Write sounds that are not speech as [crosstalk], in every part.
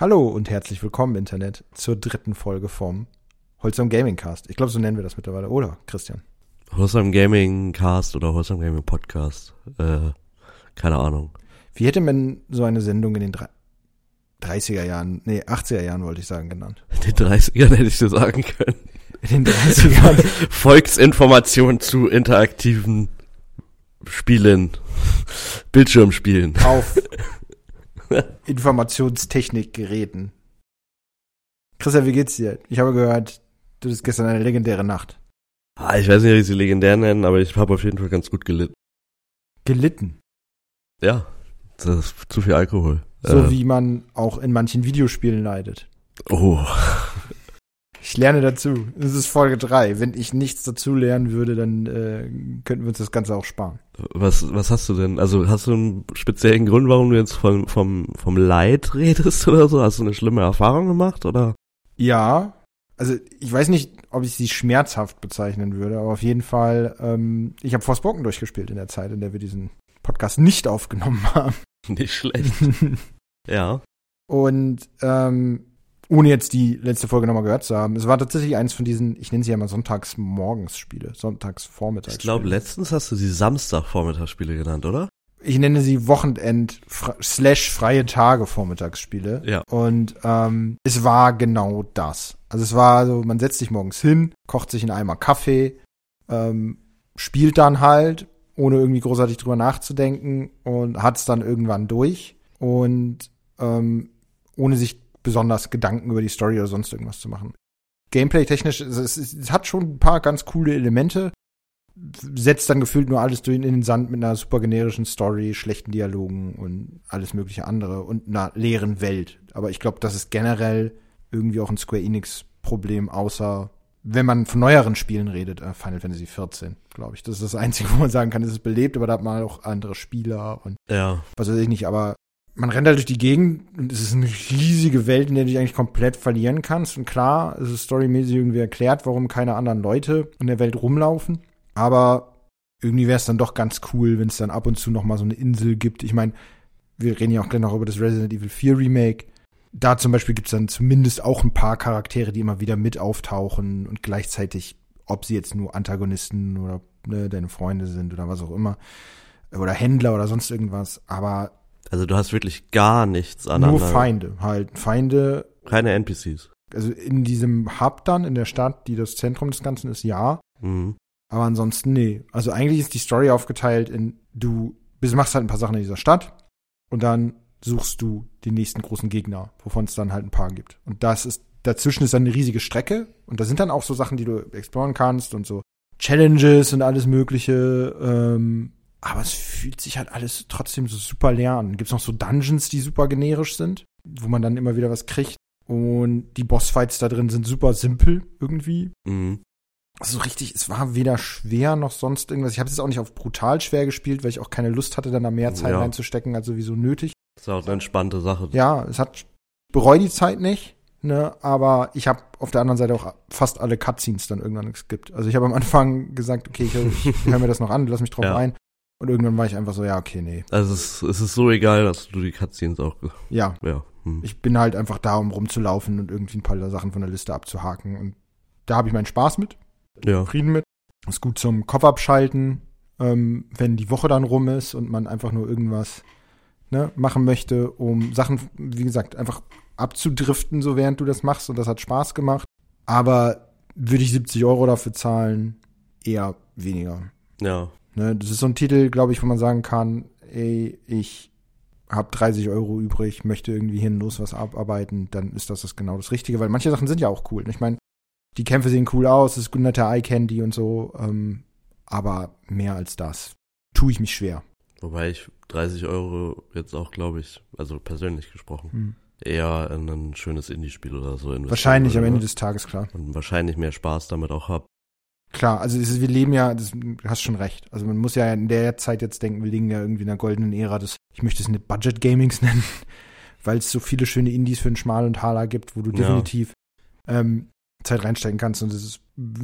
Hallo und herzlich willkommen, Internet, zur dritten Folge vom Holzam Gaming Cast. Ich glaube, so nennen wir das mittlerweile, oder, Christian? Holzam Gaming Cast oder Holzam Gaming Podcast. Äh, keine Ahnung. Wie hätte man so eine Sendung in den 30er Jahren, nee, 80er Jahren wollte ich sagen, genannt? In den 30ern hätte ich dir sagen können. In den 30ern. [laughs] Volksinformation zu interaktiven Spielen. Bildschirmspielen. Auf [laughs] Informationstechnikgeräten. Christian, wie geht's dir? Ich habe gehört, du hattest gestern eine legendäre Nacht. Ah, ich weiß nicht, ob ich sie legendär nennen, aber ich habe auf jeden Fall ganz gut gelitten. Gelitten. Ja, das ist zu viel Alkohol. So Äh, wie man auch in manchen Videospielen leidet. Oh, Ich lerne dazu. Das ist Folge 3. Wenn ich nichts dazu lernen würde, dann äh, könnten wir uns das Ganze auch sparen. was, was hast du denn? Also hast du einen speziellen Grund, warum du jetzt vom, vom, vom Leid redest oder so? Hast du eine schlimme Erfahrung gemacht oder? Ja, also ich weiß nicht, ob ich sie schmerzhaft bezeichnen würde, aber auf jeden Fall, ähm, ich habe Forspoken durchgespielt in der Zeit, in der wir diesen Podcast nicht aufgenommen haben. Nicht schlecht. [laughs] Ja. Und ähm, ohne jetzt die letzte Folge nochmal gehört zu haben, es war tatsächlich eins von diesen, ich nenne sie ja mal Sonntagsmorgens-Spiele, Sonntagsvormittags. Ich glaube, letztens hast du sie Samstag-Vormittagsspiele genannt, oder? ich nenne sie Wochenend slash freie Tage Vormittagsspiele. Ja. Und ähm, es war genau das. Also es war so, man setzt sich morgens hin, kocht sich in Eimer Kaffee, ähm, spielt dann halt, ohne irgendwie großartig drüber nachzudenken und hat es dann irgendwann durch und ähm, ohne sich besonders Gedanken über die Story oder sonst irgendwas zu machen. Gameplay-technisch, es, es, es hat schon ein paar ganz coole Elemente, setzt dann gefühlt nur alles durch in den Sand mit einer super generischen Story, schlechten Dialogen und alles mögliche andere und einer leeren Welt. Aber ich glaube, das ist generell irgendwie auch ein Square Enix Problem, außer wenn man von neueren Spielen redet, äh, Final Fantasy 14, glaube ich. Das ist das Einzige, wo man sagen kann, es ist belebt, aber da hat man auch andere Spieler und Ja. was weiß ich nicht, aber man rennt halt durch die Gegend und es ist eine riesige Welt, in der du dich eigentlich komplett verlieren kannst. Und klar, es ist storymäßig irgendwie erklärt, warum keine anderen Leute in der Welt rumlaufen. Aber irgendwie wäre es dann doch ganz cool, wenn es dann ab und zu noch mal so eine Insel gibt. Ich meine, wir reden ja auch gleich noch über das Resident Evil 4 Remake. Da zum Beispiel gibt es dann zumindest auch ein paar Charaktere, die immer wieder mit auftauchen und gleichzeitig, ob sie jetzt nur Antagonisten oder ne, deine Freunde sind oder was auch immer, oder Händler oder sonst irgendwas, aber Also du hast wirklich gar nichts an nur Feinde, halt Feinde, Keine NPCs. also in diesem Hub dann, in der Stadt, die das Zentrum des Ganzen ist, ja, Mhm. aber ansonsten nee. Also eigentlich ist die Story aufgeteilt in, du bist, machst halt ein paar Sachen in dieser Stadt und dann suchst du den nächsten großen Gegner, wovon es dann halt ein paar gibt. Und das ist, dazwischen ist dann eine riesige Strecke und da sind dann auch so Sachen, die du exploren kannst und so Challenges und alles mögliche, ähm, aber es fühlt sich halt alles trotzdem so super leer an. Gibt's noch so Dungeons, die super generisch sind, wo man dann immer wieder was kriegt. Und die Bossfights da drin sind super simpel irgendwie. Mhm. Also richtig, es war weder schwer noch sonst irgendwas. Ich habe es auch nicht auf brutal schwer gespielt, weil ich auch keine Lust hatte, dann da mehr Zeit Ja. reinzustecken, als sowieso nötig. Das ist auch eine entspannte Sache. Ja, es hat bereue die Zeit nicht, ne, aber ich habe auf der anderen Seite auch fast alle Cutscenes dann irgendwann geskippt. Also ich habe am Anfang gesagt, okay, ich, ich höre mir das noch an, lass mich drauf Ja. ein. Und irgendwann war ich einfach so, ja, okay, nee. Also es, es ist so egal, dass du die Cutscenes auch, Ja, ja. Hm. ich bin halt einfach da, um rumzulaufen und irgendwie ein paar Sachen von der Liste abzuhaken. Und da habe ich meinen Spaß mit. Ja. Frieden mit. Ist gut zum Kopf abschalten, ähm, wenn die Woche dann rum ist und man einfach nur irgendwas ne, machen möchte, um Sachen, wie gesagt, einfach abzudriften, so während du das machst. Und das hat Spaß gemacht. Aber würde ich 70 Euro dafür zahlen? Eher weniger. Ja. Ne, das ist so ein Titel, glaube ich, wo man sagen kann, ey, ich habe 30 Euro übrig, möchte irgendwie hin los was abarbeiten, dann ist das, das genau das Richtige, weil manche Sachen sind ja auch cool. Ich meine, die Kämpfe sehen cool aus, es ist gut netter Eye Candy und so, ähm, aber mehr als das tue ich mich schwer. Wobei ich 30 Euro jetzt auch, glaube ich, also persönlich gesprochen, Hm. eher in ein schönes Indie-Spiel oder so investieren Wahrscheinlich am Ende ne? des Tages, klar. Und wahrscheinlich mehr Spaß damit auch hab. Klar, also es ist, wir leben ja, das, du hast schon recht. Also man muss ja in der Zeit jetzt denken, wir liegen ja irgendwie in einer goldenen Ära des, ich möchte es eine Budget Gamings [laughs] nennen, weil es so viele schöne Indies für einen Schmal und Haler gibt, wo du Ja. definitiv ähm, Zeit reinstecken kannst und es ist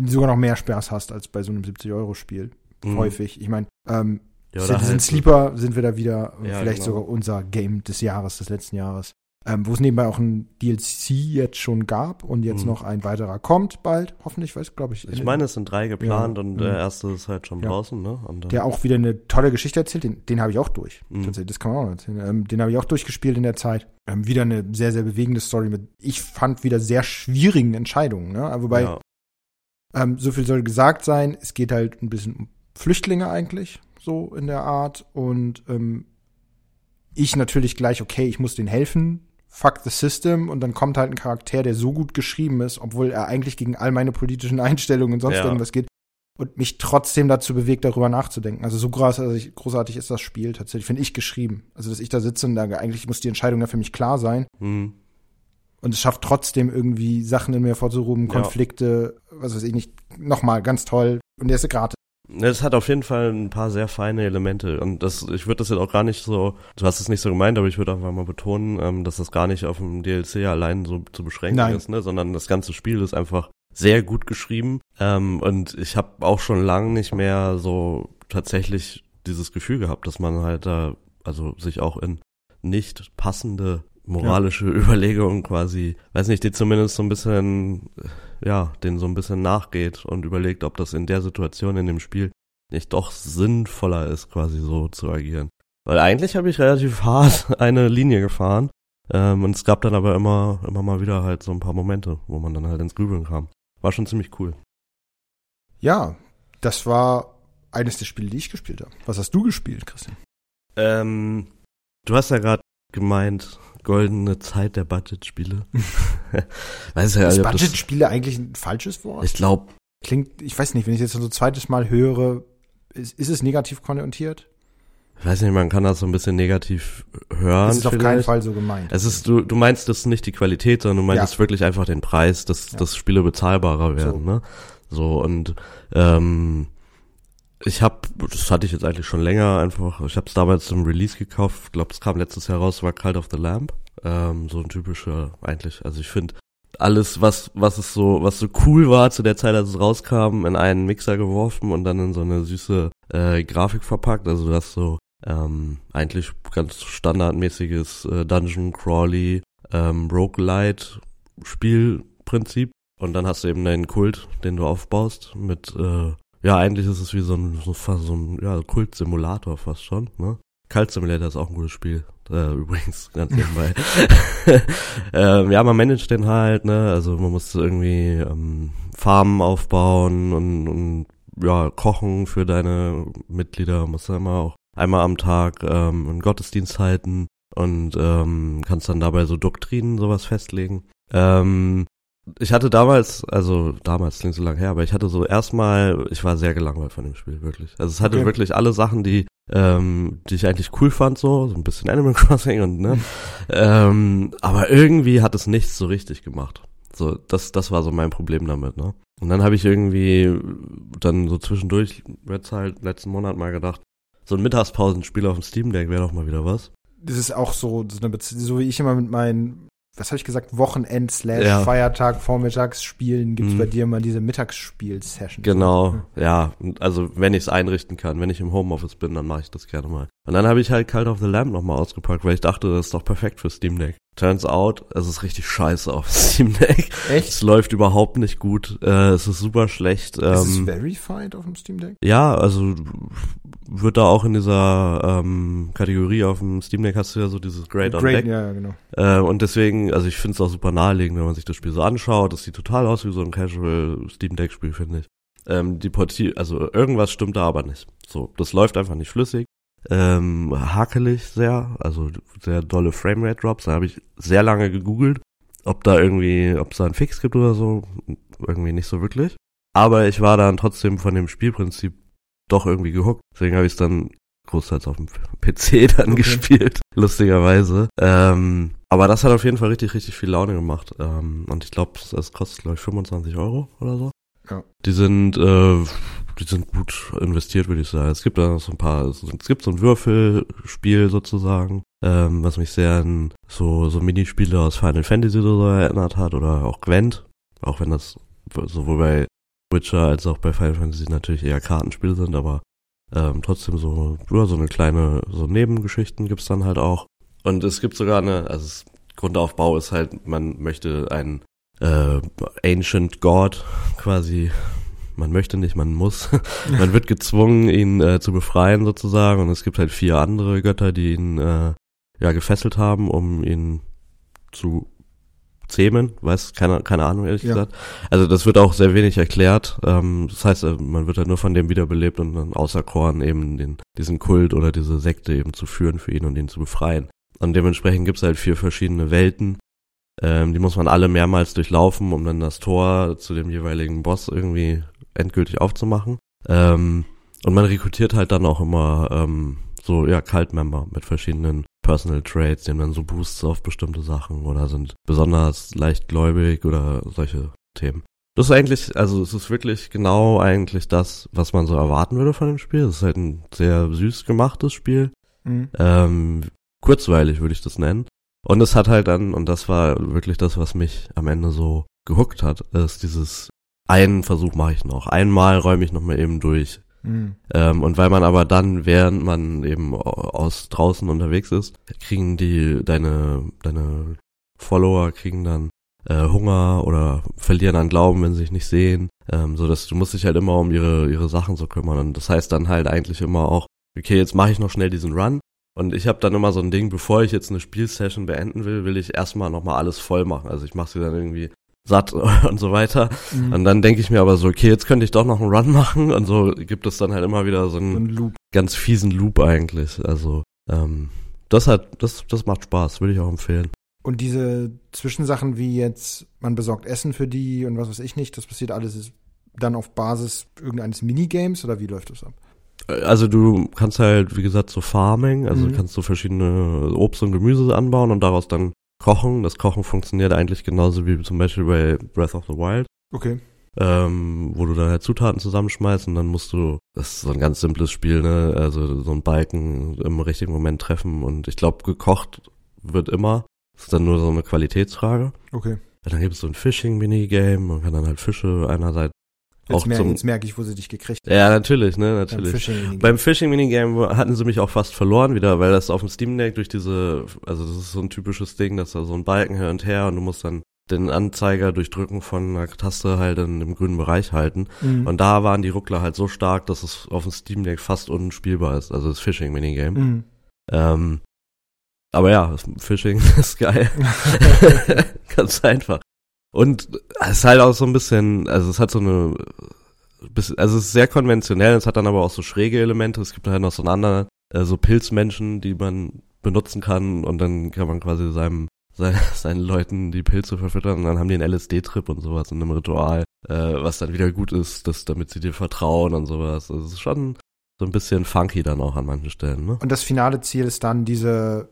sogar noch mehr Spaß hast als bei so einem 70-Euro-Spiel. Mhm. Häufig. Ich meine, ähm, Ja, oder Citizen halt- Sleeper sind wir da wieder, äh, Ja, vielleicht genau. sogar unser Game des Jahres, des letzten Jahres. Ähm, wo es nebenbei auch ein DLC jetzt schon gab und jetzt Mhm. noch ein weiterer kommt bald, hoffentlich, weiß glaube ich. Ich meine, es sind drei geplant Ja. und Mhm. der erste ist halt schon Ja. draußen, ne? Und, dann- der auch wieder eine tolle Geschichte erzählt, den, den habe ich auch durch. Mhm. Das kann man auch noch erzählen. Ähm, den habe ich auch durchgespielt in der Zeit. Ähm, wieder eine sehr, sehr bewegende Story mit, ich fand, wieder sehr schwierigen Entscheidungen. Ne? Aber Wobei, ja. ähm, so viel soll gesagt sein, es geht halt ein bisschen um Flüchtlinge eigentlich, so in der Art. Und ähm, ich natürlich gleich, okay, ich muss denen helfen, fuck the system. Und dann kommt halt ein Charakter, der so gut geschrieben ist, obwohl er eigentlich gegen all meine politischen [laughs] Einstellungen und sonst Ja. irgendwas geht. Und mich trotzdem dazu bewegt, darüber nachzudenken. Also so großartig, großartig ist das Spiel tatsächlich, finde ich, geschrieben. Also, dass ich da sitze und da eigentlich muss die Entscheidung ja für mich klar sein. Mhm. Und es schafft trotzdem irgendwie Sachen in mir vorzurufen, Ja. Konflikte, was weiß ich nicht. Nochmal, ganz toll. Und der ist gratis. Es hat auf jeden Fall ein paar sehr feine Elemente und das, ich würde das jetzt auch gar nicht so, du hast es nicht so gemeint, aber ich würde einfach mal betonen, ähm, dass das gar nicht auf dem DLC allein so zu beschränken Nein. ist, ne, sondern das ganze Spiel ist einfach sehr gut geschrieben ähm, und ich habe auch schon lange nicht mehr so tatsächlich dieses Gefühl gehabt, dass man halt da, also sich auch in nicht passende moralische [laughs] Überlegungen quasi, weiß nicht, die zumindest so ein bisschen, ja, denen so ein bisschen nachgeht und überlegt, ob das in der Situation in dem Spiel nicht doch sinnvoller ist, quasi so zu agieren. Weil eigentlich habe ich relativ hart [laughs] eine Linie gefahren. Ähm, und es gab dann aber immer, immer mal wieder halt so ein paar Momente, wo man dann halt ins Grübeln kam. War schon ziemlich cool. Ja, das war eines der Spiele, die ich gespielt habe. Was hast du gespielt, Christian? Ähm, du hast ja gerade gemeint, goldene Zeit der Budgetspiele. [laughs] Weiß ja, ist Budgetspiele eigentlich ein falsches Wort? Ich glaube, Klingt, ich weiß nicht, wenn ich jetzt so ein zweites Mal höre, ist, ist es negativ konnotiert? ich weiß nicht, man kann das so ein bisschen negativ hören. Das ist auf keinen vielleicht. Fall so gemeint. Es ist, du, du meinst das nicht die Qualität, sondern du meinst Ja. wirklich einfach den Preis, dass, Ja. dass Spiele bezahlbarer werden, So. ne? So, und ähm, ich habe, das hatte ich jetzt eigentlich schon länger einfach, ich habe es damals zum Release gekauft, ich glaube, es kam letztes Jahr raus, war Cult of the Lamp. Ähm, so ein typischer, eigentlich, also ich finde alles, was, was es so, was so cool war zu der Zeit, als es rauskam, in einen Mixer geworfen und dann in so eine süße äh, Grafik verpackt. Also du hast so ähm, eigentlich ganz standardmäßiges äh, Dungeon Crawly ähm, Roguelite Spielprinzip und dann hast du eben deinen Kult, den du aufbaust mit äh, ja eigentlich ist es wie so ein so so ein ja Kult-Simulator fast schon ne? Cult Simulator ist auch ein gutes Spiel äh, [laughs] übrigens ganz nebenbei. [laughs] Ähm, ja man managt den halt ne? Also man muss irgendwie ähm, Farmen aufbauen und, und ja kochen für deine Mitglieder. Musst du immer auch einmal am Tag ähm, einen Gottesdienst halten und ähm, kannst dann dabei so Doktrinen sowas festlegen. Ähm, ich hatte damals, also damals klingt so lang her, aber ich hatte so erstmal, ich war sehr gelangweilt von dem Spiel, wirklich. Also es hatte Okay. wirklich alle Sachen, die, ähm, die ich eigentlich cool fand, so, so ein bisschen Animal [laughs] Crossing und ne. ähm, aber irgendwie hat es nichts so richtig gemacht. So, das, das war so mein Problem damit, ne. Und dann habe ich irgendwie dann so zwischendurch, jetzt halt letzten Monat mal gedacht, so ein Mittagspausenspiel auf dem Steam Deck wäre doch mal wieder was. Das ist auch so, so, eine Bezie so wie ich immer mit meinen, was habe ich gesagt, Wochenend slash Ja. Feiertag, Vormittagsspielen, gibt's Mhm. bei dir immer diese Mittagsspiel-Session. Genau, ja. Und Also wenn ich es einrichten kann, wenn ich im Homeoffice bin, dann mache ich das gerne mal. Und dann habe ich halt Cult of the Lamb nochmal ausgepackt, weil ich dachte, das ist doch perfekt für Steam Deck. Turns out, es ist richtig scheiße auf [laughs] Steam Deck. Echt? Es läuft überhaupt nicht gut. Äh, es ist super schlecht. ist es Ähm, verified auf dem Steam Deck? ja, also wird da auch in dieser ähm, Kategorie auf dem Steam Deck hast du ja so dieses Great on Deck. ja, ja, genau. Äh, und deswegen, also ich finde es auch super naheliegend, wenn man sich das Spiel so anschaut. Das sieht total aus wie so ein Casual Steam Deck Spiel, finde ich. Ähm, die Portier, also irgendwas stimmt da aber nicht. So, das läuft einfach nicht flüssig. Ähm, hakelig sehr, also sehr dolle Framerate Drops. Da habe ich sehr lange gegoogelt, ob da irgendwie, ob es da einen Fix gibt oder so. Irgendwie nicht so wirklich. Aber ich war dann trotzdem von dem Spielprinzip doch irgendwie gehuckt. Deswegen habe ich es dann großteils auf dem PC [laughs] dann Okay. gespielt, lustigerweise. Ähm, aber das hat auf jeden Fall richtig, richtig viel Laune gemacht. Ähm, und ich glaube, das kostet, glaube ich, 25 Euro oder so. Ja. Die sind, äh, die sind gut investiert, würde ich sagen. Es gibt da so ein paar, es gibt so ein Würfelspiel sozusagen, ähm, was mich sehr an so, so Minispiele aus Final Fantasy oder so erinnert hat oder auch Gwent. Auch wenn das sowohl bei Witcher als auch bei Final Fantasy natürlich eher Kartenspiele sind, aber ähm, trotzdem so, ja, so eine kleine, so Nebengeschichten gibt's dann halt auch. Und es gibt sogar eine, also Grundaufbau ist halt, man möchte ein äh, Ancient God quasi man möchte nicht, man muss. [laughs] man wird gezwungen, ihn äh, zu befreien sozusagen. Und es gibt halt vier andere Götter, die ihn äh, ja gefesselt haben, um ihn zu zähmen. Weiß keine keine Ahnung ehrlich ja. gesagt. Also das wird auch sehr wenig erklärt. Ähm, das heißt, äh, man wird halt nur von dem wiederbelebt und dann auserkoren, eben den diesen Kult oder diese Sekte eben zu führen für ihn und ihn zu befreien. Und dementsprechend gibt es halt vier verschiedene Welten. Ähm, die muss man alle mehrmals durchlaufen, um dann das Tor zu dem jeweiligen Boss irgendwie endgültig aufzumachen. Ähm, und man rekrutiert halt dann auch immer ähm, so, ja, Cult-Member mit verschiedenen Personal Traits, die haben dann so Boosts auf bestimmte Sachen oder sind besonders leichtgläubig oder solche Themen. Das ist eigentlich, also es ist wirklich genau eigentlich das, was man so erwarten würde von dem Spiel. Es ist halt ein sehr süß gemachtes Spiel. Mhm. Ähm, kurzweilig würde ich das nennen. Und es hat halt dann, und das war wirklich das, was mich am Ende so gehuckt hat, ist dieses einen Versuch mache ich noch. Einmal räume ich noch mal eben durch. Mhm. Ähm, und weil man aber dann, während man eben aus draußen unterwegs ist, kriegen die deine deine Follower kriegen dann äh, Hunger oder verlieren an Glauben, wenn sie sich nicht sehen. Ähm, so dass du musst dich halt immer um ihre ihre Sachen so kümmern. Und das heißt dann halt eigentlich immer auch, okay, jetzt mache ich noch schnell diesen Run. Und ich habe dann immer so ein Ding, bevor ich jetzt eine Spielsession beenden will, will ich erstmal nochmal alles voll machen. Also ich mache sie dann irgendwie satt [laughs] und so weiter. Mhm. Und dann denke ich mir aber so, okay, jetzt könnte ich doch noch einen Run machen. Und so gibt es dann halt immer wieder so einen, so einen Loop. ganz fiesen Loop eigentlich. Also ähm, das hat, das, das macht Spaß, würde ich auch empfehlen. Und diese Zwischensachen wie jetzt, man besorgt Essen für die und was weiß ich nicht, das passiert alles dann auf Basis irgendeines Minigames oder wie läuft das ab? Also du kannst halt, wie gesagt, so Farming, also mhm. kannst so verschiedene Obst und Gemüse anbauen und daraus dann Kochen. Das Kochen funktioniert eigentlich genauso wie zum Beispiel bei Breath of the Wild. Okay. Ähm, wo du dann halt Zutaten zusammenschmeißt und dann musst du, das ist so ein ganz simples Spiel, ne, also so ein Balken im richtigen Moment treffen und ich glaube, gekocht wird immer. Das ist dann nur so eine Qualitätsfrage. Okay. Dann gibt es so ein Fishing-Minigame, man kann dann halt Fische einerseits Jetzt, auch mer zum, jetzt merke ich, wo sie dich gekriegt haben. Ja, natürlich, ne, natürlich. Beim Fishing hatten sie mich auch fast verloren wieder, weil das auf dem Steam Deck durch diese, also das ist so ein typisches Ding, dass da so ein Balken her und her und du musst dann den Anzeiger durch Drücken von einer Taste halt in dem grünen Bereich halten. Mhm. Und da waren die Ruckler halt so stark, dass es auf dem Steam Deck fast unspielbar ist, also das Fishing-Minigame. Mhm. Ähm, aber ja, Fishing [laughs] ist geil. [laughs] Ganz einfach. Und es ist halt auch so ein bisschen, also es hat so eine, also es ist sehr konventionell, es hat dann aber auch so schräge Elemente. Es gibt halt noch so einen anderen, äh, so Pilzmenschen, die man benutzen kann und dann kann man quasi seinem [laughs] seinen, Leuten die Pilze verfüttern und dann haben die einen LSD-Trip und sowas in einem Ritual, äh, was dann wieder gut ist, dass, damit sie dir vertrauen und sowas. Also es ist schon so ein bisschen funky dann auch an manchen Stellen. Ne? Und das finale Ziel ist dann diese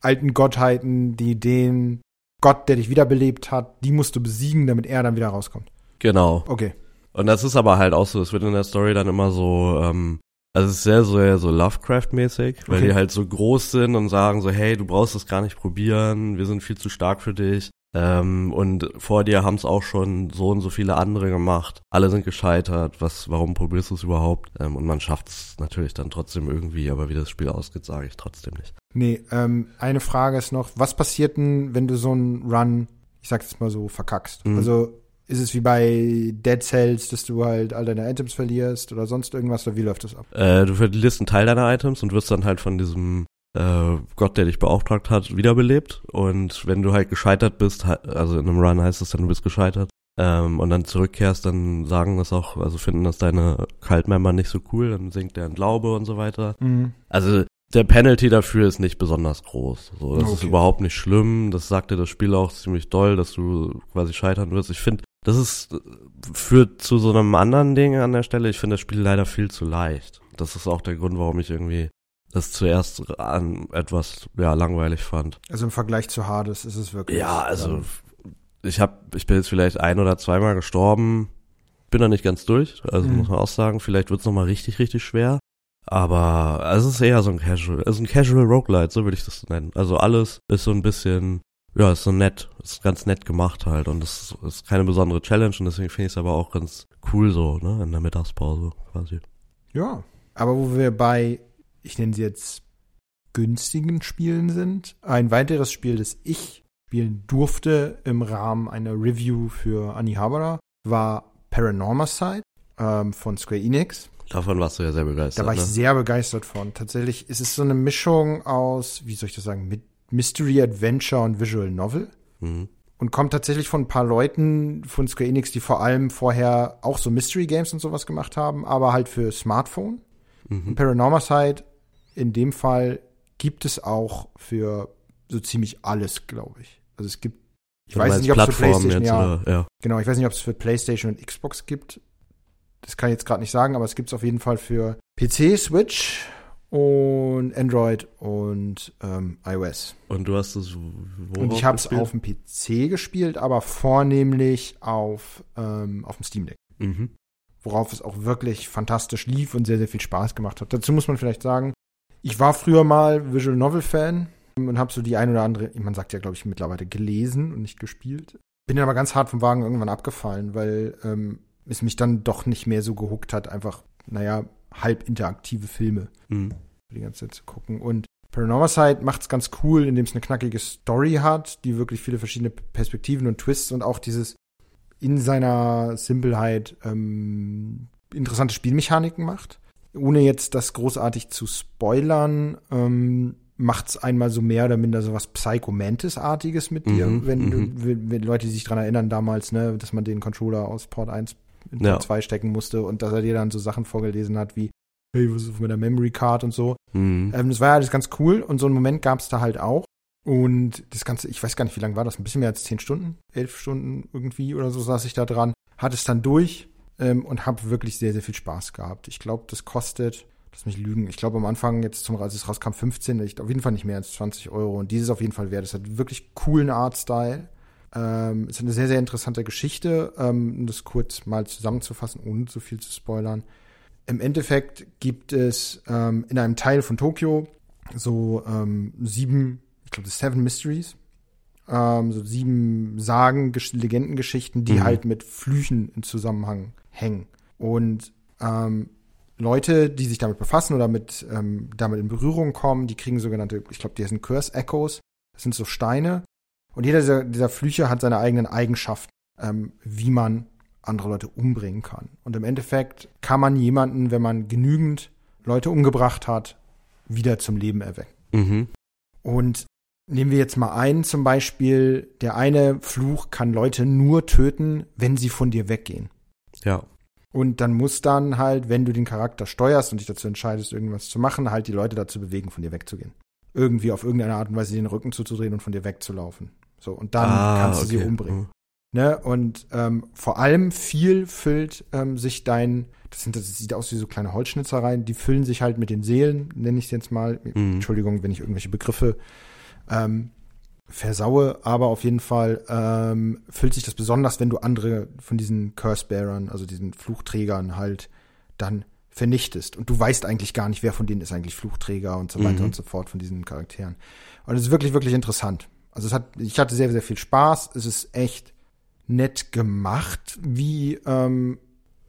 alten Gottheiten, die den Gott, der dich wiederbelebt hat, die musst du besiegen, damit er dann wieder rauskommt. Genau. Okay. Und das ist aber halt auch so, es wird in der Story dann immer so, ähm, also es ist sehr, sehr so Lovecraft-mäßig, weil okay. die halt so groß sind und sagen so, hey, du brauchst es gar nicht probieren, wir sind viel zu stark für dich. Ähm, und vor dir haben es auch schon so und so viele andere gemacht. Alle sind gescheitert. Was, warum probierst du es überhaupt? Ähm, und man schafft es natürlich dann trotzdem irgendwie, aber wie das Spiel ausgeht, sage ich trotzdem nicht. Nee, ähm, eine Frage ist noch, was passiert denn, wenn du so einen Run, ich sag jetzt mal so, verkackst? Mhm. Also ist es wie bei Dead Cells, dass du halt all deine Items verlierst oder sonst irgendwas oder wie läuft das ab? Äh, du verlierst einen Teil deiner Items und wirst dann halt von diesem äh, Gott, der dich beauftragt hat, wiederbelebt. Und wenn du halt gescheitert bist, also in einem Run heißt es dann, du bist gescheitert, ähm, und dann zurückkehrst, dann sagen das auch, also finden das deine Cult-Member nicht so cool, dann sinkt deren Glaube und so weiter. Mhm. Also der Penalty dafür ist nicht besonders groß. So, das okay. ist überhaupt nicht schlimm. Das sagte das Spiel auch ziemlich doll, dass du quasi scheitern wirst. Ich finde, das ist führt zu so einem anderen Ding an der Stelle. Ich finde das Spiel leider viel zu leicht. Das ist auch der Grund, warum ich irgendwie das zuerst an etwas ja langweilig fand. Also im Vergleich zu Hades ist es wirklich. Ja, also ich habe, ich bin jetzt vielleicht ein oder zweimal gestorben, bin da nicht ganz durch, also mhm. muss man auch sagen, vielleicht wird's noch mal richtig, richtig schwer. Aber also es ist eher so ein Casual, also ein Casual Roguelite, so würde ich das nennen. Also alles ist so ein bisschen, ja, ist so nett, ist ganz nett gemacht halt und es ist keine besondere Challenge und deswegen finde ich es aber auch ganz cool so, ne, in der Mittagspause quasi. Ja, aber wo wir bei ich nenne sie jetzt günstigen Spielen sind. Ein weiteres Spiel, das ich spielen durfte im Rahmen einer Review für Anihabara, war Paranormal Side ähm, von Square Enix. Davon warst du ja sehr begeistert. Da war ich ne? sehr begeistert von. Tatsächlich ist es so eine Mischung aus, wie soll ich das sagen, mit Mystery Adventure und Visual Novel. Mhm. Und kommt tatsächlich von ein paar Leuten von Square Enix, die vor allem vorher auch so Mystery Games und sowas gemacht haben, aber halt für Smartphone. Mhm. Paranormal Side in dem Fall gibt es auch für so ziemlich alles, glaube ich. Also es gibt, ich weiß nicht, ob es für PlayStation, ja, ja. genau, ich weiß nicht, ob es für PlayStation und Xbox gibt. Das kann ich jetzt gerade nicht sagen, aber es gibt es auf jeden Fall für PC, Switch und Android und ähm, iOS. Und du hast es wo und ich habe es auf dem PC gespielt, aber vornehmlich auf, ähm, auf dem Steam Deck Mhm. worauf es auch wirklich fantastisch lief und sehr, sehr viel Spaß gemacht hat. Dazu muss man vielleicht sagen, ich war früher mal Visual Novel Fan und habe so die ein oder andere, man sagt ja, glaube ich, mittlerweile gelesen und nicht gespielt. Bin dann aber ganz hart vom Wagen irgendwann abgefallen, weil ähm, es mich dann doch nicht mehr so gehuckt hat, einfach, naja, halb interaktive Filme Mhm. die ganze Zeit zu gucken. Und Paranormal Side macht es ganz cool, indem es eine knackige Story hat, die wirklich viele verschiedene Perspektiven und Twists und auch dieses in seiner Simpelheit ähm, interessante Spielmechaniken macht. Ohne jetzt das großartig zu spoilern, ähm, macht es einmal so mehr oder minder so was Psychomantis-artiges mit dir, Mhm, wenn, du, mhm. wenn, wenn Leute sich dran erinnern damals, ne, dass man den Controller aus Port 1 in Ja. Port 2 stecken musste und dass er dir dann so Sachen vorgelesen hat wie hey, was ist auf meiner Memory Card und so. Mhm. Ähm, das war ja alles ganz cool und so einen Moment gab es da halt auch. Und das Ganze, ich weiß gar nicht, wie lange war das, ein bisschen mehr als zehn Stunden, elf Stunden irgendwie oder so saß ich da dran, hatte es dann durch ähm, und habe wirklich sehr, sehr viel Spaß gehabt. Ich glaube, das kostet, lass mich lügen, ich glaube am Anfang jetzt zum, als es rauskam, 15, ich, auf jeden Fall nicht mehr als 20 Euro und dieses auf jeden Fall wert. Es hat wirklich coolen Artstyle. Ähm, es ist eine sehr, sehr interessante Geschichte, ähm, um das kurz mal zusammenzufassen, ohne zu viel zu spoilern. Im Endeffekt gibt es ähm, in einem Teil von Tokio so ähm, sieben, ich glaube, das Seven Mysteries, ähm, so sieben Sagen, Gesch- Legendengeschichten, die Mhm. halt mit Flüchen in Zusammenhang hängen. Und ähm, Leute, die sich damit befassen oder mit ähm, damit in Berührung kommen, die kriegen sogenannte, ich glaube, die heißen Curse Echoes. Das sind so Steine. Und jeder dieser, dieser Flüche hat seine eigenen Eigenschaften, ähm, wie man andere Leute umbringen kann. Und im Endeffekt kann man jemanden, wenn man genügend Leute umgebracht hat, wieder zum Leben erwecken. Mhm. Und nehmen wir jetzt mal ein, zum Beispiel, der eine Fluch kann Leute nur töten, wenn sie von dir weggehen. Ja. Und dann muss dann halt, wenn du den Charakter steuerst und dich dazu entscheidest, irgendwas zu machen, halt die Leute dazu bewegen, von dir wegzugehen. Irgendwie auf irgendeine Art und Weise den Rücken zuzudrehen und von dir wegzulaufen. So, und dann ah, kannst du okay. sie umbringen. Mhm. Ne? Und ähm, vor allem viel füllt ähm, sich dein, das, sind, das sieht aus wie so kleine Holzschnitzereien, die füllen sich halt mit den Seelen, nenne ich es jetzt mal. Mhm. Entschuldigung, wenn ich irgendwelche Begriffe ähm, versaue, aber auf jeden Fall ähm, füllt sich das besonders, wenn du andere von diesen Curse-Bearern, also diesen Fluchträgern halt dann vernichtest. Und du weißt eigentlich gar nicht, wer von denen ist eigentlich Fluchträger und so weiter Mhm. und so fort von diesen Charakteren. Und es ist wirklich, wirklich interessant. Also es hat, ich hatte sehr, sehr viel Spaß. Es ist echt nett gemacht, wie ähm,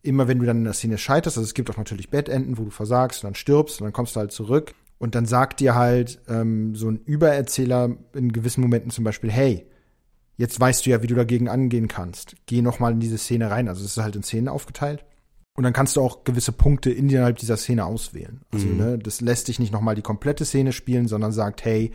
immer wenn du dann in der Szene scheiterst. Also es gibt auch natürlich Bettenden, wo du versagst und dann stirbst und dann kommst du halt zurück. Und dann sagt dir halt ähm, so ein Übererzähler in gewissen Momenten zum Beispiel, hey, jetzt weißt du ja, wie du dagegen angehen kannst. Geh noch mal in diese Szene rein. Also es ist halt in Szenen aufgeteilt. Und dann kannst du auch gewisse Punkte innerhalb dieser Szene auswählen. Also Mhm. ne, das lässt dich nicht noch mal die komplette Szene spielen, sondern sagt, hey,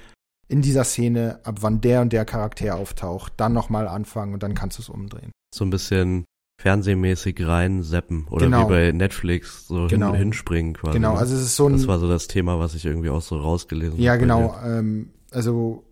in dieser Szene, ab wann der und der Charakter auftaucht, dann noch mal anfangen und dann kannst du es umdrehen. So ein bisschen fernsehmäßig rein seppen oder Genau. wie bei Netflix so Genau. hin, hinspringen quasi. Genau, also es ist so ein das war so das Thema, was ich irgendwie auch so rausgelesen Ja, hab bei genau. Ähm, also,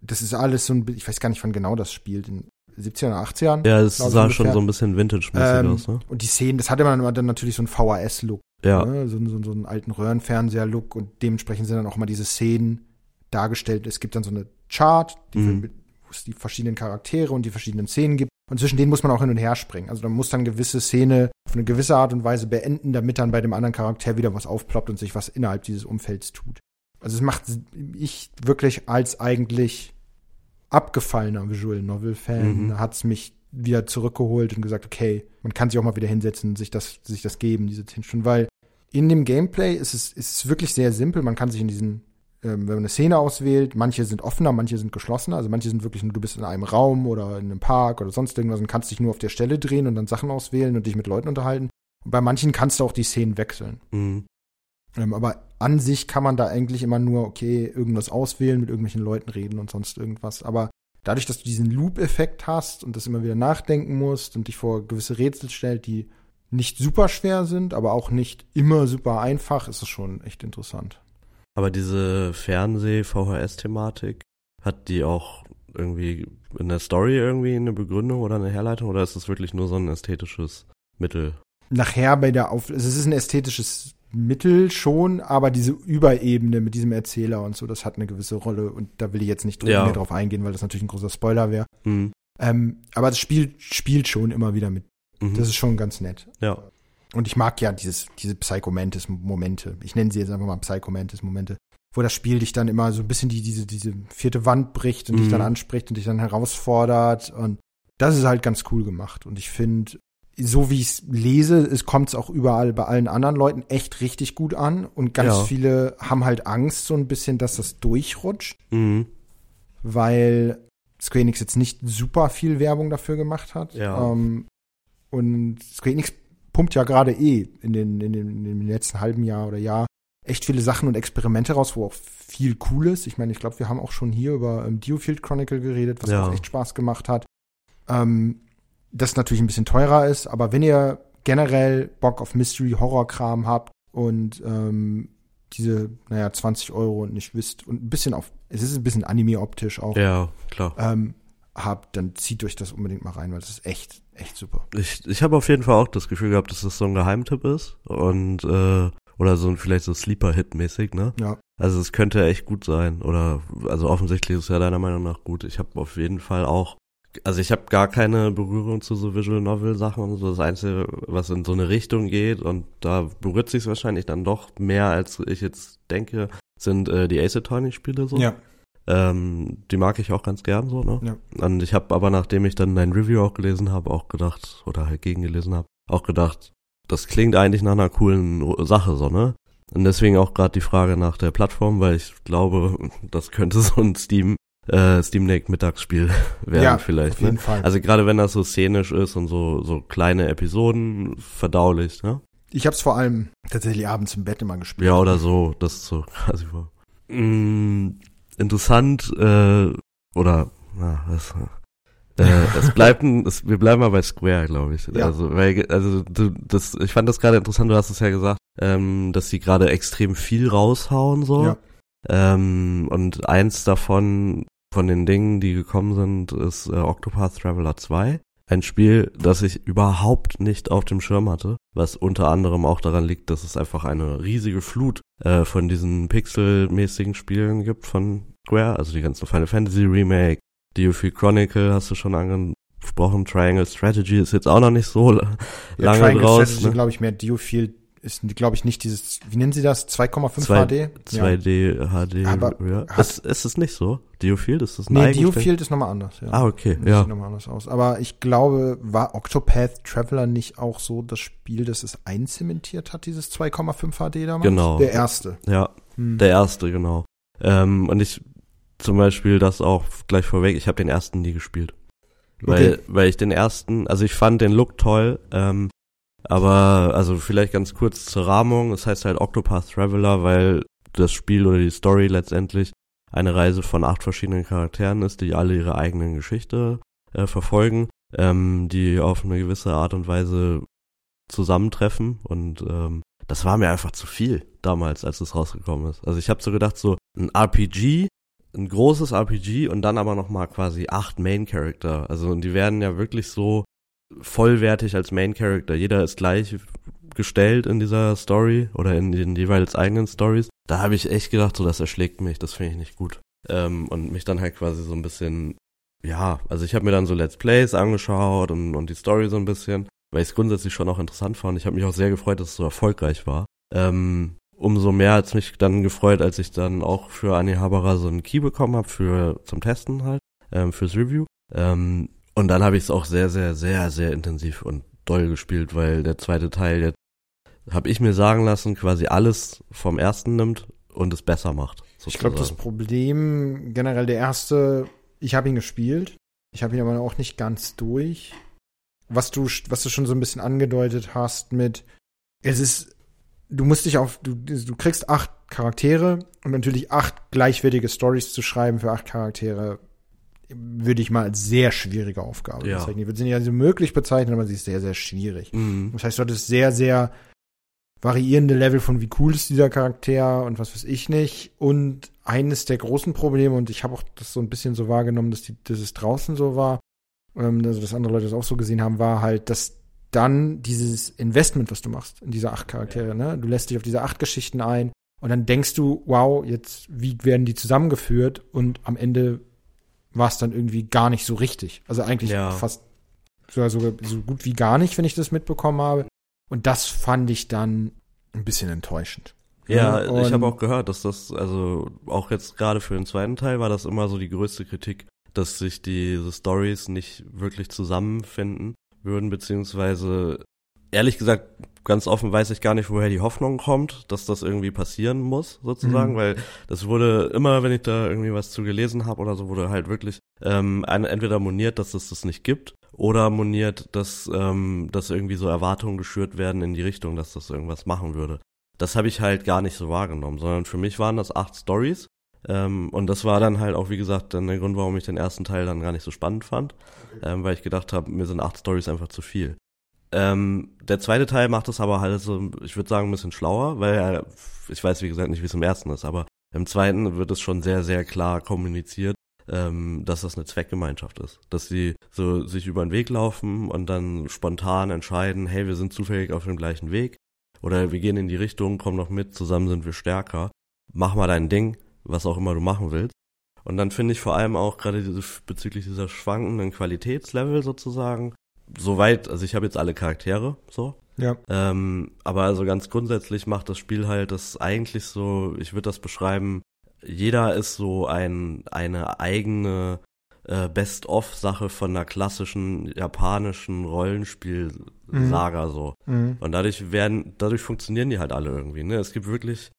das ist alles so ein, ich weiß gar nicht, wann genau das spielt, in 70er oder 80ern. dir. Ja, es sah schon ungefähr. so ein bisschen Vintage-mäßig Ähm, aus, ne? Und die Szenen, das hatte man dann natürlich so einen VHS-Look, Ja. ne? so, so, so einen alten Röhrenfernseher-Look und dementsprechend sind dann auch mal diese Szenen dargestellt. Es gibt dann so eine Chart, die Mhm. es die verschiedenen Charaktere und die verschiedenen Szenen gibt. Und zwischen denen muss man auch hin und her springen. Also da muss dann gewisse Szene auf eine gewisse Art und Weise beenden, damit dann bei dem anderen Charakter wieder was aufploppt und sich was innerhalb dieses Umfelds tut. Also es macht ich wirklich als eigentlich abgefallener Visual Novel Fan Mhm. hat es mich wieder zurückgeholt und gesagt, okay, man kann sich auch mal wieder hinsetzen und sich das, sich das geben, diese 10 Stunden, weil in dem Gameplay ist es, ist es wirklich sehr simpel. Man kann sich in diesen wenn man eine Szene auswählt, manche sind offener, manche sind geschlossener. Also manche sind wirklich nur, du bist in einem Raum oder in einem Park oder sonst irgendwas und kannst dich nur auf der Stelle drehen und dann Sachen auswählen und dich mit Leuten unterhalten. Und bei manchen kannst du auch die Szenen wechseln. Mhm. Ähm, aber an sich kann man da eigentlich immer nur, okay, irgendwas auswählen, mit irgendwelchen Leuten reden und sonst irgendwas. Aber dadurch, dass du diesen Loop-Effekt hast und das immer wieder nachdenken musst und dich vor gewisse Rätsel stellt, die nicht super schwer sind, aber auch nicht immer super einfach, ist es schon echt interessant. Aber diese Fernseh-VHS-Thematik, hat die auch irgendwie in der Story irgendwie eine Begründung oder eine Herleitung oder ist es wirklich nur so ein ästhetisches Mittel? Nachher bei der Auf, es ist ein ästhetisches Mittel schon, aber diese Überebene mit diesem Erzähler und so, das hat eine gewisse Rolle und da will ich jetzt nicht Ja. mehr drauf eingehen, weil das natürlich ein großer Spoiler wäre. Mhm. Ähm, aber das Spiel spielt schon immer wieder mit. Mhm. Das ist schon ganz nett. ja. Und ich mag ja dieses, diese Psychomantis-Momente. Ich nenne sie jetzt einfach mal Psychomantis-Momente. Wo das Spiel dich dann immer so ein bisschen die, diese, diese vierte Wand bricht und dich Mhm. dann anspricht und dich dann herausfordert. Und das ist halt ganz cool gemacht. Und ich finde, so wie ich es lese, es kommt es auch überall bei allen anderen Leuten echt richtig gut an. Und ganz Ja. viele haben halt Angst so ein bisschen, dass das durchrutscht, Mhm. weil Square Enix jetzt nicht super viel Werbung dafür gemacht hat. Ja. Ähm, und Square Enix pumpt ja gerade eh in den, in den, in den letzten halben Jahr oder Jahr echt viele Sachen und Experimente raus, wo auch viel cool ist. Ich meine, ich glaube, wir haben auch schon hier über ähm, Diofield Chronicle geredet, was Ja. auch echt Spaß gemacht hat. Ähm, das natürlich ein bisschen teurer ist, aber wenn ihr generell Bock auf Mystery-Horror-Kram habt und ähm, diese, naja, 20 Euro und nicht wisst und ein bisschen auf, es ist ein bisschen Anime-optisch auch, Ja, klar. ähm, habt, dann zieht euch das unbedingt mal rein, weil das ist echt, echt super. Ich, ich habe auf jeden Fall auch das Gefühl gehabt, dass das so ein Geheimtipp ist und äh, oder so ein vielleicht so Sleeper-Hit-mäßig, ne? Ja. Also es könnte echt gut sein oder also offensichtlich ist es ja deiner Meinung nach gut. Ich habe auf jeden Fall auch also ich habe gar keine Berührung zu so Visual Novel Sachen und so. Das Einzige, was in so eine Richtung geht und da berührt sich wahrscheinlich dann doch mehr, als ich jetzt denke, sind äh, die Ace Attorney Spiele so. Ja. Ähm, die mag ich auch ganz gern so, ne? Ja. Und ich habe aber, nachdem ich dann dein Review auch gelesen habe, auch gedacht, oder halt gegengelesen habe, auch gedacht, das klingt eigentlich nach einer coolen Sache, so, ne? Und deswegen auch gerade die Frage nach der Plattform, weil ich glaube, [laughs] das könnte so ein Steam, äh, Steam Deck Mittagsspiel [laughs] werden Ja, vielleicht. Auf jeden Ne? Fall. Also gerade wenn das so szenisch ist und so, so kleine Episoden verdaulich, ne? ich habe es vor allem tatsächlich abends im Bett immer gespielt. Ja, oder so, das ist so [laughs] quasi war. Mm, interessant, äh, oder, na, das, äh, es [laughs] bleibt ein, es, wir bleiben mal bei Square, glaube ich. Ja. Also, weil, also, du, das, ich fand das gerade interessant, du hast es ja gesagt, ähm, dass sie gerade extrem viel raushauen, so. Ja. Ähm, und eins davon, von den Dingen, die gekommen sind, ist äh, Octopath Traveler 2. Ein Spiel, das ich überhaupt nicht auf dem Schirm hatte, was unter anderem auch daran liegt, dass es einfach eine riesige Flut äh, von diesen pixelmäßigen Spielen gibt von Square, also die ganzen Final Fantasy Remake, DOF Chronicle hast du schon angesprochen, Triangle Strategy ist jetzt auch noch nicht so Ja, lange Triangle draus. Strategy, Ne? glaube ich, mehr Diofield ist, glaube ich, nicht dieses, wie nennen sie das? 2,5 Zwei- HD? 2D, HD, Aber ja. Ist, ist es nicht so? Diofield, ist das ein Nee, Diofield ist nochmal anders, ja. Ah, okay, Das ja. sieht nochmal anders aus. Aber ich glaube, war Octopath Traveler nicht auch so das Spiel, das es einzementiert hat, dieses 2,5 HD damals? Genau. Der erste. Ja, Hm. der erste, genau. Ähm, und ich zum Beispiel das auch gleich vorweg, ich habe den ersten nie gespielt. Weil, Okay. weil ich den ersten, also ich fand den Look toll, ähm, aber also vielleicht ganz kurz zur Rahmung, es heißt halt Octopath Traveler, weil das Spiel oder die Story letztendlich eine Reise von acht verschiedenen Charakteren ist, die alle ihre eigenen Geschichte äh, verfolgen, ähm, die auf eine gewisse Art und Weise zusammentreffen und ähm, das war mir einfach zu viel damals, als es rausgekommen ist. Also ich habe so gedacht, so ein RPG, ein großes RPG und dann aber noch mal quasi acht Main Character. Also und die werden ja wirklich so vollwertig als Main Character. Jeder ist gleich gestellt in dieser Story oder in den jeweils eigenen Stories. Da habe ich echt gedacht, so das erschlägt mich, das finde ich nicht gut. Ähm, und mich dann halt quasi so ein bisschen, ja, also ich habe mir dann so Let's Plays angeschaut und, und die Story so ein bisschen, weil ich es grundsätzlich schon auch interessant fand. Ich habe mich auch sehr gefreut, dass es so erfolgreich war. Ähm, umso mehr hat's mich dann gefreut, als ich dann auch für Anni Haberer so einen Key bekommen habe für zum Testen halt, ähm, fürs Review. Ähm, und dann habe ich es auch sehr, sehr, sehr, sehr intensiv und doll gespielt, weil der zweite Teil jetzt, habe ich mir sagen lassen, quasi alles vom ersten nimmt und es besser macht. Sozusagen. Ich glaube, das Problem generell der erste, ich habe ihn gespielt, ich habe ihn aber auch nicht ganz durch. Was du, was du schon so ein bisschen angedeutet hast mit, es ist, du musst dich auf, du, du kriegst acht Charaktere und natürlich acht gleichwertige Stories zu schreiben für acht Charaktere würde ich mal als sehr schwierige Aufgabe ja. bezeichnen. Ich würde sie nicht als möglich bezeichnen, aber sie ist sehr, sehr schwierig. Mhm. Das heißt, du hattest sehr, sehr variierende Level von wie cool ist dieser Charakter und was weiß ich nicht. Und eines der großen Probleme, und ich habe auch das so ein bisschen so wahrgenommen, dass, die, dass es draußen so war, ähm, also dass andere Leute das auch so gesehen haben, war halt, dass dann dieses Investment, was du machst in diese acht Charaktere, ja. ne? Du lässt dich auf diese acht Geschichten ein und dann denkst du, wow, jetzt, wie werden die zusammengeführt? Und am Ende war es dann irgendwie gar nicht so richtig. Also eigentlich ja. fast sogar so, so gut wie gar nicht, wenn ich das mitbekommen habe. Und das fand ich dann ein bisschen enttäuschend. Ja, und ich habe auch gehört, dass das, also auch jetzt gerade für den zweiten Teil war das immer so die größte Kritik, dass sich diese Stories nicht wirklich zusammenfinden würden, beziehungsweise ehrlich gesagt, ganz offen weiß ich gar nicht, woher die Hoffnung kommt, dass das irgendwie passieren muss, sozusagen, mhm. weil das wurde immer, wenn ich da irgendwie was zu gelesen habe oder so, wurde halt wirklich ähm, entweder moniert, dass es das nicht gibt, oder moniert, dass, ähm, dass irgendwie so Erwartungen geschürt werden in die Richtung, dass das irgendwas machen würde. Das habe ich halt gar nicht so wahrgenommen, sondern für mich waren das acht Stories. Ähm, und das war dann halt auch, wie gesagt, dann der Grund, warum ich den ersten Teil dann gar nicht so spannend fand, ähm, weil ich gedacht habe, mir sind acht Stories einfach zu viel. Ähm, der zweite Teil macht es aber halt so, ich würde sagen, ein bisschen schlauer, weil er, ich weiß wie gesagt nicht, wie es im ersten ist, aber im zweiten wird es schon sehr, sehr klar kommuniziert, ähm, dass das eine Zweckgemeinschaft ist. Dass sie so sich über den Weg laufen und dann spontan entscheiden, hey, wir sind zufällig auf dem gleichen Weg oder wir gehen in die Richtung, komm noch mit, zusammen sind wir stärker. Mach mal dein Ding, was auch immer du machen willst. Und dann finde ich vor allem auch gerade diese, bezüglich dieser schwankenden Qualitätslevel sozusagen, soweit, also ich habe jetzt alle Charaktere, so. Ja. Ähm, aber also ganz grundsätzlich macht das Spiel halt das eigentlich so, ich würde das beschreiben, jeder ist so ein, eine eigene äh, Best-of-Sache von einer klassischen japanischen Rollenspiel-Saga mhm. so. Mhm. Und dadurch werden, dadurch funktionieren die halt alle irgendwie, ne? Es gibt wirklich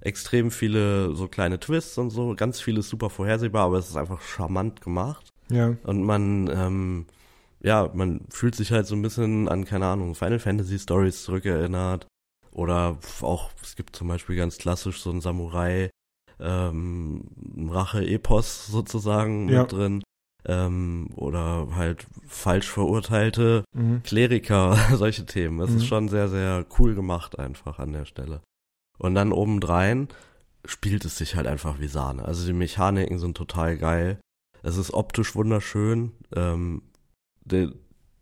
extrem viele so kleine Twists und so, ganz vieles super vorhersehbar, aber es ist einfach charmant gemacht. Ja. Und man, ähm, ja, man fühlt sich halt so ein bisschen an, keine Ahnung, Final Fantasy Stories zurückerinnert. Oder auch, es gibt zum Beispiel ganz klassisch so ein Samurai, ähm, Rache-Epos sozusagen ja. mit drin. Ähm, oder halt falsch verurteilte mhm. Kleriker, [laughs] solche Themen. Es mhm. ist schon sehr, sehr cool gemacht einfach an der Stelle. Und dann obendrein spielt es sich halt einfach wie Sahne. Also die Mechaniken sind total geil. Es ist optisch wunderschön. Ähm, de,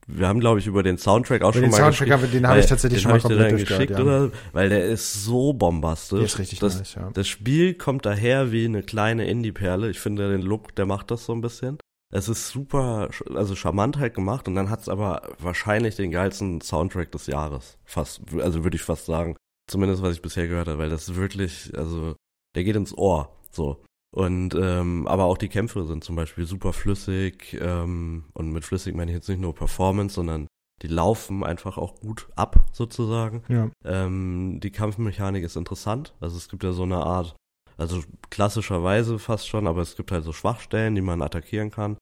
wir haben, glaube ich, über den Soundtrack auch über schon den mal Soundtrack haben, Den habe ich tatsächlich schon mal komplett durchgehört, ja. oder? Weil der ist so bombastisch. Der ist richtig das, nice, ja. Das Spiel kommt daher wie eine kleine Indie-Perle. Ich finde den Look, der macht das so ein bisschen. Es ist super, also charmant halt gemacht und dann hat es aber wahrscheinlich den geilsten Soundtrack des Jahres. Fast, also würde ich fast sagen. Zumindest was ich bisher gehört habe, weil das wirklich, also der geht ins Ohr. So. Und ähm, aber auch die Kämpfe sind zum Beispiel super flüssig ähm, und mit flüssig meine ich jetzt nicht nur Performance, sondern die laufen einfach auch gut ab sozusagen. Ja. Ähm, die Kampfmechanik ist interessant, also es gibt ja so eine Art, also klassischerweise fast schon, aber es gibt halt so Schwachstellen, die man attackieren kann.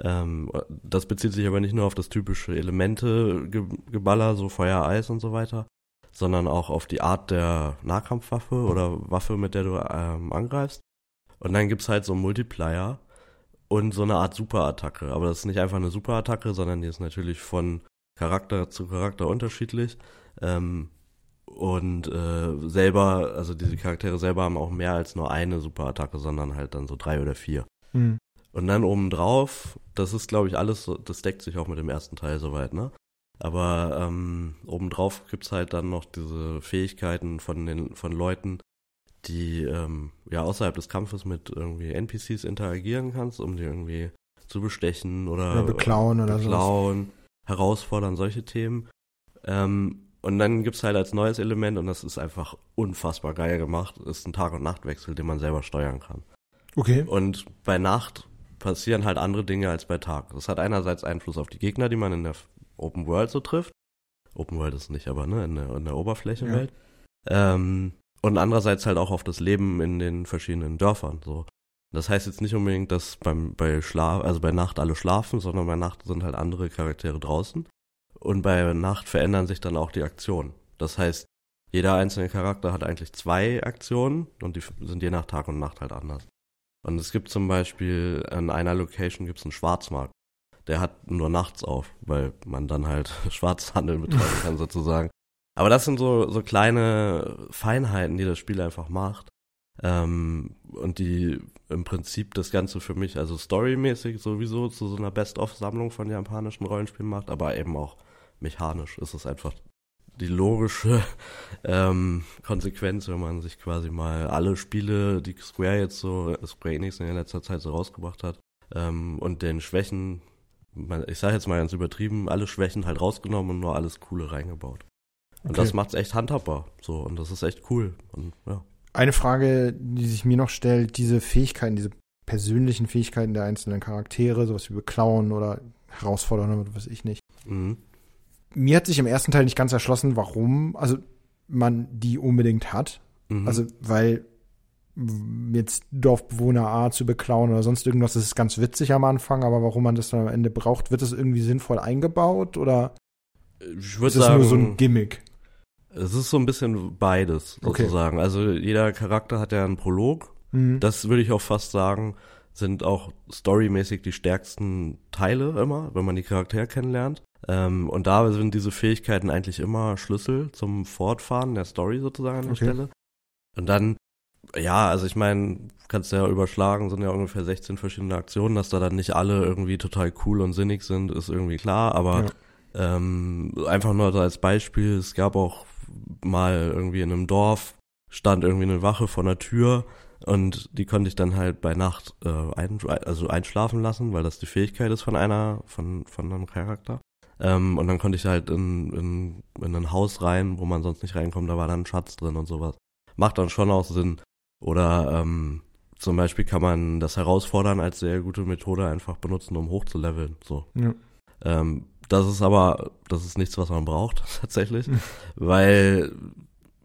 Ähm, das bezieht sich aber nicht nur auf das typische Elemente-Geballer, so Feuer, Eis und so weiter, sondern auch auf die Art der Nahkampfwaffe oder Waffe, mit der du ähm, angreifst. Und dann gibt's halt so einen Multiplier und so eine Art Superattacke. Aber das ist nicht einfach eine Superattacke, sondern die ist natürlich von Charakter zu Charakter unterschiedlich. Ähm, und äh, selber, also diese Charaktere selber haben auch mehr als nur eine Superattacke, sondern halt dann so drei oder vier. Mhm. Und dann obendrauf, das ist glaube ich alles, das deckt sich auch mit dem ersten Teil soweit, ne? Aber ähm, obendrauf gibt's halt dann noch diese Fähigkeiten von den von Leuten, die ähm, ja außerhalb des Kampfes mit irgendwie NPCs interagieren kannst, um die irgendwie zu bestechen oder, oder beklauen oder beklauen, sowas. herausfordern, solche Themen. Ähm, und dann gibt's halt als neues Element, und das ist einfach unfassbar geil gemacht, ist ein Tag- und Nachtwechsel, den man selber steuern kann. Okay. Und bei Nacht passieren halt andere Dinge als bei Tag. Das hat einerseits Einfluss auf die Gegner, die man in der Open World so trifft. Open World ist nicht, aber ne, in der, in der Oberfläche ja. Ähm, und andererseits halt auch auf das Leben in den verschiedenen Dörfern. So, das heißt jetzt nicht unbedingt, dass beim bei Schlaf, also bei Nacht alle schlafen, sondern bei Nacht sind halt andere Charaktere draußen und bei Nacht verändern sich dann auch die Aktionen. Das heißt, jeder einzelne Charakter hat eigentlich zwei Aktionen und die sind je nach Tag und Nacht halt anders. Und es gibt zum Beispiel an einer Location gibt's einen Schwarzmarkt. Der hat nur nachts auf, weil man dann halt [laughs] Schwarzhandel betreiben kann sozusagen. Aber das sind so, so kleine Feinheiten, die das Spiel einfach macht. Ähm, und die im Prinzip das Ganze für mich, also storymäßig sowieso zu so einer Best-of-Sammlung von japanischen Rollenspielen macht, aber eben auch mechanisch ist es einfach die logische [laughs] ähm, Konsequenz, wenn man sich quasi mal alle Spiele, die Square jetzt so, Square Enix in letzter Zeit so rausgebracht hat, ähm, und den Schwächen, ich sage jetzt mal ganz übertrieben, alle Schwächen halt rausgenommen und nur alles Coole reingebaut. Und okay. das macht's echt handhabbar, so, und das ist echt cool, und ja. Eine Frage, die sich mir noch stellt, diese Fähigkeiten, diese persönlichen Fähigkeiten der einzelnen Charaktere, sowas wie beklauen oder herausfordern oder was weiß ich nicht. Mhm mir hat sich im ersten Teil nicht ganz erschlossen, warum, also man die unbedingt hat. Mhm. Also, weil jetzt Dorfbewohner A zu beklauen oder sonst irgendwas, das ist ganz witzig am Anfang, aber warum man das dann am Ende braucht, wird das irgendwie sinnvoll eingebaut oder ich ist das sagen, nur so ein Gimmick? Es ist so ein bisschen beides, sozusagen. Okay. Also jeder Charakter hat ja einen Prolog. Mhm. Das würde ich auch fast sagen, sind auch storymäßig die stärksten Teile immer, wenn man die Charaktere kennenlernt. Ähm, und da sind diese Fähigkeiten eigentlich immer Schlüssel zum Fortfahren der Story sozusagen an der okay. Stelle. Und dann, ja, also ich meine, kannst du ja überschlagen, sind ja ungefähr 16 verschiedene Aktionen, dass da dann nicht alle irgendwie total cool und sinnig sind, ist irgendwie klar, aber ja. ähm, einfach nur als Beispiel, es gab auch mal irgendwie in einem Dorf, stand irgendwie eine Wache vor der Tür und die konnte ich dann halt bei Nacht äh, ein, also einschlafen lassen, weil das die Fähigkeit ist von einer, von, von einem Charakter. Ähm, und dann konnte ich halt in, in, in ein Haus rein, wo man sonst nicht reinkommt, da war dann ein Schatz drin und sowas. Macht dann schon auch Sinn. Oder ähm, zum Beispiel kann man das Herausfordern als sehr gute Methode einfach benutzen, um hochzuleveln. So. Ja. Ähm, das ist aber, das ist nichts, was man braucht, [laughs] tatsächlich. Weil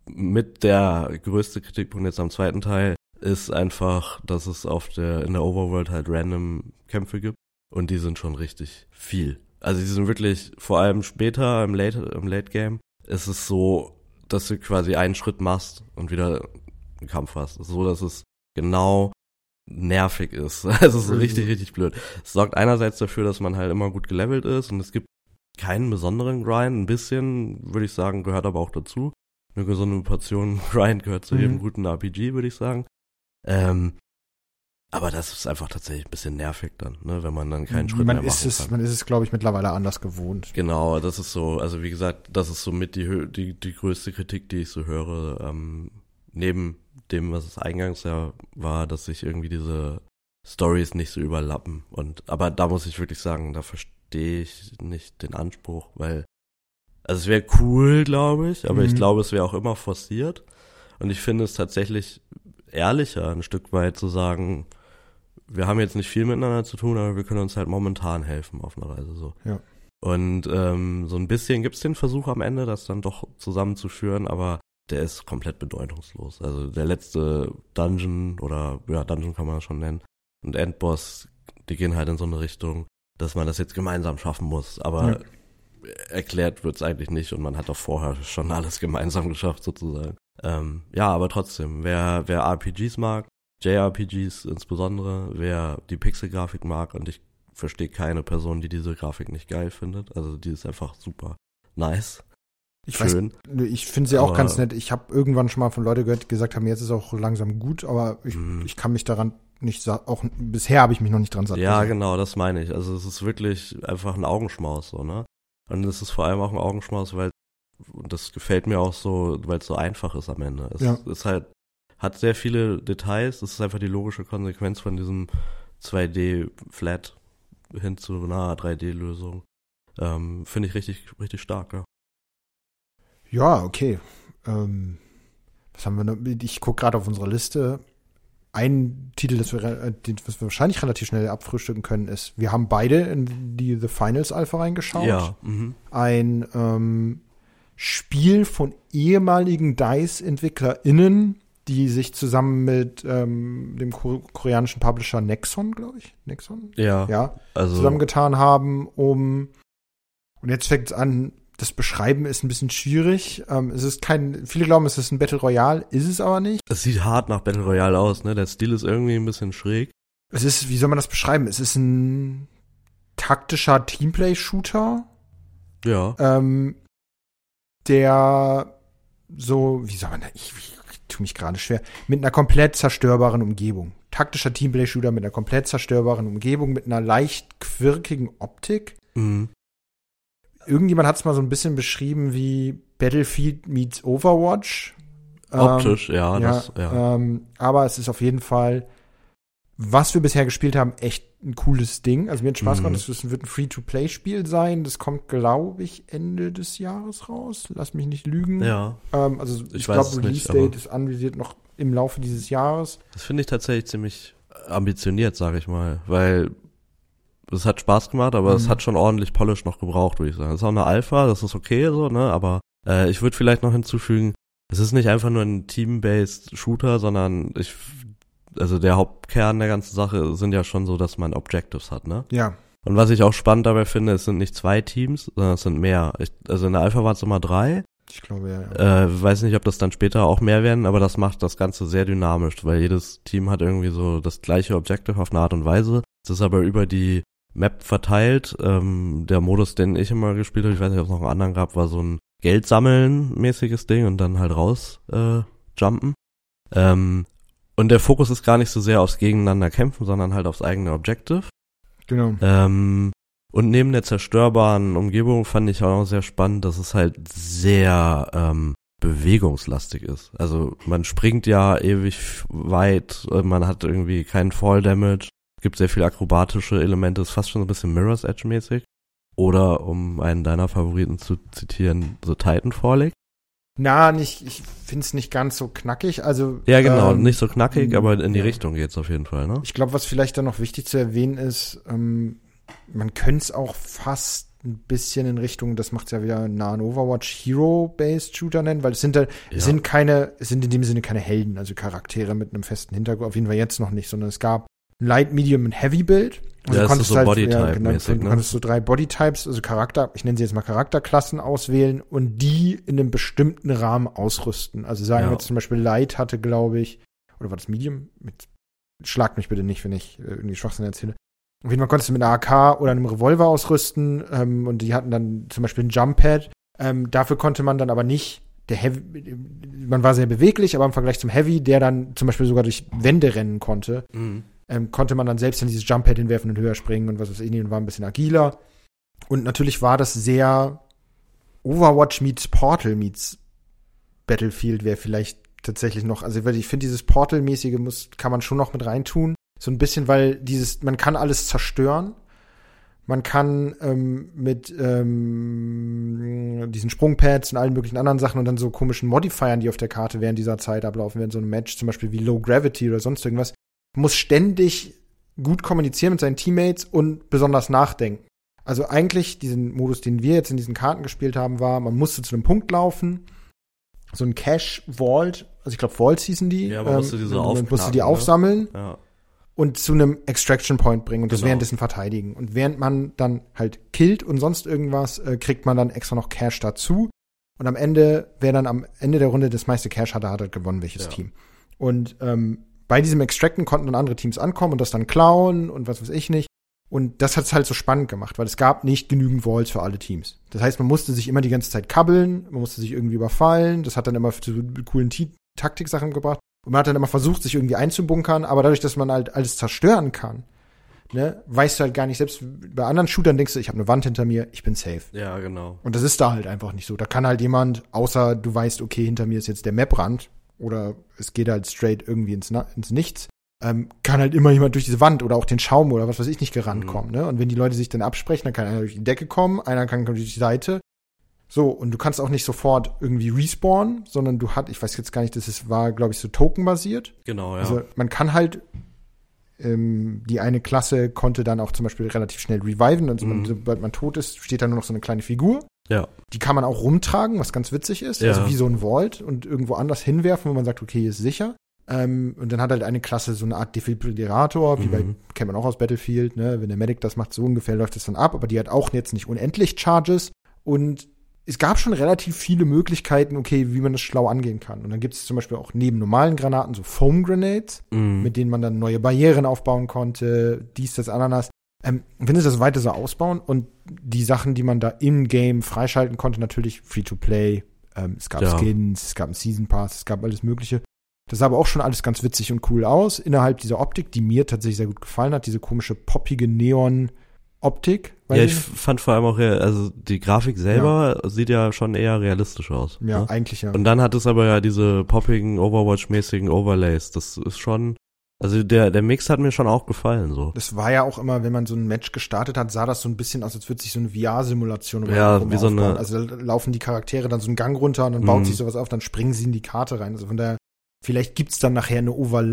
mit der größte Kritikpunkt jetzt am zweiten Teil ist einfach, dass es auf der, in der Overworld halt random Kämpfe gibt. Und die sind schon richtig viel. Also die sind wirklich, vor allem später im Late, im Late Game, ist es so, dass du quasi einen Schritt machst und wieder einen Kampf hast. So, dass es genau nervig ist. [laughs] Also so richtig, richtig blöd. Es sorgt einerseits dafür, dass man halt immer gut gelevelt ist und es gibt keinen besonderen Grind. Ein bisschen, würde ich sagen, gehört aber auch dazu. Eine gesunde Portion [laughs] Grind gehört zu mhm. jedem guten RPG, würde ich sagen. Ähm, aber das ist einfach tatsächlich ein bisschen nervig dann, ne, wenn man dann keinen Schritt man mehr ist es, kann. Man ist es, glaube ich, mittlerweile anders gewohnt. Genau, das ist so, also wie gesagt, das ist so mit die, die, die größte Kritik, die ich so höre, ähm, neben dem, was es eingangs ja war, dass sich irgendwie diese Stories nicht so überlappen. Und aber da muss ich wirklich sagen, da verstehe ich nicht den Anspruch, weil also es wäre cool, glaube ich, aber mhm. ich glaube, es wäre auch immer forciert. Und ich finde es tatsächlich ehrlicher, ein Stück weit zu sagen, wir haben jetzt nicht viel miteinander zu tun, aber wir können uns halt momentan helfen auf einer Reise so. Ja. Und ähm, so ein bisschen gibt's den Versuch am Ende, das dann doch zusammenzuführen, aber der ist komplett bedeutungslos. Also der letzte Dungeon oder ja, Dungeon kann man schon nennen und Endboss, die gehen halt in so eine Richtung, dass man das jetzt gemeinsam schaffen muss. Aber ja. erklärt wird's eigentlich nicht und man hat doch vorher schon alles gemeinsam geschafft sozusagen. Ähm, ja, aber trotzdem, wer, wer RPGs mag, JRPGs insbesondere, wer die Pixel-Grafik mag und ich verstehe keine Person, die diese Grafik nicht geil findet. Also die ist einfach super nice. Ich Schön. Weiß, ich finde sie auch ganz nett. Ich habe irgendwann schon mal von Leuten gehört, die gesagt haben, jetzt ist auch langsam gut, aber ich, mm. ich kann mich daran nicht auch bisher habe ich mich noch nicht dran satt. Ja, gesehen. genau, das meine ich. Also es ist wirklich einfach ein Augenschmaus so, ne? Und es ist vor allem auch ein Augenschmaus, weil das gefällt mir auch so, weil es so einfach ist am Ende. Es ja. ist halt hat sehr viele Details. Das ist einfach die logische Konsequenz von diesem 2D-Flat hin zu einer 3D-Lösung. Ähm, Finde ich richtig, richtig stark, ja. Ja, okay. Ähm, was haben wir noch? Ich gucke gerade auf unsere Liste. Ein Titel, das wir, äh, was wir wahrscheinlich relativ schnell abfrühstücken können, ist, wir haben beide in die The Finals Alpha reingeschaut. Ja. Mhm. Ein ähm, Spiel von ehemaligen DICE-EntwicklerInnen, die sich zusammen mit ähm, dem ko koreanischen Publisher Nexon, glaube ich, Nexon, Ja. ja, Also, zusammengetan haben, um und jetzt fängt es an, das Beschreiben ist ein bisschen schwierig. Ähm, es ist kein, viele glauben, es ist ein Battle Royale, ist es aber nicht. es sieht hart nach Battle Royale aus, ne? Der Stil ist irgendwie ein bisschen schräg. Es ist, wie soll man das beschreiben? Es ist ein taktischer Teamplay-Shooter, Ja. ähm, der so, wie soll man da, ich, ich, ich tue mich gerade schwer, mit einer komplett zerstörbaren Umgebung. Taktischer Teamplay-Shooter mit einer komplett zerstörbaren Umgebung, mit einer leicht quirkigen Optik. Mhm. Irgendjemand hat es mal so ein bisschen beschrieben wie Battlefield meets Overwatch. Ähm, Optisch, ja, ja, das, ja. Ähm, aber es ist auf jeden Fall, was wir bisher gespielt haben, echt ein cooles Ding. Also mir hat Spaß Mhm. gemacht. Das wird ein Free-to-Play-Spiel sein. Das kommt, glaube ich, Ende des Jahres raus. Lass mich nicht lügen. ja. Ähm, also ich, Ich glaube, es Release-Date ist anvisiert noch im Laufe dieses Jahres. Das finde ich tatsächlich ziemlich ambitioniert, sage ich mal, weil es hat Spaß gemacht, aber es Mhm. hat schon ordentlich Polish noch gebraucht, würde ich sagen. Es ist auch eine Alpha, das ist okay so, ne, aber äh, ich würde vielleicht noch hinzufügen, es ist nicht einfach nur ein Team-based Shooter, sondern ich also der Hauptkern der ganzen Sache sind ja schon so, dass man Objectives hat, ne? Ja. Und was ich auch spannend dabei finde, es sind nicht zwei Teams, sondern es sind mehr. Ich, also in der Alpha waren es immer drei. Ich glaube, ja. ja. Äh, weiß nicht, ob das dann später auch mehr werden, aber das macht das Ganze sehr dynamisch, weil jedes Team hat irgendwie so das gleiche Objective auf eine Art und Weise. Es ist aber über die Map verteilt. Ähm, der Modus, den ich immer gespielt habe, ich weiß nicht, ob es noch einen anderen gab, war so ein Geld sammeln mäßiges Ding und dann halt raus äh, jumpen. Ähm, und der Fokus ist gar nicht so sehr aufs Gegeneinander kämpfen, sondern halt aufs eigene Objective. Genau. Ähm, und neben der zerstörbaren Umgebung fand ich auch noch sehr spannend, dass es halt sehr ähm, bewegungslastig ist. Also man springt ja ewig weit, äh, man hat irgendwie keinen Fall Damage, gibt sehr viele akrobatische Elemente, ist fast schon so ein bisschen Mirror's Edge mäßig. Oder um einen deiner Favoriten zu zitieren, so Titanfallig. Na, nicht, ich finde es nicht ganz so knackig. Also Ja, genau, ähm, nicht so knackig, aber in die ja. Richtung geht's auf jeden Fall, ne? Ich glaube, was vielleicht dann noch wichtig zu erwähnen ist, ähm, man könnte es auch fast ein bisschen in Richtung, das macht ja wieder nahen Overwatch Hero-Based Shooter nennen, weil es sind, da- Ja. es sind keine, es sind in dem Sinne keine Helden, also Charaktere mit einem festen Hintergrund, auf jeden Fall jetzt noch nicht, sondern es gab Light, Medium und Heavy Build. Und Ja, du konntest so halt, Bodytype-mäßig, du ne? konntest so drei Bodytypes, also Charakter, ich nenne sie jetzt mal Charakterklassen auswählen und die in einem bestimmten Rahmen ausrüsten. Also sagen Ja. wir jetzt zum Beispiel Light hatte, glaube ich, oder war das Medium? Mit, schlagt mich bitte nicht, wenn ich äh, irgendwie Schwachsinn erzähle. Auf jeden Fall konntest du mit einer AK oder einem Revolver ausrüsten ähm, und die hatten dann zum Beispiel ein Jump Pad. Ähm, dafür konnte man dann aber nicht der Heavy, man war sehr beweglich, aber im Vergleich zum Heavy, der dann zum Beispiel sogar durch Wände rennen konnte, Mhm. Ähm, konnte man dann selbst in dieses Jump Pad hinwerfen und höher springen und was weiß ich nicht und war ein bisschen agiler. Und natürlich war das sehr Overwatch meets Portal meets Battlefield wäre vielleicht tatsächlich noch, also ich finde, dieses Portal-mäßige muss, kann man schon noch mit reintun. So ein bisschen, weil dieses, man kann alles zerstören. Man kann ähm, mit ähm, diesen Sprungpads und allen möglichen anderen Sachen und dann so komischen Modifiern, die auf der Karte während dieser Zeit ablaufen, während so einem Match, zum Beispiel wie Low Gravity oder sonst irgendwas, muss ständig gut kommunizieren mit seinen Teammates und besonders nachdenken. Also eigentlich diesen Modus, den wir jetzt in diesen Karten gespielt haben, war, man musste zu einem Punkt laufen, so ein Cache Vault, also ich glaube Vaults hießen die. Ja, man musste die so man musste die ne? aufsammeln Ja. und zu einem Extraction Point bringen und das Genau. währenddessen verteidigen. Und während man dann halt killt und sonst irgendwas, äh, kriegt man dann extra noch Cash dazu. Und am Ende, wer dann am Ende der Runde das meiste Cash hatte, hat halt gewonnen, welches Ja. Team. Und ähm, bei diesem Extracten konnten dann andere Teams ankommen und das dann klauen und was weiß ich nicht. Und das hat es halt so spannend gemacht, weil es gab nicht genügend Walls für alle Teams. Das heißt, man musste sich immer die ganze Zeit kabbeln, man musste sich irgendwie überfallen. Das hat dann immer zu coolen Taktiksachen gebracht. Und man hat dann immer versucht, sich irgendwie einzubunkern, aber dadurch, dass man halt alles zerstören kann, ne, weißt du halt gar nicht, selbst bei anderen Shootern denkst du, ich habe eine Wand hinter mir, ich bin safe. ja, genau. Und das ist da halt einfach nicht so. Da kann halt jemand, außer du weißt, okay, hinter mir ist jetzt der Maprand oder es geht halt straight irgendwie ins, ins Nichts, ähm, kann halt immer jemand durch diese Wand oder auch den Schaum oder was weiß ich nicht gerannt Mhm. kommen. Ne? Und wenn die Leute sich dann absprechen, dann kann einer durch die Decke kommen, einer kann durch die Seite. So, und du kannst auch nicht sofort irgendwie respawnen, sondern du hat, ich weiß jetzt gar nicht, das ist, war, glaube ich, so tokenbasiert. Genau, ja. Also man kann halt ähm, die eine Klasse konnte dann auch zum Beispiel relativ schnell reviven. Also man, Mhm. sobald man tot ist, steht da nur noch so eine kleine Figur. Ja. Die kann man auch rumtragen, was ganz witzig ist. Ja. Also wie so ein Vault und irgendwo anders hinwerfen, wo man sagt, okay, hier ist sicher. Ähm, und dann hat halt eine Klasse so eine Art Defibrillator, wie bei, Mhm. kennt man auch aus Battlefield, ne? Wenn der Medic das macht, so ungefähr läuft das dann ab, aber die hat auch jetzt nicht unendlich Charges. Und es gab schon relativ viele Möglichkeiten, okay, wie man das schlau angehen kann. Und dann gibt es zum Beispiel auch neben normalen Granaten so Foam Grenades, Mhm. mit denen man dann neue Barrieren aufbauen konnte, dies, das, Ananas. Ähm, wenn sie das weiter so ausbauen und die Sachen, die man da in-game freischalten konnte, natürlich Free-to-Play, ähm, es gab Ja. Skins, es gab einen Season Pass, es gab alles Mögliche. Das sah aber auch schon alles ganz witzig und cool aus, innerhalb dieser Optik, die mir tatsächlich sehr gut gefallen hat, diese komische poppige Neon-Optik. Ja, ich fand vor allem auch, also die Grafik selber sieht ja schon eher realistisch aus. ja, ne? eigentlich ja. Und dann hat es aber ja diese poppigen, Overwatch-mäßigen Overlays. Das ist schon, also der, der Mix hat mir schon auch gefallen, so. Das war ja auch immer, wenn man so ein Match gestartet hat, sah das so ein bisschen aus, als würde sich so eine VR-Simulation Ja, wie so eine-. Also da laufen die Charaktere dann so einen Gang runter und dann baut Mhm. sich sowas auf, dann springen sie in die Karte rein. Also von daher, vielleicht gibt's dann nachher eine Over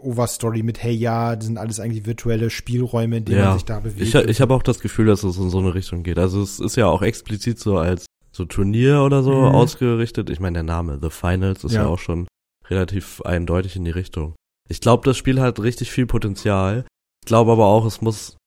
Overstory mit, hey ja, das sind alles eigentlich virtuelle Spielräume, in denen man sich da bewegt. Ich, ich habe auch das Gefühl, dass es in so eine Richtung geht. Also es ist ja auch explizit so als so Turnier oder so Mhm. ausgerichtet. Ich meine, der Name The Finals ist ja. Ja. auch schon relativ eindeutig in die Richtung. Ich glaube, das Spiel hat richtig viel Potenzial. Ich glaube aber auch, es muss,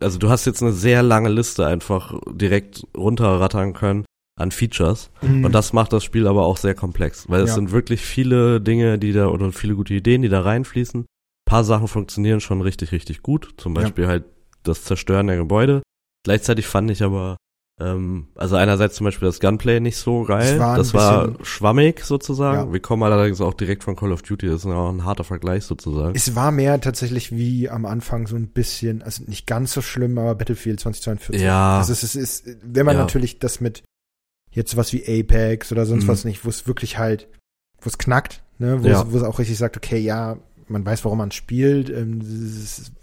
also du hast jetzt eine sehr lange Liste einfach direkt runterrattern können an Features. Mhm. Und das macht das Spiel aber auch sehr komplex, weil es Ja. sind wirklich viele Dinge, die da oder viele gute Ideen, die da reinfließen. Ein paar Sachen funktionieren schon richtig, richtig gut. Zum Ja. Beispiel halt das Zerstören der Gebäude. Gleichzeitig fand ich aber, ähm, also einerseits zum Beispiel das Gunplay nicht so geil. War das war schwammig sozusagen. Ja. Wir kommen allerdings auch direkt von Call of Duty. Das ist auch ein harter Vergleich sozusagen. es war mehr tatsächlich wie am Anfang so ein bisschen, also nicht ganz so schlimm, aber Battlefield 2042. Ja. Also es ist, es ist wenn man Ja. natürlich das mit jetzt was wie Apex oder sonst Mhm. was nicht, wo es wirklich halt, wo es knackt, ne, wo, Ja. es, wo es auch richtig sagt, okay, ja, man weiß, warum man spielt, ähm,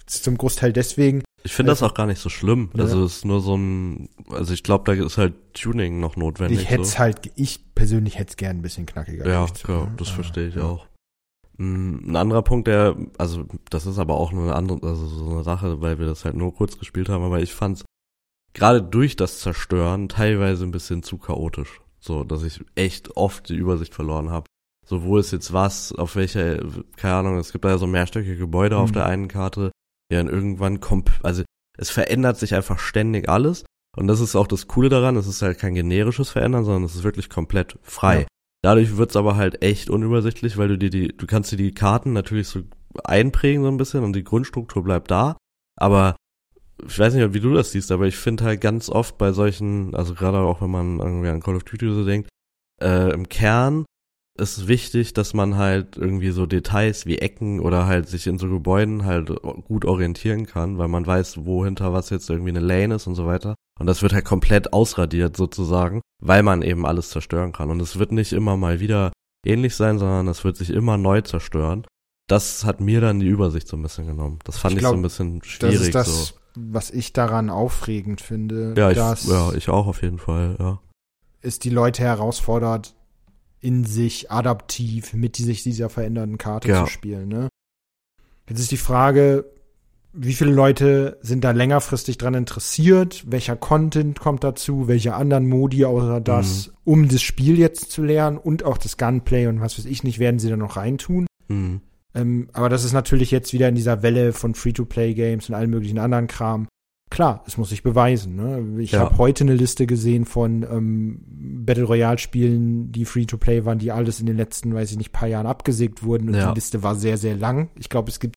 zum Großteil deswegen. Ich finde das auch gar nicht so schlimm. Ja. Also es ist nur so ein, also ich glaube, da ist halt Tuning noch notwendig. ich hätte so. es halt, ich persönlich hätte es gern ein bisschen knackiger. Ja, klar, das verstehe ich ja. auch. Mm, Ein anderer Punkt, der, also das ist aber auch eine andere, also so eine Sache, weil wir das halt nur kurz gespielt haben, aber ich fand's gerade durch das Zerstören teilweise ein bisschen zu chaotisch. So, dass ich echt oft die Übersicht verloren habe. So, wo ist jetzt was, auf welcher, keine Ahnung, es gibt da ja so mehrstöckige Gebäude auf Mhm. der einen Karte, die dann irgendwann kommt, also es verändert sich einfach ständig alles. Und das ist auch das Coole daran, es ist halt kein generisches Verändern, sondern es ist wirklich komplett frei. Ja. Dadurch wird's aber halt echt unübersichtlich, weil du dir die, du kannst dir die Karten natürlich so einprägen so ein bisschen und die Grundstruktur bleibt da. Aber ich weiß nicht, wie du das siehst, aber ich finde halt ganz oft bei solchen, also gerade auch wenn man irgendwie an Call of Duty so denkt, äh, im Kern ist wichtig, dass man halt irgendwie so Details wie Ecken oder halt sich in so Gebäuden halt gut orientieren kann, weil man weiß, wo hinter was jetzt irgendwie eine Lane ist und so weiter. Und das wird halt komplett ausradiert sozusagen, weil man eben alles zerstören kann. Und es wird nicht immer mal wieder ähnlich sein, sondern es wird sich immer neu zerstören. Das hat mir dann die Übersicht so ein bisschen genommen. Das fand Ich ich, glaub, so ein bisschen Das schwierig. ist das, so. was ich daran aufregend finde, Ja, ich, ja, ich auch auf jeden Fall, ja. es die Leute herausfordert, in sich adaptiv mit sich dieser veränderten Karte Ja. zu spielen. Ne? Jetzt ist die Frage, wie viele Leute sind da längerfristig dran interessiert? Welcher Content kommt dazu? Welche anderen Modi außer das, um das Spiel jetzt zu lernen und auch das Gunplay und was weiß ich nicht, werden sie da noch reintun? Mhm. Ähm, aber das ist natürlich jetzt wieder in dieser Welle von Free-to-Play-Games und allen möglichen anderen Kram. Klar, es muss sich beweisen. Ne? Ich Ja. habe heute eine Liste gesehen von ähm, Battle Royale-Spielen, die Free-to-Play waren, die alles in den letzten, weiß ich nicht, paar Jahren abgesägt wurden. Und Ja. die Liste war sehr, sehr lang. Ich glaube, es gibt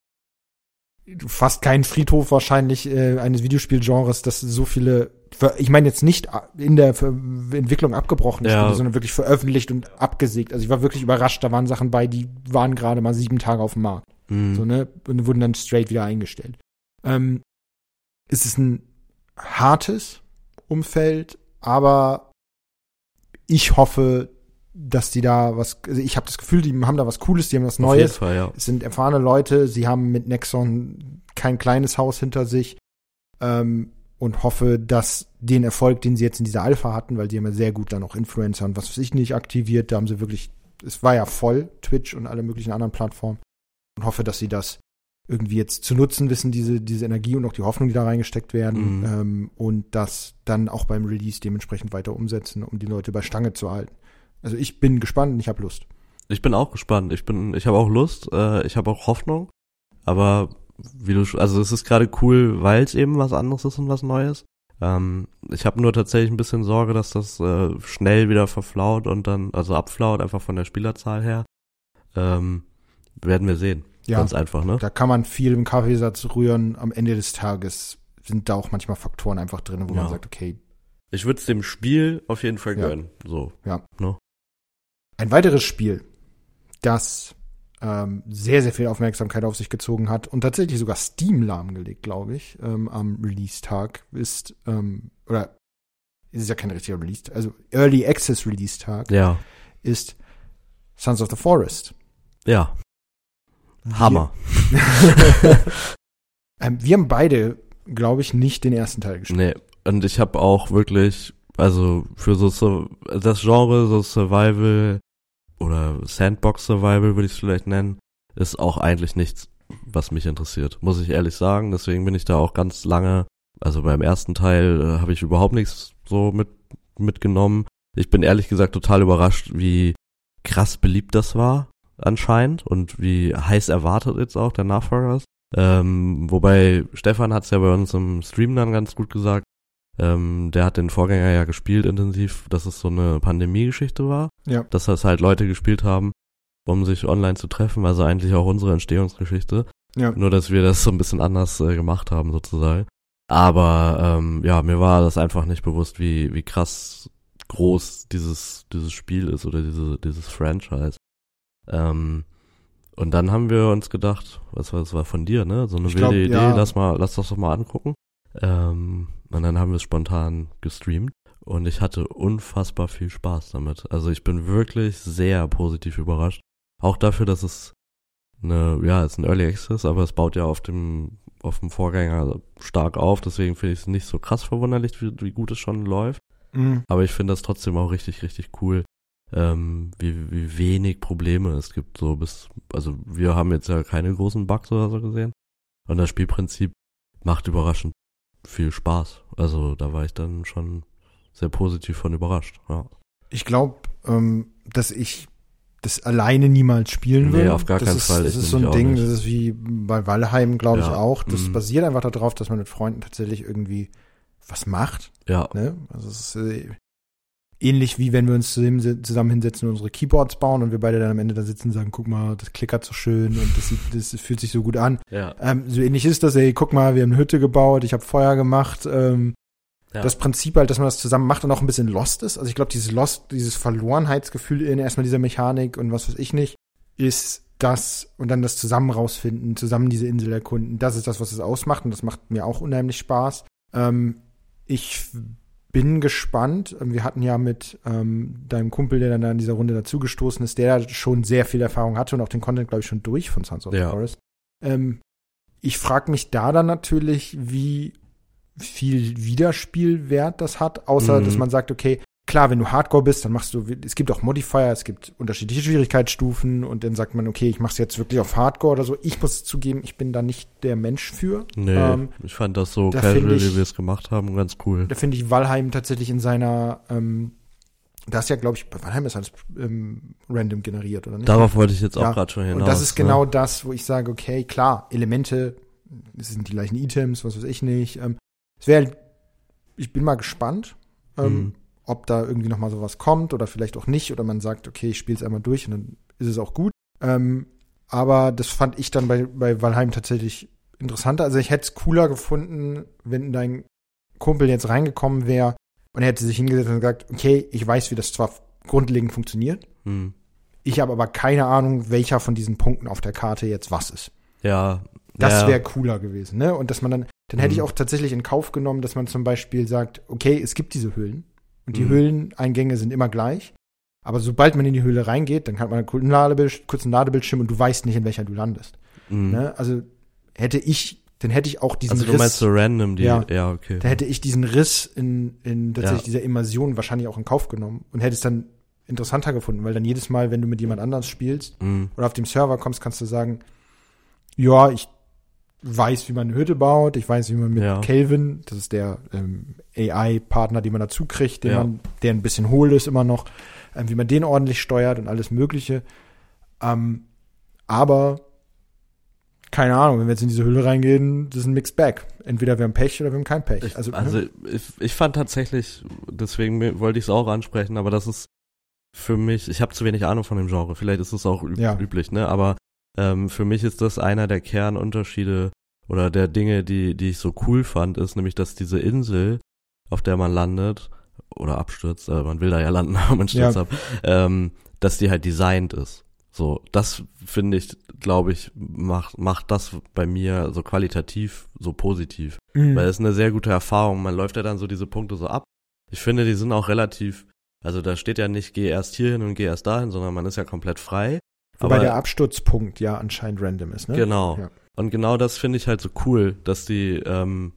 fast keinen Friedhof wahrscheinlich äh, eines Videospielgenres, das so viele, ich meine jetzt nicht in der Entwicklung abgebrochene Ja. Spiele, sondern wirklich veröffentlicht und abgesägt. Also ich war wirklich überrascht, da waren Sachen bei, die waren gerade mal sieben Tage auf dem Markt. Mhm. So, ne? Und wurden dann straight wieder eingestellt. Ähm, es ist ein hartes Umfeld, aber ich hoffe, dass die da was, also ich habe das Gefühl, die haben da was Cooles, die haben was Neues. Fall, ja. Es sind erfahrene Leute, sie haben mit Nexon kein kleines Haus hinter sich ähm, und hoffe, dass den Erfolg, den sie jetzt in dieser Alpha hatten, weil sie haben ja sehr gut dann auch Influencer und was weiß ich nicht aktiviert, da haben sie wirklich, es war ja voll, Twitch und alle möglichen anderen Plattformen und hoffe, dass sie das irgendwie jetzt zu nutzen wissen, diese, diese Energie und auch die Hoffnung, die da reingesteckt werden Mhm. ähm, und das dann auch beim Release dementsprechend weiter umsetzen, um die Leute bei Stange zu halten. Also ich bin gespannt und ich habe Lust. Ich bin auch gespannt. Ich bin, ich habe auch Lust, äh, ich habe auch Hoffnung. Aber wie du, also es ist gerade cool, weil es eben was anderes ist und was Neues. Ähm, ich habe nur tatsächlich ein bisschen Sorge, dass das äh, schnell wieder verflaut und dann, also abflaut, einfach von der Spielerzahl her. Ähm, werden wir sehen. Ja, Ganz einfach, ne? da kann man viel im Kaffeesatz rühren. Am Ende des Tages sind da auch manchmal Faktoren einfach drin, wo man Ja. sagt, okay, Ich würde es dem Spiel auf jeden Fall Ja. gönnen. So. Ein weiteres Spiel, das ähm, sehr, sehr viel Aufmerksamkeit auf sich gezogen hat und tatsächlich sogar Steam lahmgelegt, glaube ich, ähm, am Release-Tag ist, ähm, oder es ist ja kein richtiger Release, also Early Access Release-Tag Ja. ist Sons of the Forest. Ja. Hammer. [laughs] Ähm, wir haben beide, glaube ich, nicht den ersten Teil gespielt. Nee. Und ich habe auch wirklich, also für so, so das Genre, so Survival oder Sandbox Survival würde ich es vielleicht nennen, ist auch eigentlich nichts, was mich interessiert, muss ich ehrlich sagen. Deswegen bin ich da auch ganz lange, also beim ersten Teil äh, habe ich überhaupt nichts so mit mitgenommen. Ich bin ehrlich gesagt total überrascht, wie krass beliebt das war anscheinend und wie heiß erwartet jetzt auch der Nachfolger ist. Ähm, wobei Stefan hat es ja bei uns im Stream dann ganz gut gesagt. Ähm, der hat den Vorgänger ja gespielt intensiv, dass es so eine Pandemie-Geschichte war. Ja. Dass das halt Leute gespielt haben, um sich online zu treffen. Also eigentlich auch unsere Entstehungsgeschichte. Ja. Nur, dass wir das so ein bisschen anders äh, gemacht haben sozusagen. Aber ähm, ja, mir war das einfach nicht bewusst, wie, wie krass groß dieses, dieses Spiel ist oder diese, dieses Franchise. Ähm, und dann haben wir uns gedacht, was war das war von dir, ne? So eine Ich wilde glaub, Idee, ja. lass mal, lass das doch mal angucken. Ähm, und dann haben wir es spontan gestreamt und ich hatte unfassbar viel Spaß damit. Also ich bin wirklich sehr positiv überrascht. Auch dafür, dass es eine, ja, es ist ein Early Access, aber es baut ja auf dem, auf dem Vorgänger stark auf, deswegen finde ich es nicht so krass verwunderlich, wie, wie gut es schon läuft. Mhm. Aber ich finde das trotzdem auch richtig, richtig cool, ähm, wie, wie wenig Probleme es gibt. So bis, also wir haben jetzt ja keine großen Bugs oder so gesehen. Und das Spielprinzip macht überraschend viel Spaß. Also da war ich dann schon sehr positiv von überrascht. Ja. Ich glaube, ähm, dass ich das alleine niemals spielen Nee, will. auf gar das keinen ist, Fall. Das Ich ist so ein Ding, nicht. das ist wie bei Valheim, glaube ich, Ja, auch. Das mhm. basiert einfach darauf, dass man mit Freunden tatsächlich irgendwie was macht. Ja, Ne? Also es ist äh, ähnlich wie wenn wir uns zusammen hinsetzen und unsere Keyboards bauen und wir beide dann am Ende da sitzen und sagen, guck mal, das klickert so schön und das, sieht, das fühlt sich so gut an. ja, Ähm, so ähnlich ist das, ey, guck mal, wir haben eine Hütte gebaut, ich habe Feuer gemacht. Ähm, ja. Das Prinzip halt, dass man das zusammen macht und auch ein bisschen lost ist. Also ich glaube, dieses Lost, dieses Verlorenheitsgefühl in erstmal dieser Mechanik und was weiß ich nicht, ist das und dann das zusammen rausfinden, zusammen diese Insel erkunden. Das ist das, was es ausmacht und das macht mir auch unheimlich Spaß. Ähm, ich bin gespannt. Ähm, Wir hatten ja mit ähm, deinem Kumpel, der dann da in dieser Runde dazugestoßen ist, der schon sehr viel Erfahrung hatte und auch den Content, glaube ich, schon durch von Sons of the Ja. Forest. Ähm, ich frage mich da dann natürlich, wie viel Wiederspielwert das hat, außer Mhm. dass man sagt, okay, klar, wenn du Hardcore bist, dann machst du, es gibt auch Modifier, es gibt unterschiedliche Schwierigkeitsstufen und dann sagt man, okay, ich mach's jetzt wirklich auf Hardcore oder so. Ich muss zugeben, ich bin da nicht der Mensch für. nee, ähm, ich fand das so da casual, ich- wie wir es gemacht haben, ganz cool. Da finde ich Valheim tatsächlich in seiner, ähm, das ist ja, glaube ich, bei Valheim ist alles ähm, random generiert, oder nicht? Darauf wollte ich jetzt auch Ja, gerade schon hinaus. Und das ist ne? genau das, wo ich sage, okay, klar, Elemente, es sind die gleichen Items, was weiß ich nicht. Ähm, es wäre, ich bin mal gespannt, ähm, Mhm. Ob da irgendwie noch mal sowas kommt oder vielleicht auch nicht oder man sagt, okay, ich spiele es einmal durch und dann ist es auch gut. Ähm, aber das fand ich dann bei, bei Valheim tatsächlich interessanter. Also ich hätte es cooler gefunden, wenn dein Kumpel jetzt reingekommen wäre und er hätte sich hingesetzt und gesagt, okay, ich weiß, wie das zwar grundlegend funktioniert, Hm. ich habe aber keine Ahnung, welcher von diesen Punkten auf der Karte jetzt was ist. Ja. Das ja. wäre cooler gewesen, ne? Und dass man dann, dann hätte ich Mhm. auch tatsächlich in Kauf genommen, dass man zum Beispiel sagt, okay, es gibt diese Höhlen und die Mhm. Höhleneingänge sind immer gleich. Aber sobald man in die Höhle reingeht, dann hat man einen kurzen, Ladebild, kurzen Ladebildschirm und du weißt nicht, in welcher du landest. Mhm. Ne? Also hätte ich, dann hätte ich auch diesen Also du Riss, meinst so random, die, Ja. ja, okay. da hätte ich diesen Riss in, in tatsächlich Ja. dieser Immersion wahrscheinlich auch in Kauf genommen und hätte es dann interessanter gefunden, weil dann jedes Mal, wenn du mit jemand anders spielst, Mhm. oder auf dem Server kommst, kannst du sagen, ja, ich weiß, wie man eine Hütte baut. Ich weiß, wie man mit Ja. Kelvin, das ist der ähm, AI-Partner, den man dazu kriegt, den Ja. man, der ein bisschen hohl ist immer noch, ähm, wie man den ordentlich steuert und alles Mögliche. Ähm, aber keine Ahnung, wenn wir jetzt in diese Hülle reingehen, das ist ein Mixed Bag. Entweder wir haben Pech oder wir haben kein Pech. Ich, also, also, ne? ich, ich fand tatsächlich, deswegen wollte ich es auch ansprechen, aber das ist für mich, ich habe zu wenig Ahnung von dem Genre, vielleicht ist es auch üb Ja. üblich, ne? Aber ähm, für mich ist das einer der Kernunterschiede oder der Dinge, die, die ich so cool fand, ist nämlich, dass diese Insel, auf der man landet, oder abstürzt, äh, man will da ja landen, [laughs] aber man stürzt Ja. ab, ähm, dass die halt designt ist. So, das finde ich, glaube ich, macht, macht das bei mir so qualitativ so positiv. Mhm. Weil das ist eine sehr gute Erfahrung. Man läuft ja dann so diese Punkte so ab. Ich finde, die sind auch relativ, also da steht ja nicht, geh erst hierhin und geh erst dahin, sondern man ist ja komplett frei. Wobei aber- der Absturzpunkt ja anscheinend random ist, ne? Genau. Ja. Und genau das finde ich halt so cool, dass die, ähm,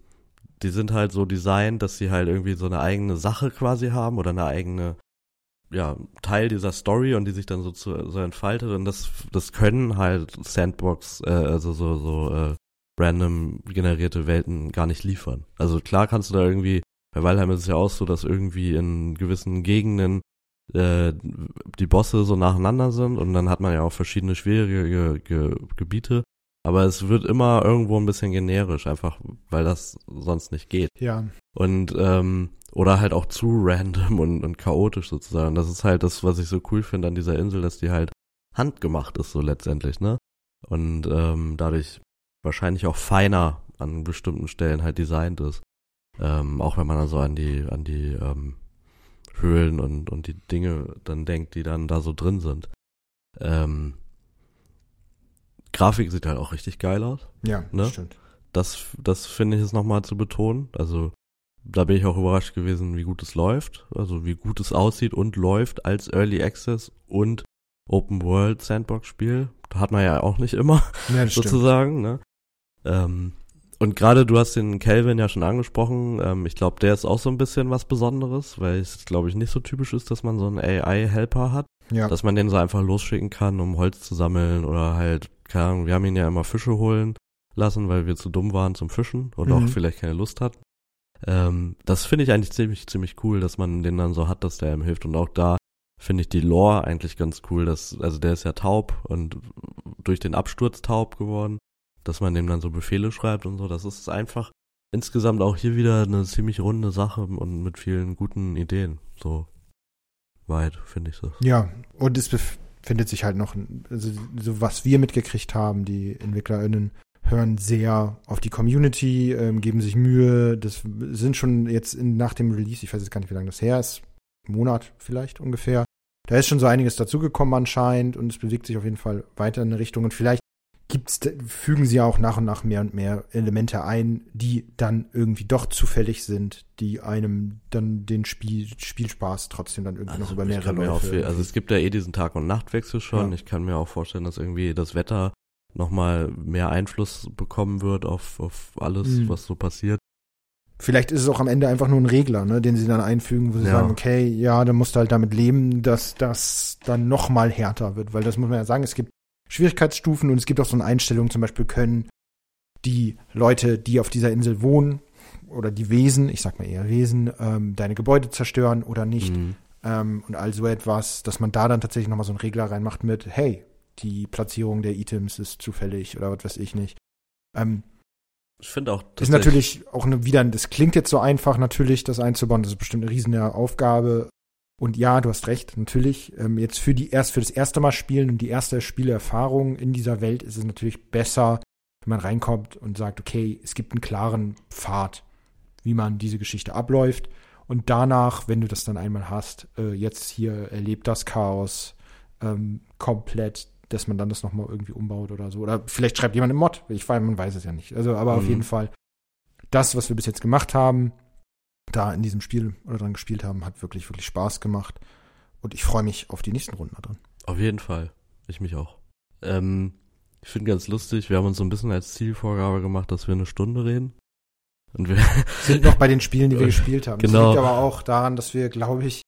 die sind halt so designt, dass sie halt irgendwie so eine eigene Sache quasi haben oder eine eigene, ja, Teil dieser Story und die sich dann so, zu, so entfaltet und das, das können halt Sandbox, äh, also so, so, äh, random generierte Welten gar nicht liefern. Also klar kannst du da irgendwie, bei Valheim ist es ja auch so, dass irgendwie in gewissen Gegenden äh, die Bosse so nacheinander sind und dann hat man ja auch verschiedene schwierige Ge Gebiete. Aber es wird immer irgendwo ein bisschen generisch, einfach weil das sonst nicht geht. ja. Und ähm, oder halt auch zu random und, und chaotisch sozusagen. Das ist halt das, was ich so cool finde an dieser Insel, dass die halt handgemacht ist so letztendlich, ne? Und ähm, dadurch wahrscheinlich auch feiner an bestimmten Stellen halt designt ist. Ähm, auch wenn man also an die, an die ähm, Höhlen und, und die Dinge dann denkt, die dann da so drin sind. Ähm, Grafik sieht halt auch richtig geil aus. Ja, Ne? stimmt. Das, das finde ich es nochmal zu betonen. Also da bin ich auch überrascht gewesen, wie gut es läuft. Also wie gut es aussieht und läuft als Early Access und Open World Sandbox Spiel. Da hat man ja auch nicht immer Ja, [laughs] sozusagen. Ne? Ähm, und gerade du hast den Kelvin ja schon angesprochen. Ähm, ich glaube, der ist auch so ein bisschen was Besonderes, weil es, glaube ich, nicht so typisch ist, dass man so einen AI-Helper hat Ja. dass man den so einfach losschicken kann, um Holz zu sammeln oder halt, keine Ahnung, wir haben ihn ja immer Fische holen lassen, weil wir zu dumm waren zum Fischen und Mhm. auch vielleicht keine Lust hatten. Ähm, das finde ich eigentlich ziemlich, ziemlich cool, dass man den dann so hat, dass der ihm hilft. Und auch da finde ich die Lore eigentlich ganz cool, dass, also der ist ja taub und durch den Absturz taub geworden, dass man dem dann so Befehle schreibt und so. Das ist einfach insgesamt auch hier wieder eine ziemlich runde Sache und mit vielen guten Ideen. So weit finde ich das. Ja, und es befindet sich halt noch, also so was wir mitgekriegt haben, die EntwicklerInnen hören sehr auf die Community, ähm, geben sich Mühe. Das sind schon jetzt in, nach dem Release, ich weiß jetzt gar nicht, wie lange das her ist, Monat vielleicht ungefähr. Da ist schon so einiges dazugekommen anscheinend und es bewegt sich auf jeden Fall weiter in eine Richtung. Und vielleicht gibt's, fügen sie auch nach und nach mehr und mehr Elemente ein, die dann irgendwie doch zufällig sind, die einem dann den Spiel, Spielspaß trotzdem dann irgendwie noch über mehrere kann mir auch Läufe. viel, also es gibt ja eh diesen Tag- und Nachtwechsel schon. Ja. Ich kann mir auch vorstellen, dass irgendwie das Wetter nochmal mehr Einfluss bekommen wird auf, auf alles, Mhm. was so passiert. Vielleicht ist es auch am Ende einfach nur ein Regler, ne, den sie dann einfügen, wo sie Ja. sagen, okay, ja, dann musst du halt damit leben, dass das dann noch mal härter wird, weil das muss man ja sagen, es gibt Schwierigkeitsstufen und es gibt auch so eine Einstellung, zum Beispiel können die Leute, die auf dieser Insel wohnen oder die Wesen, ich sag mal eher Wesen, ähm, deine Gebäude zerstören oder nicht Mhm. ähm, und all so etwas, dass man da dann tatsächlich noch mal so einen Regler reinmacht mit, hey, die Platzierung der Items ist zufällig oder was weiß ich nicht. Ähm, Ich finde auch, ist natürlich auch eine, wieder, das klingt jetzt so einfach natürlich, das einzubauen, das ist bestimmt eine riesen Aufgabe. Und ja, du hast recht, natürlich. Ähm, jetzt für die erst für das erste Mal spielen und die erste Spielerfahrung in dieser Welt ist es natürlich besser, wenn man reinkommt und sagt, okay, es gibt einen klaren Pfad, wie man diese Geschichte abläuft. Und danach, wenn du das dann einmal hast, äh, jetzt hier erlebt das Chaos ähm, komplett, dass man dann das nochmal irgendwie umbaut oder so. Oder vielleicht schreibt jemand im Mod. Ich weiß, man weiß es ja nicht. Also, aber auf Mhm. jeden Fall, das, was wir bis jetzt gemacht haben, da in diesem Spiel oder dran gespielt haben, hat wirklich, wirklich Spaß gemacht. Und ich freue mich auf die nächsten Runden da drin. Auf jeden Fall. Ich mich auch. Ähm, ich finde ganz lustig, wir haben uns so ein bisschen als Zielvorgabe gemacht, dass wir eine Stunde reden. Und wir, [laughs] Sind noch bei den Spielen, die wir [laughs] gespielt haben. Genau. Das liegt aber auch daran, dass wir, glaube ich,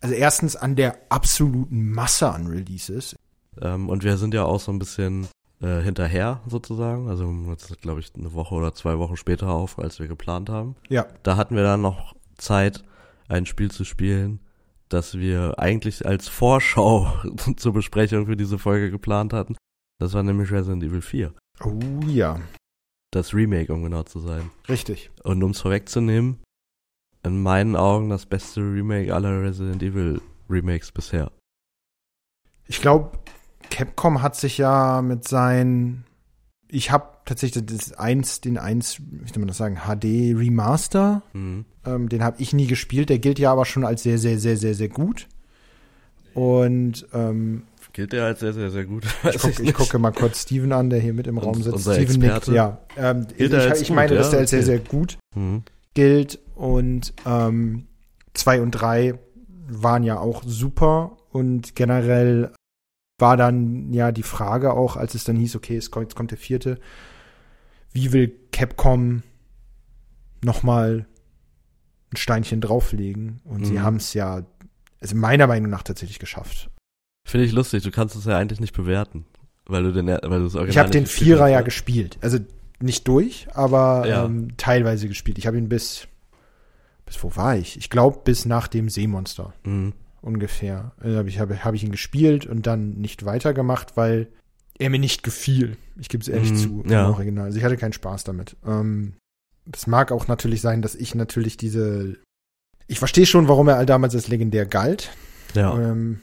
also erstens an der absoluten Masse an Releases. ähm, und wir sind ja auch so ein bisschen äh, hinterher sozusagen. Also das glaube ich eine Woche oder zwei Wochen später auf, als wir geplant haben. Ja. Da hatten wir dann noch Zeit, ein Spiel zu spielen, das wir eigentlich als Vorschau [laughs] zur Besprechung für diese Folge geplant hatten. Das war nämlich Resident Evil 4. Oh ja. Das Remake, um genau zu sein. Richtig. Und um es vorwegzunehmen, in meinen Augen das beste Remake aller Resident Evil Remakes bisher. Ich glaube, Capcom hat sich ja mit seinen ich habe tatsächlich das eins, den eins, wie soll man das sagen, HD Remaster. Mhm. Ähm, den habe ich nie gespielt. Der gilt ja aber schon als sehr, sehr, sehr, sehr, sehr gut. Und ähm, gilt der als sehr, sehr, sehr gut. Ich, guck, ich, gucke mal kurz Steven an, der hier mit im Raum sitzt. Unser Steven Experte. nickt, ja. Ähm, Gilt ich als ich gut, meine, dass ja? der als sehr, sehr gut Mhm. gilt. Und ähm, zwei und drei waren ja auch super. Und generell war dann ja die Frage auch, als es dann hieß, okay, es kommt, jetzt kommt der vierte, wie will Capcom nochmal ein Steinchen drauflegen? Und sie Mhm. haben es ja, also meiner Meinung nach tatsächlich geschafft. Finde ich lustig, du kannst es ja eigentlich nicht bewerten. Weil du den, weil du Original Ich habe den Vierer hast, ja ne? gespielt. Also nicht durch, aber Ja. ähm, teilweise gespielt. Ich habe ihn bis, bis wo war ich? Ich glaube bis nach dem Seemonster Mhm. Ungefähr. Äh, habe ich, hab, hab ich ihn gespielt und dann nicht weitergemacht, weil er mir nicht gefiel. Ich gebe es ehrlich Mhm, zu, ja. im Original. Also ich hatte keinen Spaß damit. Ähm, es mag auch natürlich sein, dass ich natürlich diese. Ich verstehe schon, warum er damals als legendär galt. Ja. Ähm,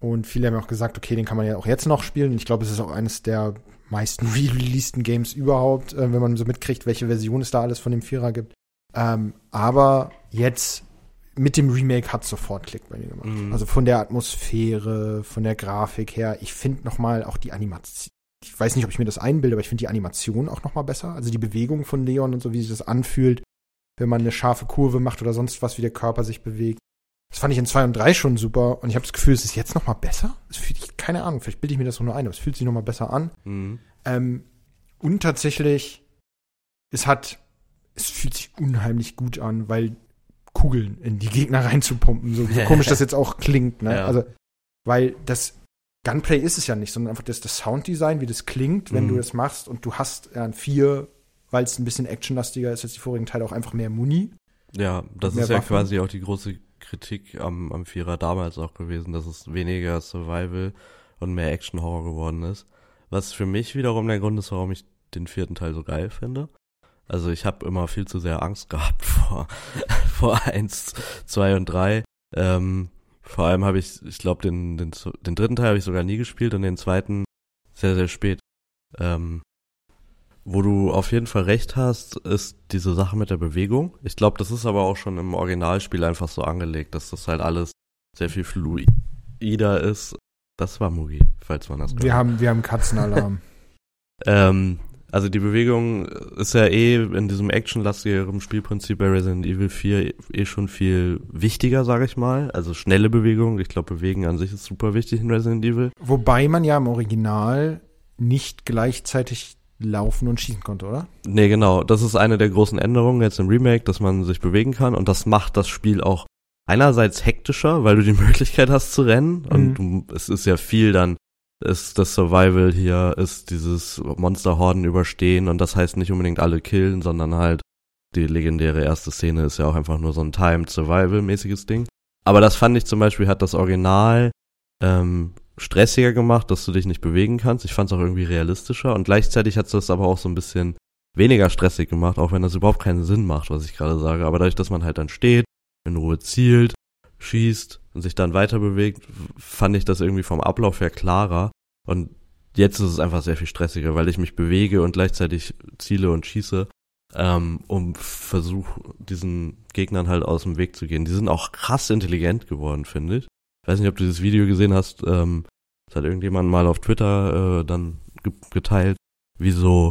und viele haben auch gesagt, okay, den kann man ja auch jetzt noch spielen. Und ich glaube, es ist auch eines der meisten [laughs] re-releaseden Games überhaupt, äh, wenn man so mitkriegt, welche Version es da alles von dem Vierer gibt. Ähm, aber jetzt mit dem Remake hat sofort Klick bei mir gemacht. Mhm. Also von der Atmosphäre, von der Grafik her. Ich finde noch mal auch die Animation. Ich weiß nicht, ob ich mir das einbilde, aber ich finde die Animation auch noch mal besser. Also die Bewegung von Leon und so, wie sich das anfühlt, wenn man eine scharfe Kurve macht oder sonst was, wie der Körper sich bewegt. Das fand ich in 2 und 3 schon super und ich habe das Gefühl, es ist jetzt noch mal besser. Es fühlt sich, keine Ahnung, vielleicht bilde ich mir das nur ein, aber es fühlt sich noch mal besser an. Mhm. Ähm, und tatsächlich, es hat, es fühlt sich unheimlich gut an, weil Kugeln in die Gegner reinzupumpen, so, so [laughs] komisch das jetzt auch klingt, ne? Ja. Also, weil das Gunplay ist es ja nicht, sondern einfach das, das Sounddesign, wie das klingt, wenn Mhm. du das machst und du hast ja ein 4, weil es ein bisschen actionlastiger ist als die vorigen Teile, auch einfach mehr Muni. Ja, das ist ja Waffen. quasi auch die große Kritik am, am Vierer damals auch gewesen, dass es weniger Survival und mehr Action-Horror geworden ist. Was für mich wiederum der Grund ist, warum ich den vierten Teil so geil finde. Also ich habe immer viel zu sehr Angst gehabt vor, [laughs] vor eins, zwei und drei. Ähm, vor allem habe ich, ich glaube, den, den, den dritten Teil habe ich sogar nie gespielt und den zweiten sehr, sehr spät. Ähm, wo du auf jeden Fall recht hast, ist diese Sache mit der Bewegung. Ich glaube, das ist aber auch schon im Originalspiel einfach so angelegt, dass das halt alles sehr viel fluider ist. Das war Mugi, falls man das Wir haben, wir haben Katzenalarm. [laughs] ähm, also die Bewegung ist ja eh in diesem actionlastigeren Spielprinzip bei Resident Evil 4 eh schon viel wichtiger, sage ich mal. Also schnelle Bewegung. Ich glaube, Bewegen an sich ist super wichtig in Resident Evil. Wobei man ja im Original nicht gleichzeitig laufen und schießen konnte, oder? Nee, genau. Das ist eine der großen Änderungen jetzt im Remake, dass man sich bewegen kann und das macht das Spiel auch einerseits hektischer, weil du die [laughs] Möglichkeit hast zu rennen und du, es ist ja viel dann ist das Survival hier, ist dieses Monsterhorden überstehen und das heißt nicht unbedingt alle killen, sondern halt die legendäre erste Szene ist ja auch einfach nur so ein Timed Survival mäßiges Ding. Aber das fand ich zum Beispiel hat das Original ähm, stressiger gemacht, dass du dich nicht bewegen kannst. Ich fand es auch irgendwie realistischer und gleichzeitig hat es das aber auch so ein bisschen weniger stressig gemacht, auch wenn das überhaupt keinen Sinn macht, was ich gerade sage. Aber dadurch, dass man halt dann steht, in Ruhe zielt, schießt und sich dann weiter bewegt, fand ich das irgendwie vom Ablauf her klarer. Und jetzt ist es einfach sehr viel stressiger, weil ich mich bewege und gleichzeitig ziele und schieße, ähm, um versuche, diesen Gegnern halt aus dem Weg zu gehen. Die sind auch krass intelligent geworden, finde ich. Ich weiß nicht, ob du dieses Video gesehen hast, ähm, das hat irgendjemand mal auf Twitter äh, dann ge geteilt, wie so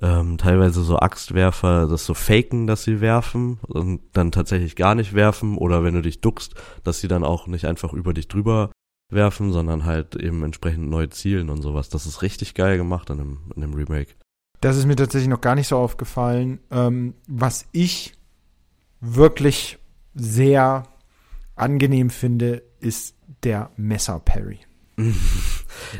ähm, teilweise so Axtwerfer das so faken, dass sie werfen und dann tatsächlich gar nicht werfen oder wenn du dich duckst, dass sie dann auch nicht einfach über dich drüber werfen, sondern halt eben entsprechend neu zielen und sowas. Das ist richtig geil gemacht in dem, in dem Remake. Das ist mir tatsächlich noch gar nicht so aufgefallen. Ähm, was ich wirklich sehr angenehm finde, ist der Messer-Parry. [laughs]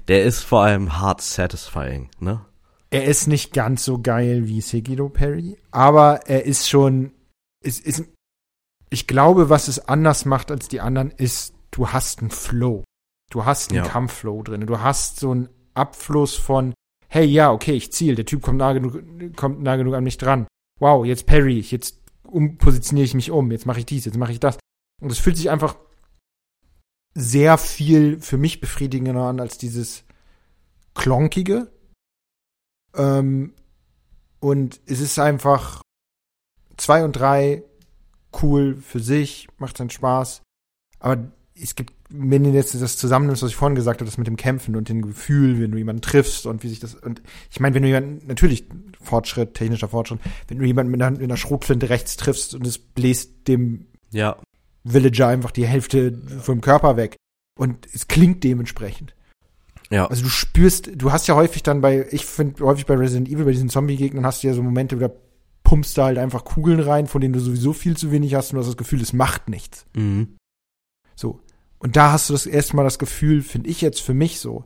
Der ist vor allem hard satisfying, ne? Er ist nicht ganz so geil wie Sekiro Perry, aber er ist schon, ist, ist, ich glaube, was es anders macht als die anderen, ist, du hast einen Flow. Du hast einen Ja. Kampfflow drin. Du hast so einen Abfluss von, hey, ja, okay, ich ziel, der Typ kommt nah genug, kommt nah genug an mich dran. Wow, jetzt parry ich, jetzt um, positioniere ich mich um, jetzt mache ich dies, jetzt mache ich das. Und es fühlt sich einfach sehr viel für mich befriedigender an als dieses klonkige. Ähm, und es ist einfach zwei und drei cool für sich, macht seinen Spaß. Aber es gibt, wenn du jetzt das zusammennimmst, was ich vorhin gesagt habe, das mit dem Kämpfen und dem Gefühl, wenn du jemanden triffst und wie sich das, und ich meine, wenn du jemanden, natürlich Fortschritt, technischer Fortschritt, wenn du jemanden mit einer, mit einer Schrotflinte rechts triffst und es bläst dem Ja, Villager einfach die Hälfte vom Körper weg. Und es klingt dementsprechend. Ja, Also du spürst, du hast ja häufig dann bei, ich finde häufig bei Resident Evil, bei diesen Zombie-Gegnern hast du ja so Momente, wo da pumpst du halt einfach Kugeln rein, von denen du sowieso viel zu wenig hast und du hast das Gefühl, es macht nichts. mhm. So. Und da hast du das erste Mal das Gefühl, finde ich jetzt für mich so,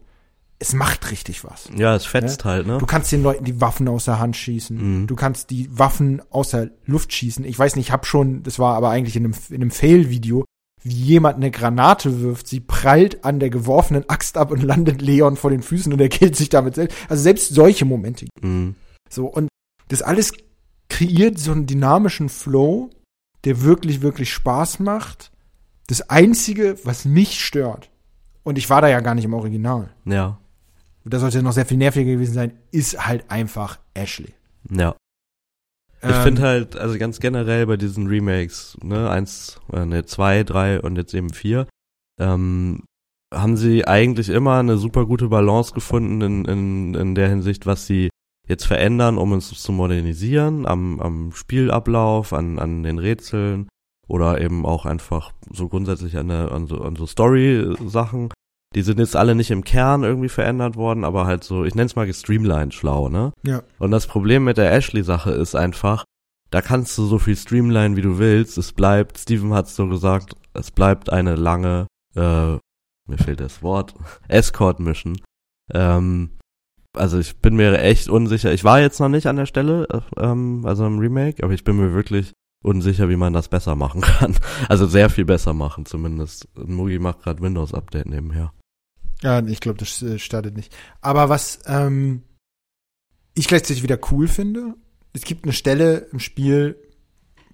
es macht richtig was. ja, es fetzt halt, ne? Du kannst den Leuten die Waffen aus der Hand schießen. Mhm. Du kannst die Waffen aus der Luft schießen. Ich weiß nicht, ich habe schon, das war aber eigentlich in einem, in einem Fail-Video, wie jemand eine Granate wirft, sie prallt an der geworfenen Axt ab und landet Leon vor den Füßen und er killt sich damit selbst. Also selbst solche Momente. Mhm. So, und das alles kreiert so einen dynamischen Flow, der wirklich, wirklich Spaß macht. Das Einzige, was mich stört, und ich war da ja gar nicht im Original, Ja, das sollte noch sehr viel nerviger gewesen sein, ist halt einfach Ashley. ja. Ich Ähm, finde halt, also ganz generell bei diesen Remakes, ne, eins, äh, ne, zwei, drei und jetzt eben vier, ähm, haben sie eigentlich immer eine super gute Balance gefunden in, in, in der Hinsicht, was sie jetzt verändern, um uns zu modernisieren, am, am Spielablauf, an, an den Rätseln oder eben auch einfach so grundsätzlich an, der, an so, an so Story-Sachen. Die sind jetzt alle nicht im Kern irgendwie verändert worden, aber halt so, ich nenne es mal gestreamlined schlau, ne? Ja. Und das Problem mit der Ashley-Sache ist einfach, da kannst du so viel streamline, wie du willst. Es bleibt, Steven hat so gesagt, es bleibt eine lange, äh, mir fehlt das Wort, [laughs] Escort-Mission. Ähm, also ich bin mir echt unsicher. Ich war jetzt noch nicht an der Stelle, äh, ähm, also im Remake, aber ich bin mir wirklich unsicher, wie man das besser machen [laughs] kann. Also sehr viel besser machen zumindest. Mugi macht gerade Windows-Update nebenher. Ja, ich glaube, das äh, startet nicht. Aber was ähm, ich gleichzeitig wieder cool finde, es gibt eine Stelle im Spiel,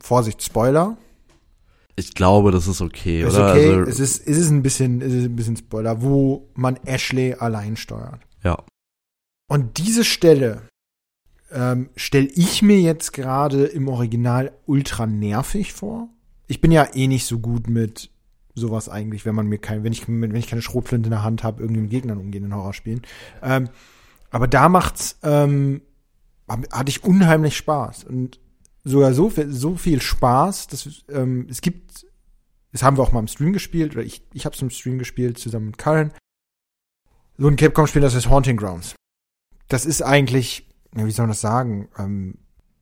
Vorsicht, Spoiler. Ich glaube, das ist okay, Ist oder? okay, Also, es ist, es ist ein bisschen, es ist ein bisschen Spoiler, wo man Ashley allein steuert. ja. Und diese Stelle ähm, stelle ich mir jetzt gerade im Original ultra nervig vor. Ich bin ja eh nicht so gut mit sowas eigentlich, wenn man mir kein, wenn ich, wenn ich keine Schrotflinte in der Hand habe, irgendwie mit Gegnern umgehen in Horrorspielen. Ähm, aber da macht's, ähm, hatte ich unheimlich Spaß und sogar so viel, so viel Spaß, dass ähm, es gibt, das haben wir auch mal im Stream gespielt oder ich, ich habe es im Stream gespielt zusammen mit Karen. So ein Capcom-Spiel, das ist Haunting Grounds. Das ist eigentlich, wie soll man das sagen? Ähm,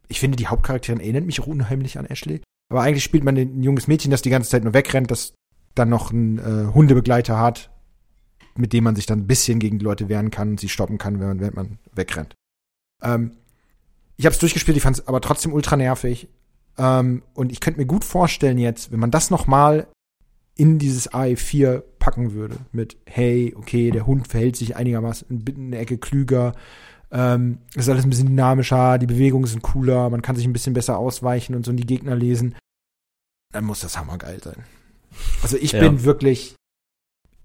ich finde, die Hauptcharakterin erinnert mich auch unheimlich an Ashley. Aber eigentlich spielt man ein junges Mädchen, das die ganze Zeit nur wegrennt, das dann noch einen äh, Hundebegleiter hat, mit dem man sich dann ein bisschen gegen die Leute wehren kann und sie stoppen kann, wenn man, wenn man wegrennt. Ähm, ich habe es durchgespielt, ich fand es aber trotzdem ultra nervig. Ähm, und ich könnte mir gut vorstellen jetzt, wenn man das noch mal in dieses AI4 packen würde, mit hey, okay, der Hund verhält sich einigermaßen in eine Ecke klüger, ähm, ist alles ein bisschen dynamischer, die Bewegungen sind cooler, man kann sich ein bisschen besser ausweichen und so und die Gegner lesen, dann muss das hammergeil sein. Also ich Ja. bin wirklich,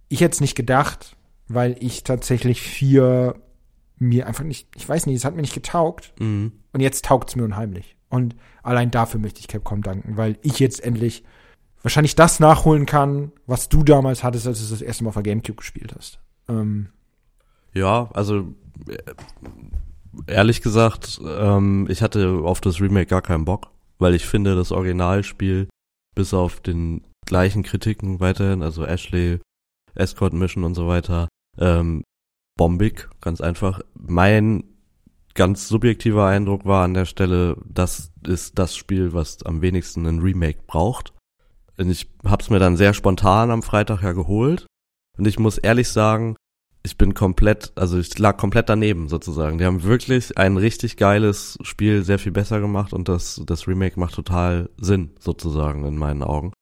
ich hätte es nicht gedacht, weil ich tatsächlich vier mir einfach nicht, ich weiß nicht, es hat mir nicht getaugt Mhm. und jetzt taugt es mir unheimlich. Und allein dafür möchte ich Capcom danken, weil ich jetzt endlich wahrscheinlich das nachholen kann, was du damals hattest, als du das erste Mal auf der Gamecube gespielt hast. Ähm, Ja, also äh, ehrlich gesagt, ähm, ich hatte auf das Remake gar keinen Bock, weil ich finde, das Originalspiel bis auf den gleichen Kritiken weiterhin, also Ashley, Escort Mission und so weiter, ähm, bombig, ganz einfach. Mein ganz subjektiver Eindruck war an der Stelle, das ist das Spiel, was am wenigsten ein Remake braucht. Und ich hab's mir dann sehr spontan am Freitag ja geholt. Und ich muss ehrlich sagen, ich bin komplett, also ich lag komplett daneben sozusagen. Die haben wirklich ein richtig geiles Spiel sehr viel besser gemacht und das, das Remake macht total Sinn sozusagen in meinen Augen.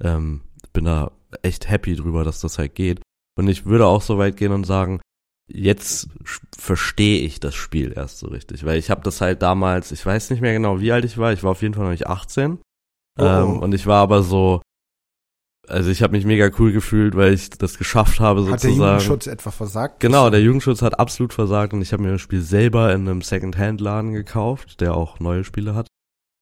Ähm, bin da echt happy drüber, dass das halt geht. Und ich würde auch so weit gehen und sagen, jetzt verstehe ich das Spiel erst so richtig, weil ich habe das halt damals, ich weiß nicht mehr genau, wie alt ich war, ich war auf jeden Fall noch nicht 18. Oh. Ähm, und ich war aber so, also ich habe mich mega cool gefühlt, weil ich das geschafft habe sozusagen. Hat der Jugendschutz etwa versagt? Genau, der Jugendschutz hat absolut versagt und ich habe mir das Spiel selber in einem Second-Hand-Laden gekauft, der auch neue Spiele hat.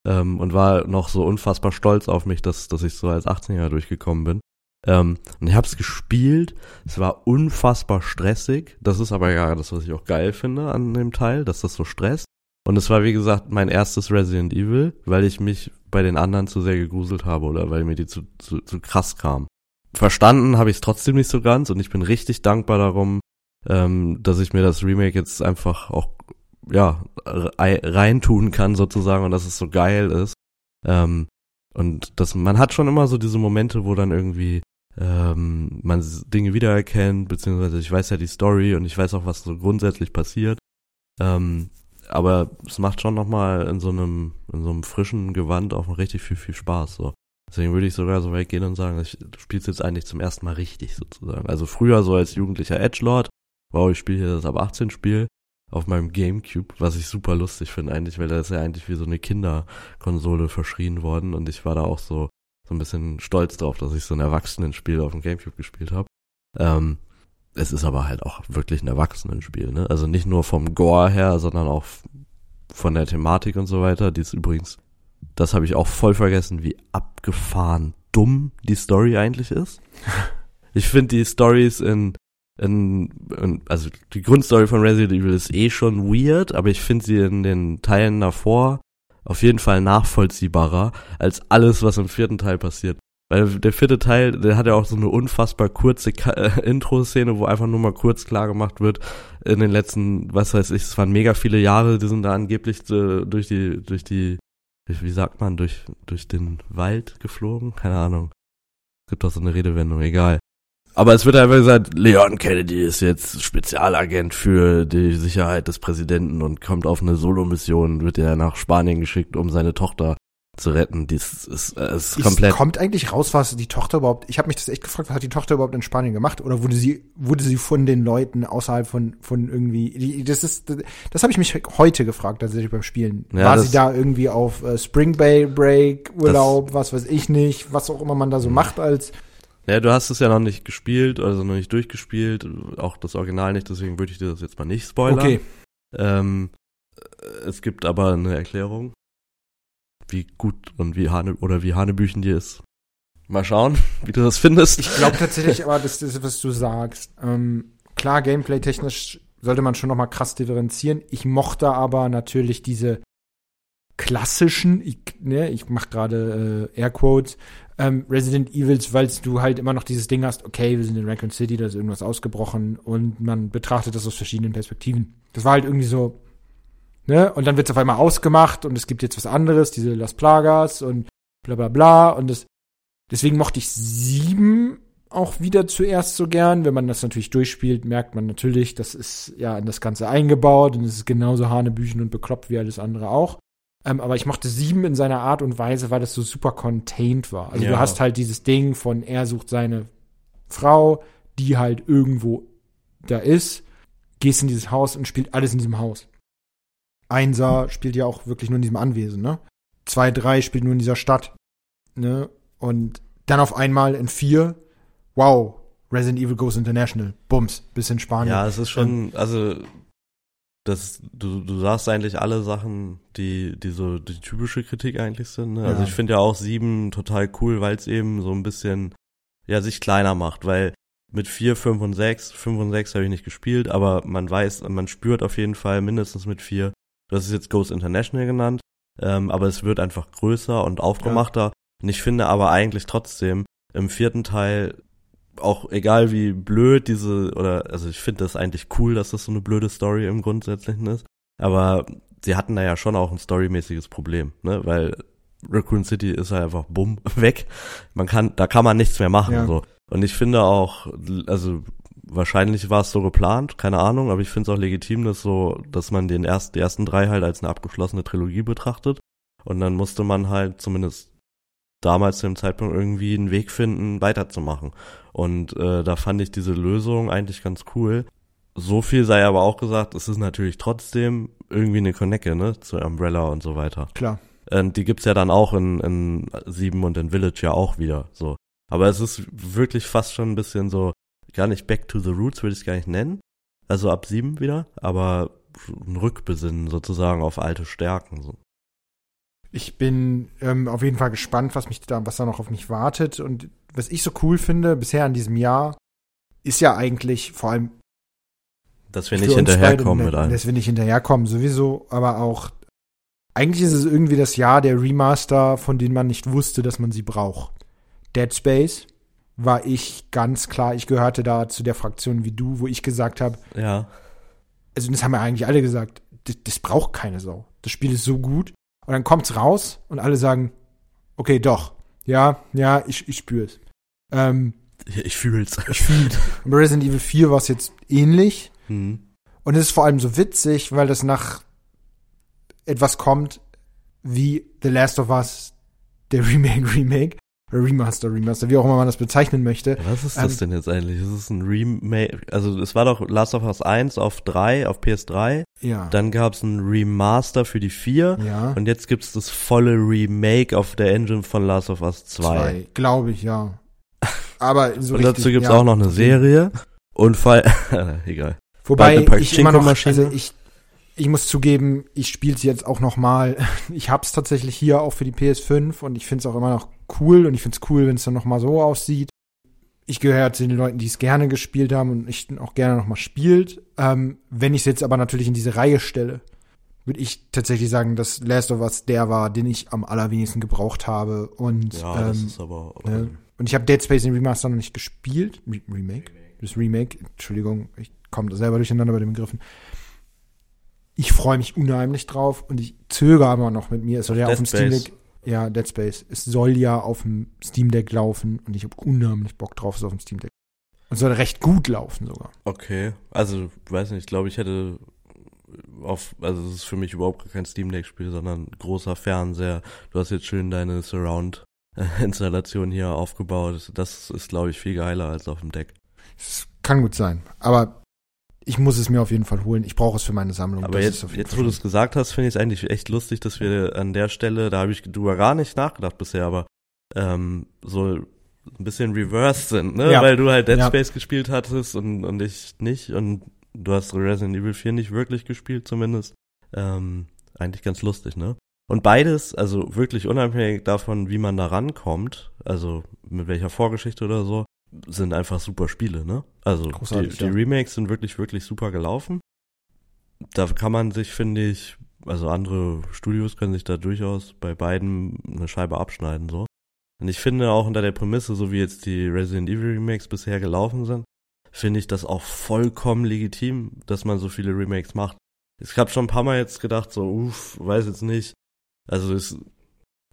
Ähm, und war noch so unfassbar stolz auf mich, dass, dass ich so als 18-Jähriger durchgekommen bin. Ähm, und ich habe es gespielt. Es war unfassbar stressig. Das ist aber ja das, was ich auch geil finde an dem Teil, dass das so stresst. Und es war, wie gesagt, mein erstes Resident Evil, weil ich mich bei den anderen zu sehr gegruselt habe oder weil mir die zu, zu, zu krass kam. Verstanden habe ich es trotzdem nicht so ganz und ich bin richtig dankbar darum, ähm, dass ich mir das Remake jetzt einfach auch ja reintun kann sozusagen und dass es so geil ist. Ähm, und das, man hat schon immer so diese Momente, wo dann irgendwie ähm, man Dinge wiedererkennt, beziehungsweise ich weiß ja die Story und ich weiß auch, was so grundsätzlich passiert. Ähm, aber es macht schon nochmal in so einem, in so einem frischen Gewand auch richtig viel, viel Spaß. So. Deswegen würde ich sogar so weit gehen und sagen, ich spiele jetzt eigentlich zum ersten Mal richtig sozusagen. Also früher so als jugendlicher Edgelord, wow, ich spiele hier das ab 18 Spiel auf meinem Gamecube, was ich super lustig finde eigentlich, weil da ist ja eigentlich wie so eine Kinderkonsole verschrien worden und ich war da auch so, so ein bisschen stolz drauf, dass ich so ein Erwachsenenspiel auf dem Gamecube gespielt habe. Ähm, es ist aber halt auch wirklich ein Erwachsenenspiel, ne? Also nicht nur vom Gore her, sondern auch von der Thematik und so weiter. Die ist übrigens, das habe ich auch voll vergessen, wie abgefahren dumm die Story eigentlich ist. [laughs] ich finde die Stories in, in, in, also die Grundstory von Resident Evil ist eh schon weird, aber ich finde sie in den Teilen davor auf jeden Fall nachvollziehbarer als alles, was im vierten Teil passiert. Weil der vierte Teil, der hat ja auch so eine unfassbar kurze äh, Intro-Szene, wo einfach nur mal kurz klar gemacht wird, in den letzten, was weiß ich, es waren mega viele Jahre, die sind da angeblich äh, durch die, durch die, wie sagt man, durch, durch den Wald geflogen? Keine Ahnung. Es gibt doch so eine Redewendung, egal. Aber es wird einfach gesagt, Leon Kennedy ist jetzt Spezialagent für die Sicherheit des Präsidenten und kommt auf eine Solo-Mission, wird ja nach Spanien geschickt, um seine Tochter zu retten. Dies ist, äh, ist es komplett. Kommt eigentlich raus, was die Tochter überhaupt. Ich habe mich das echt gefragt, was hat die Tochter überhaupt in Spanien gemacht? Oder wurde sie wurde sie von den Leuten außerhalb von von irgendwie? Die, das ist das habe ich mich heute gefragt, tatsächlich beim Spielen. Ja, War sie da irgendwie auf äh, Spring Bay Break Urlaub, was weiß ich nicht, was auch immer man da so macht als ja, du hast es ja noch nicht gespielt, also noch nicht durchgespielt, auch das Original nicht, deswegen würde ich dir das jetzt mal nicht spoilern. Okay. Ähm, es gibt aber eine Erklärung wie gut und wie Hane oder wie Hanebüchen dir ist. Mal schauen, [laughs] wie du das findest. Ich glaube tatsächlich, aber das ist, was du sagst. Ähm, klar, gameplay-technisch sollte man schon noch mal krass differenzieren. Ich mochte aber natürlich diese klassischen, ich, ne, ich mache gerade äh, Airquotes, ähm, Resident Evils, weil du halt immer noch dieses Ding hast, okay, wir sind in Raccoon City, da ist irgendwas ausgebrochen und man betrachtet das aus verschiedenen Perspektiven. Das war halt irgendwie so, Ne? Und dann wird es auf einmal ausgemacht und es gibt jetzt was anderes, diese Las Plagas und bla bla bla. Und das, deswegen mochte ich sieben auch wieder zuerst so gern. Wenn man das natürlich durchspielt, merkt man natürlich, das ist ja in das Ganze eingebaut und es ist genauso Hanebüchen und bekloppt wie alles andere auch. Ähm, aber ich mochte sieben in seiner Art und Weise, weil das so super contained war. Also ja. du hast halt dieses Ding von er sucht seine Frau, die halt irgendwo da ist, gehst in dieses Haus und spielt alles in diesem Haus. Einser spielt ja auch wirklich nur in diesem Anwesen, ne? Zwei, drei spielt nur in dieser Stadt, ne? Und dann auf einmal in vier, wow, Resident Evil Goes International, bums, bis in Spanien. Ja, es ist schon, ähm, also das, du, du sagst eigentlich alle Sachen, die, die so die typische Kritik eigentlich sind. Ne? Also ja. ich finde ja auch sieben total cool, weil es eben so ein bisschen ja sich kleiner macht, weil mit vier, fünf und sechs, fünf und sechs habe ich nicht gespielt, aber man weiß, man spürt auf jeden Fall mindestens mit vier, Du hast es jetzt Ghost International genannt, ähm, aber es wird einfach größer und aufgemachter. Ja. Und ich finde aber eigentlich trotzdem im vierten Teil auch egal wie blöd diese oder also ich finde das eigentlich cool, dass das so eine blöde Story im Grundsätzlichen ist, aber sie hatten da ja schon auch ein storymäßiges Problem, ne, weil Raccoon City ist halt einfach bumm [laughs] weg. Man kann da kann man nichts mehr machen ja. so. Und ich finde auch, also wahrscheinlich war es so geplant, keine Ahnung, aber ich finde es auch legitim, dass so, dass man den ersten, die ersten drei halt als eine abgeschlossene Trilogie betrachtet. Und dann musste man halt zumindest damals zu dem Zeitpunkt irgendwie einen Weg finden, weiterzumachen. Und äh, da fand ich diese Lösung eigentlich ganz cool. So viel sei aber auch gesagt, es ist natürlich trotzdem irgendwie eine Connecke, ne, zu Umbrella und so weiter. Klar. Und die gibt's ja dann auch in, in Sieben und in Village ja auch wieder, so. Aber es ist wirklich fast schon ein bisschen so, gar nicht back to the roots, würde ich es gar nicht nennen. Also ab sieben wieder, aber ein Rückbesinnen sozusagen auf alte Stärken, so. Ich bin ähm, auf jeden Fall gespannt, was mich da, was da noch auf mich wartet. Und was ich so cool finde bisher in diesem Jahr, ist ja eigentlich vor allem dass wir nicht hinterherkommen mit allem. Dass wir nicht hinterherkommen, sowieso, aber auch, eigentlich ist es irgendwie das Jahr der Remaster, von denen man nicht wusste, dass man sie braucht. Dead Space war ich ganz klar, ich gehörte da zu der Fraktion wie du, wo ich gesagt habe, ja. Also das haben ja eigentlich alle gesagt, das, das braucht keine Sau. Das Spiel ist so gut. Und dann kommt's raus und alle sagen, okay, doch. Ja, ja, ich, ich spüre es. Ähm, ich fühl's. Ich fühl's. Und Resident Evil 4 war es jetzt ähnlich. Mhm. Und es ist vor allem so witzig, weil das nach etwas kommt wie The Last of Us, der [laughs] Remake, Remake. Remaster, Remaster, wie auch immer man das bezeichnen möchte. Was ist das ähm, denn jetzt eigentlich? Ist es ein Remake? Also es war doch Last of Us 1 auf 3, auf PS3. Ja. Dann gab es ein Remaster für die 4. Ja. Und jetzt gibt's das volle Remake auf der Engine von Last of Us 2. 2 Glaube ich, ja. Aber so [laughs] Und dazu gibt's ja, auch noch eine Serie. Und Fall, [laughs] egal. Wobei ich immer noch, also ich, ich muss zugeben, ich spiele es jetzt auch noch mal. [laughs] Ich hab's tatsächlich hier auch für die PS5 und ich finde es auch immer noch cool und ich finde es cool, wenn es dann noch mal so aussieht. Ich gehöre zu den Leuten, die es gerne gespielt haben und ich auch gerne noch mal spielt. Ähm, wenn ich es jetzt aber natürlich in diese Reihe stelle, würde ich tatsächlich sagen, dass Last of Us der war, den ich am allerwenigsten gebraucht habe. Und, ja, ähm, das ist aber. Äh, und ich habe Dead Space in Remaster noch nicht gespielt. Re Remake? Das Remake, Entschuldigung, ich komme selber durcheinander bei den Begriffen. Ich freue mich unheimlich drauf und ich zögere aber noch mit mir. Es soll ja auf dem Steam Deck, ja, Dead Space. Es soll ja auf dem Steam Deck laufen und ich habe unheimlich Bock drauf, es auf dem Steam Deck. Und soll recht gut laufen sogar. Okay, also weiß nicht, ich glaube, ich hätte auf, also es ist für mich überhaupt kein Steam Deck Spiel, sondern großer Fernseher. Du hast jetzt schön deine Surround Installation hier aufgebaut. Das ist, glaube ich, viel geiler als auf dem Deck. Das kann gut sein. Aber ich muss es mir auf jeden Fall holen. Ich brauche es für meine Sammlung. Aber das jetzt, jetzt wo du es gesagt hast, finde ich es eigentlich echt lustig, dass wir an der Stelle, da habe ich drüber gar nicht nachgedacht bisher, aber ähm, so ein bisschen reversed sind, ne? Ja. Weil du halt Dead ja. Space gespielt hattest und, und ich nicht und du hast Resident Evil 4 nicht wirklich gespielt zumindest. Ähm, eigentlich ganz lustig, ne? Und beides, also wirklich unabhängig davon, wie man da rankommt, also mit welcher Vorgeschichte oder so, sind einfach super Spiele, ne? Also die, die. Remakes sind wirklich, wirklich super gelaufen. Da kann man sich, finde ich, also andere Studios können sich da durchaus bei beiden eine Scheibe abschneiden, so. Und ich finde auch unter der Prämisse, so wie jetzt die Resident Evil Remakes bisher gelaufen sind, finde ich das auch vollkommen legitim, dass man so viele Remakes macht. Ich habe schon ein paar Mal jetzt gedacht, so, uff, weiß jetzt nicht. Also es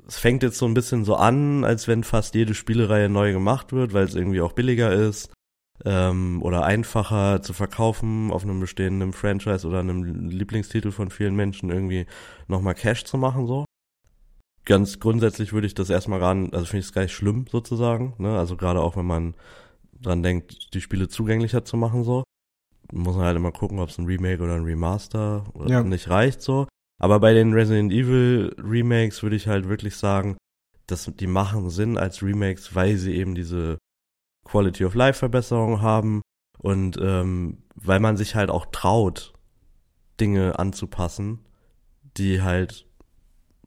es fängt jetzt so ein bisschen so an, als wenn fast jede Spielereihe neu gemacht wird, weil es irgendwie auch billiger ist ähm, oder einfacher zu verkaufen auf einem bestehenden Franchise oder einem Lieblingstitel von vielen Menschen irgendwie nochmal Cash zu machen so. Ganz grundsätzlich würde ich das erstmal ran, also finde ich es gar nicht schlimm sozusagen, ne? Also gerade auch wenn man dran denkt, die Spiele zugänglicher zu machen so. Muss man halt immer gucken, ob es ein Remake oder ein Remaster ja. nicht reicht so. Aber bei den Resident Evil Remakes würde ich halt wirklich sagen, dass die machen Sinn als Remakes, weil sie eben diese Quality of Life Verbesserung haben und ähm, weil man sich halt auch traut, Dinge anzupassen, die halt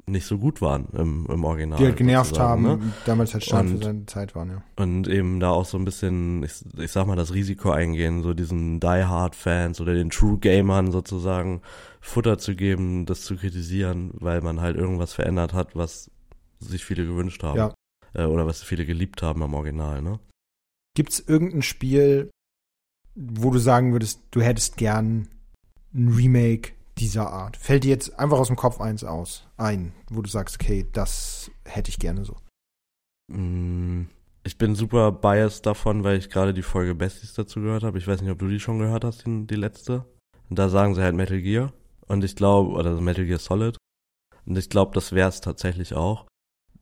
nicht so gut waren im, im Original. Die halt genervt haben, ne? damals halt Stand für seine Zeit waren, ja. Und eben da auch so ein bisschen, ich, ich sag mal, das Risiko eingehen, so diesen Die Hard Fans oder den True Gamern sozusagen Futter zu geben, das zu kritisieren, weil man halt irgendwas verändert hat, was sich viele gewünscht haben. Ja. Äh, oder was viele geliebt haben am Original, ne? Gibt's irgendein Spiel, wo du sagen würdest, du hättest gern ein Remake dieser Art? Fällt dir jetzt einfach aus dem Kopf eins aus, ein, wo du sagst, okay, das hätte ich gerne so? Mm, ich bin super biased davon, weil ich gerade die Folge Besties dazu gehört habe. Ich weiß nicht, ob du die schon gehört hast, die, die letzte. Und da sagen sie halt Metal Gear. Und ich glaube, oder Metal Gear Solid. Und ich glaube, das wäre es tatsächlich auch.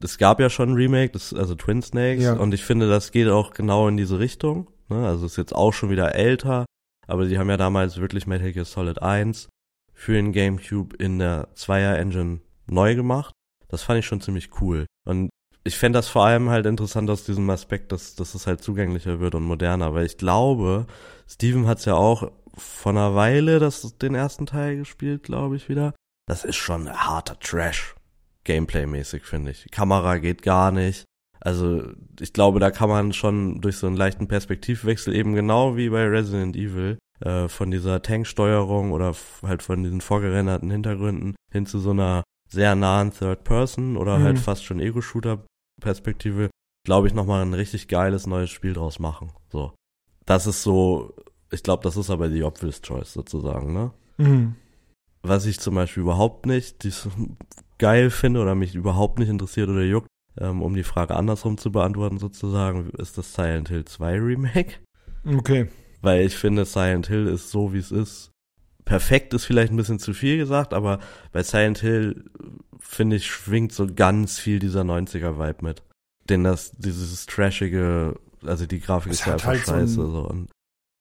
Es gab ja schon ein Remake, das, also Twin Snakes. Ja. Und ich finde, das geht auch genau in diese Richtung. Ne? Also ist jetzt auch schon wieder älter. Aber die haben ja damals wirklich Metal Gear Solid 1 für den GameCube in der Zweier-Engine neu gemacht. Das fand ich schon ziemlich cool. Und ich fände das vor allem halt interessant aus diesem Aspekt, dass, dass es halt zugänglicher wird und moderner, weil ich glaube, Steven hat's ja auch vor einer Weile das, den ersten Teil gespielt, glaube ich, wieder. Das ist schon harter Trash. Gameplay-mäßig, finde ich. Kamera geht gar nicht. Also, ich glaube, da kann man schon durch so einen leichten Perspektivwechsel eben genau wie bei Resident Evil äh, von dieser Tanksteuerung oder halt von diesen vorgerenderten Hintergründen hin zu so einer sehr nahen Third Person oder mhm. halt fast schon Ego-Shooter-Perspektive, glaube ich, nochmal ein richtig geiles neues Spiel draus machen. So. Das ist so, ich glaube, das ist aber die obvious choice sozusagen, ne? Mhm. Was ich zum Beispiel überhaupt nicht geil finde oder mich überhaupt nicht interessiert oder juckt, ähm, um die Frage andersrum zu beantworten sozusagen, ist das Silent Hill 2 Remake. Okay. Weil ich finde, Silent Hill ist so, wie es ist, perfekt ist vielleicht ein bisschen zu viel gesagt, aber bei Silent Hill, finde ich, schwingt so ganz viel dieser 90er-Vibe mit. Denn das, dieses trashige, also die Grafik es ist ja einfach halt scheiße. So, ein, so und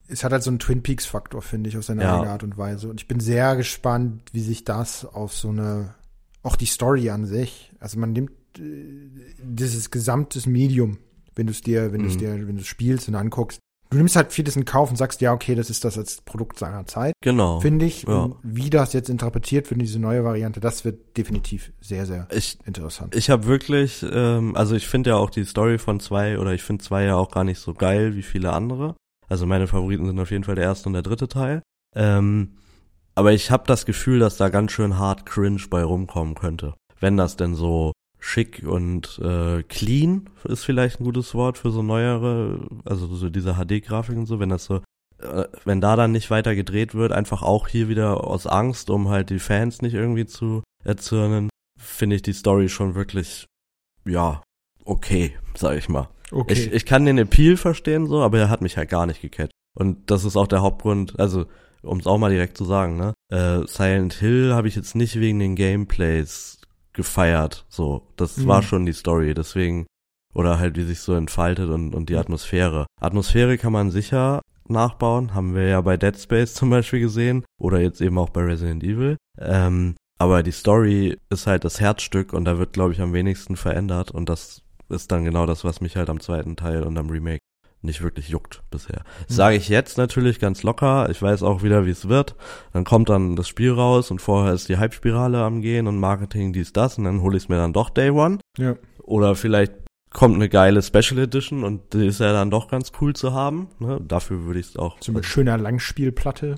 es hat halt so einen Twin Peaks-Faktor, finde ich, auf seine ja. eigene Art und Weise. Und ich bin sehr gespannt, wie sich das auf so eine, auch die Story an sich, also man nimmt äh, dieses gesamtes Medium, wenn du es dir, wenn mhm. du es dir, wenn du es spielst und anguckst, du nimmst halt vieles in Kauf und sagst, ja, okay, das ist das als Produkt seiner Zeit. Genau. Finde ich. Ja. Und wie das jetzt interpretiert wird, diese neue Variante, das wird definitiv sehr, sehr ich, interessant. Ich habe wirklich, ähm, also ich finde ja auch die Story von zwei oder ich finde zwei ja auch gar nicht so geil wie viele andere. Also meine Favoriten sind auf jeden Fall der erste und der dritte Teil. Ähm, aber ich habe das Gefühl, dass da ganz schön hart cringe bei rumkommen könnte. Wenn das denn so schick und äh, clean ist vielleicht ein gutes Wort für so neuere, also so diese HD-Grafik und so, wenn das so, äh, wenn da dann nicht weiter gedreht wird, einfach auch hier wieder aus Angst, um halt die Fans nicht irgendwie zu erzürnen, finde ich die Story schon wirklich, ja, okay, sag ich mal. Okay. Ich, ich kann den Appeal verstehen so, aber er hat mich halt gar nicht gecatcht. Und das ist auch der Hauptgrund, also um es auch mal direkt zu sagen, ne? Äh, Silent Hill habe ich jetzt nicht wegen den Gameplays gefeiert. So, das mhm. war schon die Story. Deswegen oder halt wie sich so entfaltet und und die Atmosphäre. Atmosphäre kann man sicher nachbauen, haben wir ja bei Dead Space zum Beispiel gesehen oder jetzt eben auch bei Resident Evil. Ähm, aber die Story ist halt das Herzstück und da wird, glaube ich, am wenigsten verändert und das ist dann genau das, was mich halt am zweiten Teil und am Remake nicht wirklich juckt bisher. Mhm. Sage ich jetzt natürlich ganz locker. Ich weiß auch wieder, wie es wird. Dann kommt dann das Spiel raus und vorher ist die Hype-Spirale am Gehen und Marketing dies, das und dann hole ich es mir dann doch Day One. Ja. Oder vielleicht kommt eine geile Special Edition und die ist ja dann doch ganz cool zu haben. Ne? Dafür würde ich es auch. So mit schöner Langspielplatte.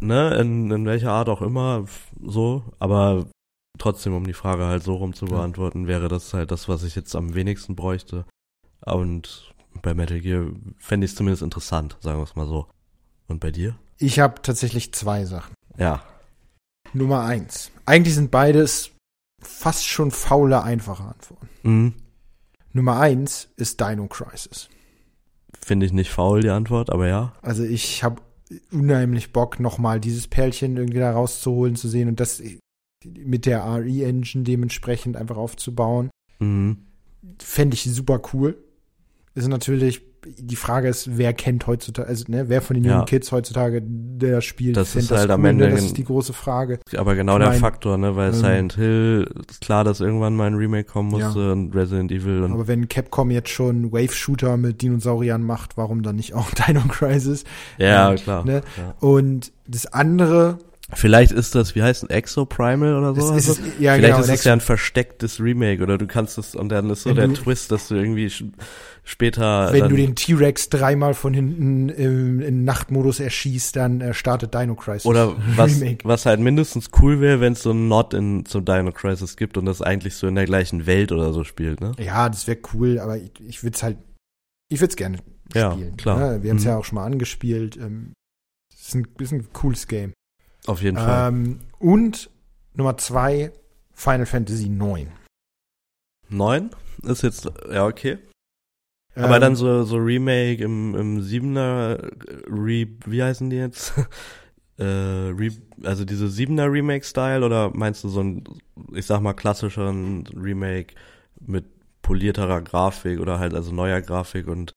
Ne, in, in welcher Art auch immer, so, aber trotzdem, um die Frage halt so rum zu beantworten, ja. wäre das halt das, was ich jetzt am wenigsten bräuchte. Und bei Metal Gear fände ich es zumindest interessant, sagen wir es mal so. Und bei dir? Ich habe tatsächlich zwei Sachen. Ja. Nummer eins. Eigentlich sind beides fast schon faule, einfache Antworten. Mhm. Nummer eins ist Dino Crisis. Finde ich nicht faul, die Antwort, aber ja. Also ich habe unheimlich Bock, nochmal dieses Perlchen irgendwie da rauszuholen, zu sehen und das mit der RE-Engine dementsprechend einfach aufzubauen. Mhm. Fände ich super cool ist natürlich, die Frage ist, wer kennt heutzutage, also ne, wer von den jungen ja. Kids heutzutage, der spielt, das ist halt das am cool, Ende. Ne? Das ist die große Frage. Aber genau ich der mein, Faktor, ne, weil ähm, Silent Hill, ist klar, dass irgendwann mal ein Remake kommen musste ja. und Resident Evil und. Aber wenn Capcom jetzt schon Wave-Shooter mit Dinosauriern macht, warum dann nicht auch [laughs] Dino Crisis? Ja, ähm, klar. Ne? Ja. Und das andere, Vielleicht ist das, wie heißt ein Exo Primal oder so? Ist, also? ja, Vielleicht genau, ist es ja ein verstecktes Remake oder du kannst es und dann ist so der Twist, dass du irgendwie später. Wenn du den T-Rex dreimal von hinten im, im Nachtmodus erschießt, dann äh, startet Dino Crisis. Oder was, was halt mindestens cool wäre, wenn es so ein Nod in zum Dino Crisis gibt und das eigentlich so in der gleichen Welt oder so spielt, ne? Ja, das wäre cool, aber ich, ich würde es halt, ich würde es gerne ja, spielen. Klar. Ne? Wir haben es mhm. ja auch schon mal angespielt. Ähm, ist ein, ist ein cooles Game. Auf jeden Fall. Ähm, und Nummer zwei, Final Fantasy 9. 9 ist jetzt, ja, okay. Aber Ähm, dann so, so Remake im, im Siebener, äh, Re, wie heißen die jetzt? [laughs] äh, Re, also diese Siebener Remake-Style oder meinst du so ein, ich sag mal, klassischeren Remake mit polierterer Grafik oder halt also neuer Grafik und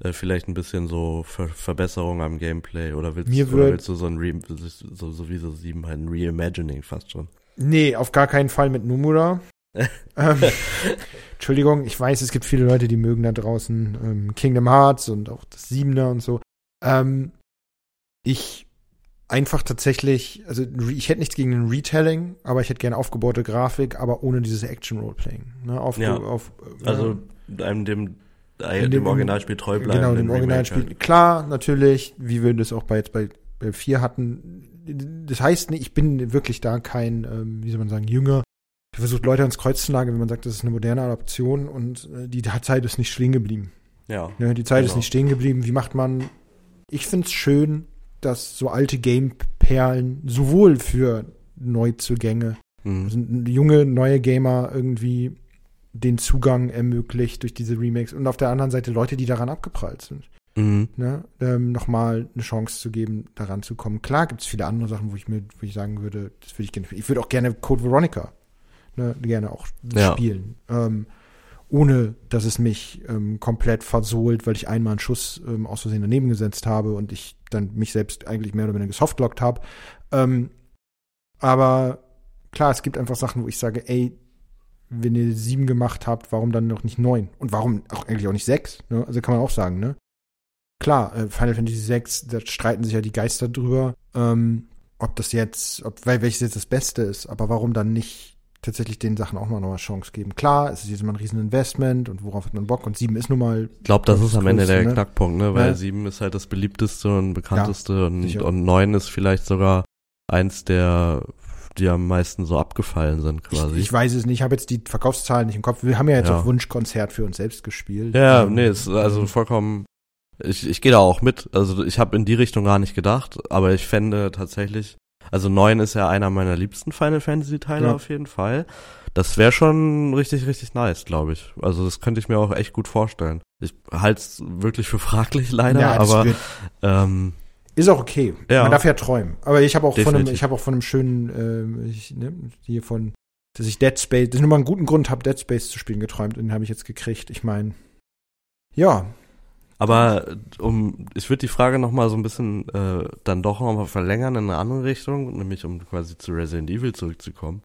äh, vielleicht ein bisschen so Ver Verbesserung am Gameplay oder willst, Mir oder willst du so ein Re, so, so wie so sieben halt ein Reimagining fast schon? Nee, auf gar keinen Fall mit Nomura. [laughs] ähm, Entschuldigung, ich weiß, es gibt viele Leute, die mögen da draußen ähm, Kingdom Hearts und auch das Siebener und so. Ähm, ich einfach tatsächlich, also ich hätte nichts gegen ein Retelling, aber ich hätte gerne aufgebaute Grafik, aber ohne dieses Action-Roleplaying. Ne, auf, Ja. auf, äh, Also einem dem, dem, dem- Originalspiel treu bleiben. Genau, dem Originalspiel. halt. Klar, natürlich, wie wir das auch bei jetzt bei, bei 4 hatten. Das heißt ich bin wirklich da kein, ähm, wie soll man sagen, Jünger. Ich versucht Leute ans Kreuz zu nageln, wenn man sagt, das ist eine moderne Adaption und äh, die Zeit ist nicht stehen geblieben. Ja. Ne, die Zeit ist Genau. nicht stehen geblieben. Wie macht man? Ich find's schön, dass so alte Game-Perlen sowohl für Neuzugänge, Mhm. also junge, neue Gamer irgendwie den Zugang ermöglicht durch diese Remakes und auf der anderen Seite Leute, die daran abgeprallt sind Mhm. ne, ähm, nochmal eine Chance zu geben, daran zu kommen. Klar gibt es viele andere Sachen, wo ich mir, wo ich sagen würde, das würde ich gerne. Ich würde auch gerne Code Veronica ne, gerne auch Ja. spielen. Ähm, ohne dass es mich ähm, komplett versohlt, weil ich einmal einen Schuss ähm, aus Versehen daneben gesetzt habe und ich dann mich selbst eigentlich mehr oder weniger gesoftlockt habe. Ähm, aber klar, es gibt einfach Sachen, wo ich sage, ey, wenn ihr sieben gemacht habt, warum dann noch nicht neun? Und warum auch eigentlich auch nicht sechs? Ne? Also kann man auch sagen, ne? Klar, äh, Final Fantasy VI, da streiten sich ja die Geister drüber, ähm, ob das jetzt, ob weil welches jetzt das Beste ist, aber warum dann nicht tatsächlich den Sachen auch mal noch eine Chance geben? Klar, es ist jetzt mal ein Rieseninvestment und worauf hat man Bock? Und sieben ist nun mal Ich glaube, das Das ist am Ende der ne? Knackpunkt, ne? Weil Ja. sieben ist halt das beliebteste und bekannteste und, sicher. und neun ist vielleicht sogar eins der, die am meisten so abgefallen sind Ich, quasi. ich weiß es nicht, ich habe jetzt die Verkaufszahlen nicht im Kopf. Wir haben ja jetzt Ja. auch Wunschkonzert für uns selbst gespielt. ja, Ähm, nee, ist also vollkommen. Ich, ich gehe da auch mit. Also ich habe in die Richtung gar nicht gedacht, aber ich fände tatsächlich, also neun ist ja einer meiner liebsten Final Fantasy Teile Ja. auf jeden Fall. Das wäre schon richtig, richtig nice, glaube ich. Also das könnte ich mir auch echt gut vorstellen. Ich halte es wirklich für fraglich leider, ja, aber ähm, ist auch okay. Ja. Man darf ja träumen. Aber ich habe auch von einem, ich habe auch von einem schönen, ähm, ich, ne, hier von, dass ich Dead Space, dass ich nur mal einen guten Grund habe, Dead Space zu spielen geträumt. Und den habe ich jetzt gekriegt. Ich meine, ja, Aber um, ich würde die Frage noch mal so ein bisschen äh, dann doch noch mal verlängern in eine andere Richtung, nämlich um quasi zu Resident Evil zurückzukommen.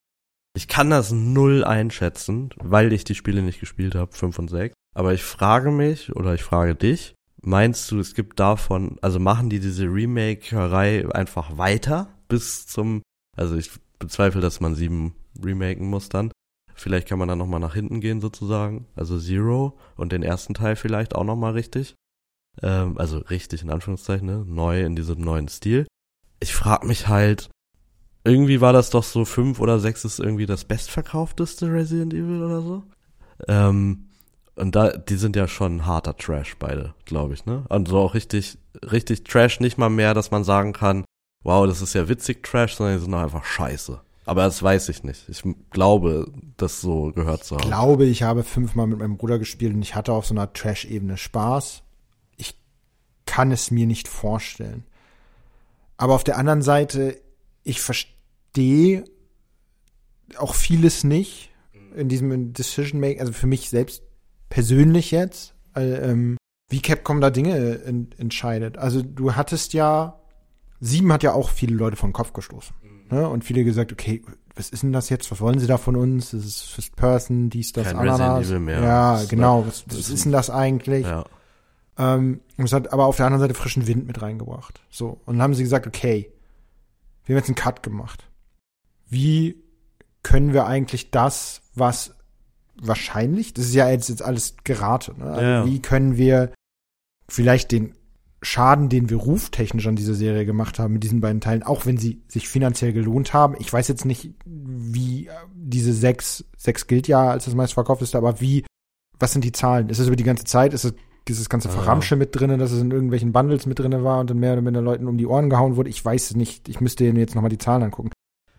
Ich kann das null einschätzen, weil ich die Spiele nicht gespielt habe, 5 und 6. Aber ich frage mich oder ich frage dich, meinst du, es gibt davon, also machen die diese Remakerei einfach weiter bis zum, also ich bezweifle, dass man sieben remaken muss dann. Vielleicht kann man dann noch mal nach hinten gehen sozusagen, also Zero und den ersten Teil vielleicht auch noch mal richtig. Ähm, also richtig in Anführungszeichen, ne? neu in diesem neuen Stil. Ich frage mich halt, irgendwie war das doch so fünf oder sechs ist irgendwie das bestverkaufteste Resident Evil oder so. Ähm, und da, die sind ja schon harter Trash beide, glaube ich, ne? Und so auch richtig, richtig Trash, nicht mal mehr, dass man sagen kann, wow, das ist ja witzig Trash, sondern die sind doch einfach scheiße. Aber das weiß ich nicht. Ich glaube, das so gehört zu haben. glaube, ich habe fünfmal mit meinem Bruder gespielt und ich hatte auf so einer Trash-Ebene Spaß. Ich kann es mir nicht vorstellen. Aber auf der anderen Seite, ich verstehe auch vieles nicht in diesem Decision Making, also für mich selbst persönlich jetzt, äh, ähm, wie Capcom da Dinge en entscheidet. Also du hattest ja, sieben hat ja auch viele Leute vom Kopf gestoßen. Ne? Und viele gesagt, okay, was ist denn das jetzt? Was wollen sie da von uns? Das ist First Person, dies, das, Kein Ananas. Ja, Das genau. Was, was ist- ist denn das eigentlich? Ja. Ähm, und es hat aber auf der anderen Seite frischen Wind mit reingebracht. So. Und dann haben sie gesagt, okay, wir haben jetzt einen Cut gemacht. Wie können wir eigentlich das, was wahrscheinlich, das ist ja jetzt, jetzt alles Gerate, ne? Also Ja. wie können wir vielleicht den Schaden, den wir ruftechnisch an dieser Serie gemacht haben, mit diesen beiden Teilen, auch wenn sie sich finanziell gelohnt haben. Ich weiß jetzt nicht, wie äh, diese sechs, sechs gilt ja als das meistverkaufteste, aber wie, was sind die Zahlen? Ist es über die ganze Zeit? Ist es dieses ganze Ah. Verramsche mit drinne, dass es in irgendwelchen Bundles mit drinne war und dann mehr oder minder Leuten um die Ohren gehauen wurde? Ich weiß es nicht. Ich müsste mir jetzt nochmal die Zahlen angucken.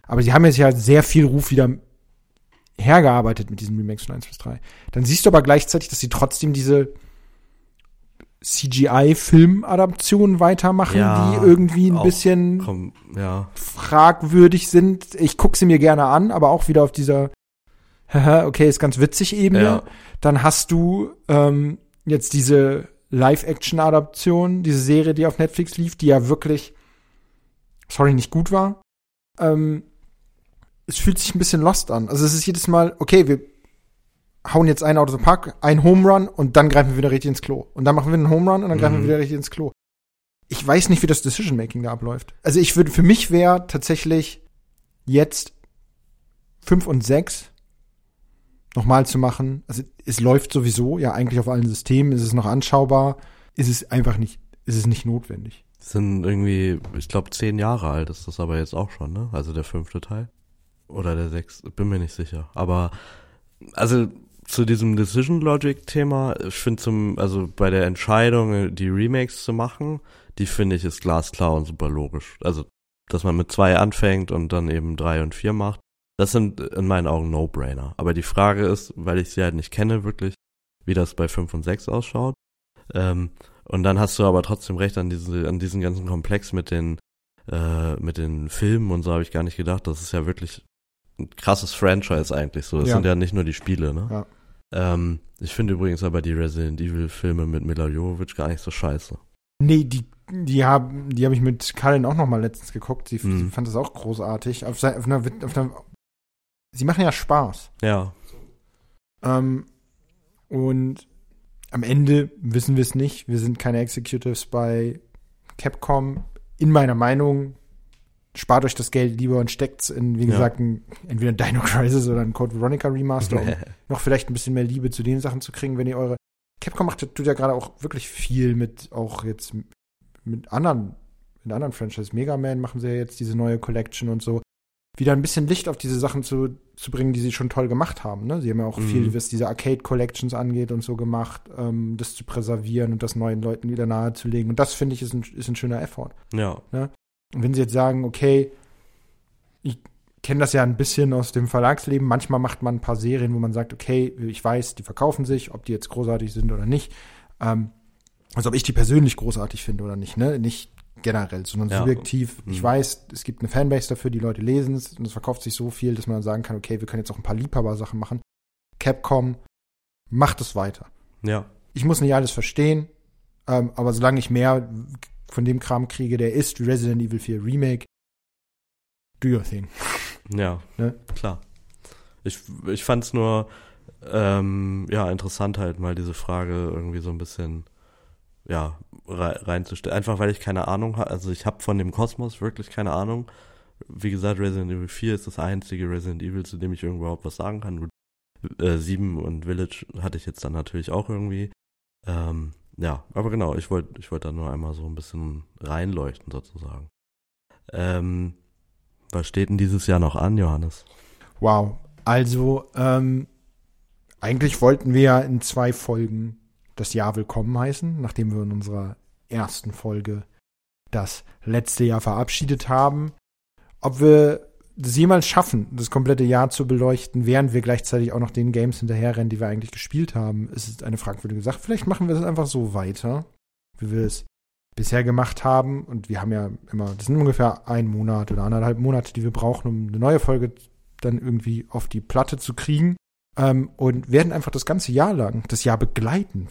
Aber sie haben jetzt ja sehr viel Ruf wieder hergearbeitet mit diesen Remakes von 1 bis 3. Dann siehst du aber gleichzeitig, dass sie trotzdem diese CGI-Filmadaptionen weitermachen, Ja, die irgendwie ein auch bisschen Komm, ja. fragwürdig sind. Ich gucke sie mir gerne an, aber auch wieder auf dieser Haha, okay, ist ganz witzig Ebene. Ja. Dann hast du ähm, jetzt diese Live-Action-Adaption, diese Serie, die auf Netflix lief, die ja wirklich, sorry, nicht gut war. Ähm, es fühlt sich ein bisschen lost an. Also es ist jedes Mal, okay, wir hauen jetzt ein of the Park, ein Home Run und dann greifen wir wieder richtig ins Klo. Und dann machen wir einen Home Run und dann greifen Mhm. wir wieder richtig ins Klo. Ich weiß nicht, wie das Decision-Making da abläuft. Also ich würde, für mich wäre tatsächlich jetzt fünf und sechs nochmal zu machen. Also es läuft sowieso, ja eigentlich auf allen Systemen, ist es noch anschaubar, ist es einfach nicht, ist es nicht notwendig. Sind irgendwie, ich glaube, zehn Jahre alt ist das aber jetzt auch schon, ne? Also der fünfte Teil. Oder der sechste, bin mir nicht sicher. Aber, also zu diesem Decision Logic Thema, ich finde zum, also bei der Entscheidung, die Remakes zu machen, die finde ich ist glasklar und super logisch. Also, dass man mit zwei anfängt und dann eben drei und vier macht, das sind in meinen Augen No-Brainer. Aber die Frage ist, weil ich sie halt nicht kenne wirklich, wie das bei fünf und sechs ausschaut. Ähm, und dann hast du aber trotzdem recht an diese, an diesen ganzen Komplex mit den, äh, mit den Filmen und so habe ich gar nicht gedacht. Das ist ja wirklich ein krasses Franchise eigentlich so. Das Ja. sind ja nicht nur die Spiele, ne? Ja. Ähm, ich finde übrigens aber die Resident Evil Filme mit Mila Jovovich gar nicht so scheiße. Nee, die, die haben, die habe ich mit Karin auch noch mal letztens geguckt. Sie, Mhm. sie fand das auch großartig. Auf, auf einer, auf einer, sie machen ja Spaß. Ja, Ähm, und am Ende wissen wir es nicht. Wir sind keine Executives bei Capcom. In meiner Meinung, spart euch das Geld lieber und steckt's in, wie Ja. gesagt, ein, entweder ein Dino Crisis oder ein Code Veronica Remaster, um [laughs] noch vielleicht ein bisschen mehr Liebe zu den Sachen zu kriegen, wenn ihr eure. Capcom macht, tut ja gerade auch wirklich viel mit, auch jetzt mit anderen, mit anderen Franchises. Mega Man machen sie ja jetzt diese neue Collection und so. Wieder ein bisschen Licht auf diese Sachen zu, zu bringen, die sie schon toll gemacht haben. Ne? Sie haben ja auch Mhm. viel, was diese Arcade Collections angeht und so gemacht, ähm, das zu präservieren und das neuen Leuten wieder nahezulegen. Und das finde ich ist ein, ist ein schöner Effort. ja, Und wenn sie jetzt sagen, okay, ich kenne das ja ein bisschen aus dem Verlagsleben, manchmal macht man ein paar Serien, wo man sagt, okay, ich weiß, die verkaufen sich, ob die jetzt großartig sind oder nicht. Ähm, also ob ich die persönlich großartig finde oder nicht, ne? Nicht generell, sondern Ja. subjektiv. Ich Mhm. weiß, es gibt eine Fanbase dafür, die Leute lesen es und es verkauft sich so viel, dass man dann sagen kann, okay, wir können jetzt auch ein paar Liebhaber-Sachen machen. Capcom macht es weiter. ja, Ich muss nicht alles verstehen, ähm, aber solange ich mehr von dem Kram kriege, der ist, Resident Evil 4 Remake, do your thing. [laughs] ja, Ne? klar. Ich, ich fand's nur, ähm, ja, interessant halt mal diese Frage irgendwie so ein bisschen, ja, rei- reinzustellen. Einfach weil ich keine Ahnung habe. Also ich habe von dem Kosmos wirklich keine Ahnung. Wie gesagt, Resident Evil 4 ist das einzige Resident Evil, zu dem ich überhaupt was sagen kann. Äh, 7 und Village hatte ich jetzt dann natürlich auch irgendwie. Ähm, ja, aber genau, ich wollte ich wollte da nur einmal so ein bisschen reinleuchten sozusagen. Ähm, was steht denn dieses Jahr noch an, Johannes? Wow. Also, ähm, eigentlich wollten wir ja in zwei Folgen das Jahr willkommen heißen, nachdem wir in unserer ersten Folge das letzte Jahr verabschiedet haben. Ob wir das jemals schaffen, das komplette Jahr zu beleuchten, während wir gleichzeitig auch noch den Games hinterherrennen, die wir eigentlich gespielt haben, ist eine fragwürdige Sache. Vielleicht machen wir es einfach so weiter, wie wir es bisher gemacht haben. Und wir haben ja immer, das sind ungefähr ein Monat oder anderthalb Monate, die wir brauchen, um eine neue Folge dann irgendwie auf die Platte zu kriegen. Ähm, und werden einfach das ganze Jahr lang das Jahr begleiten.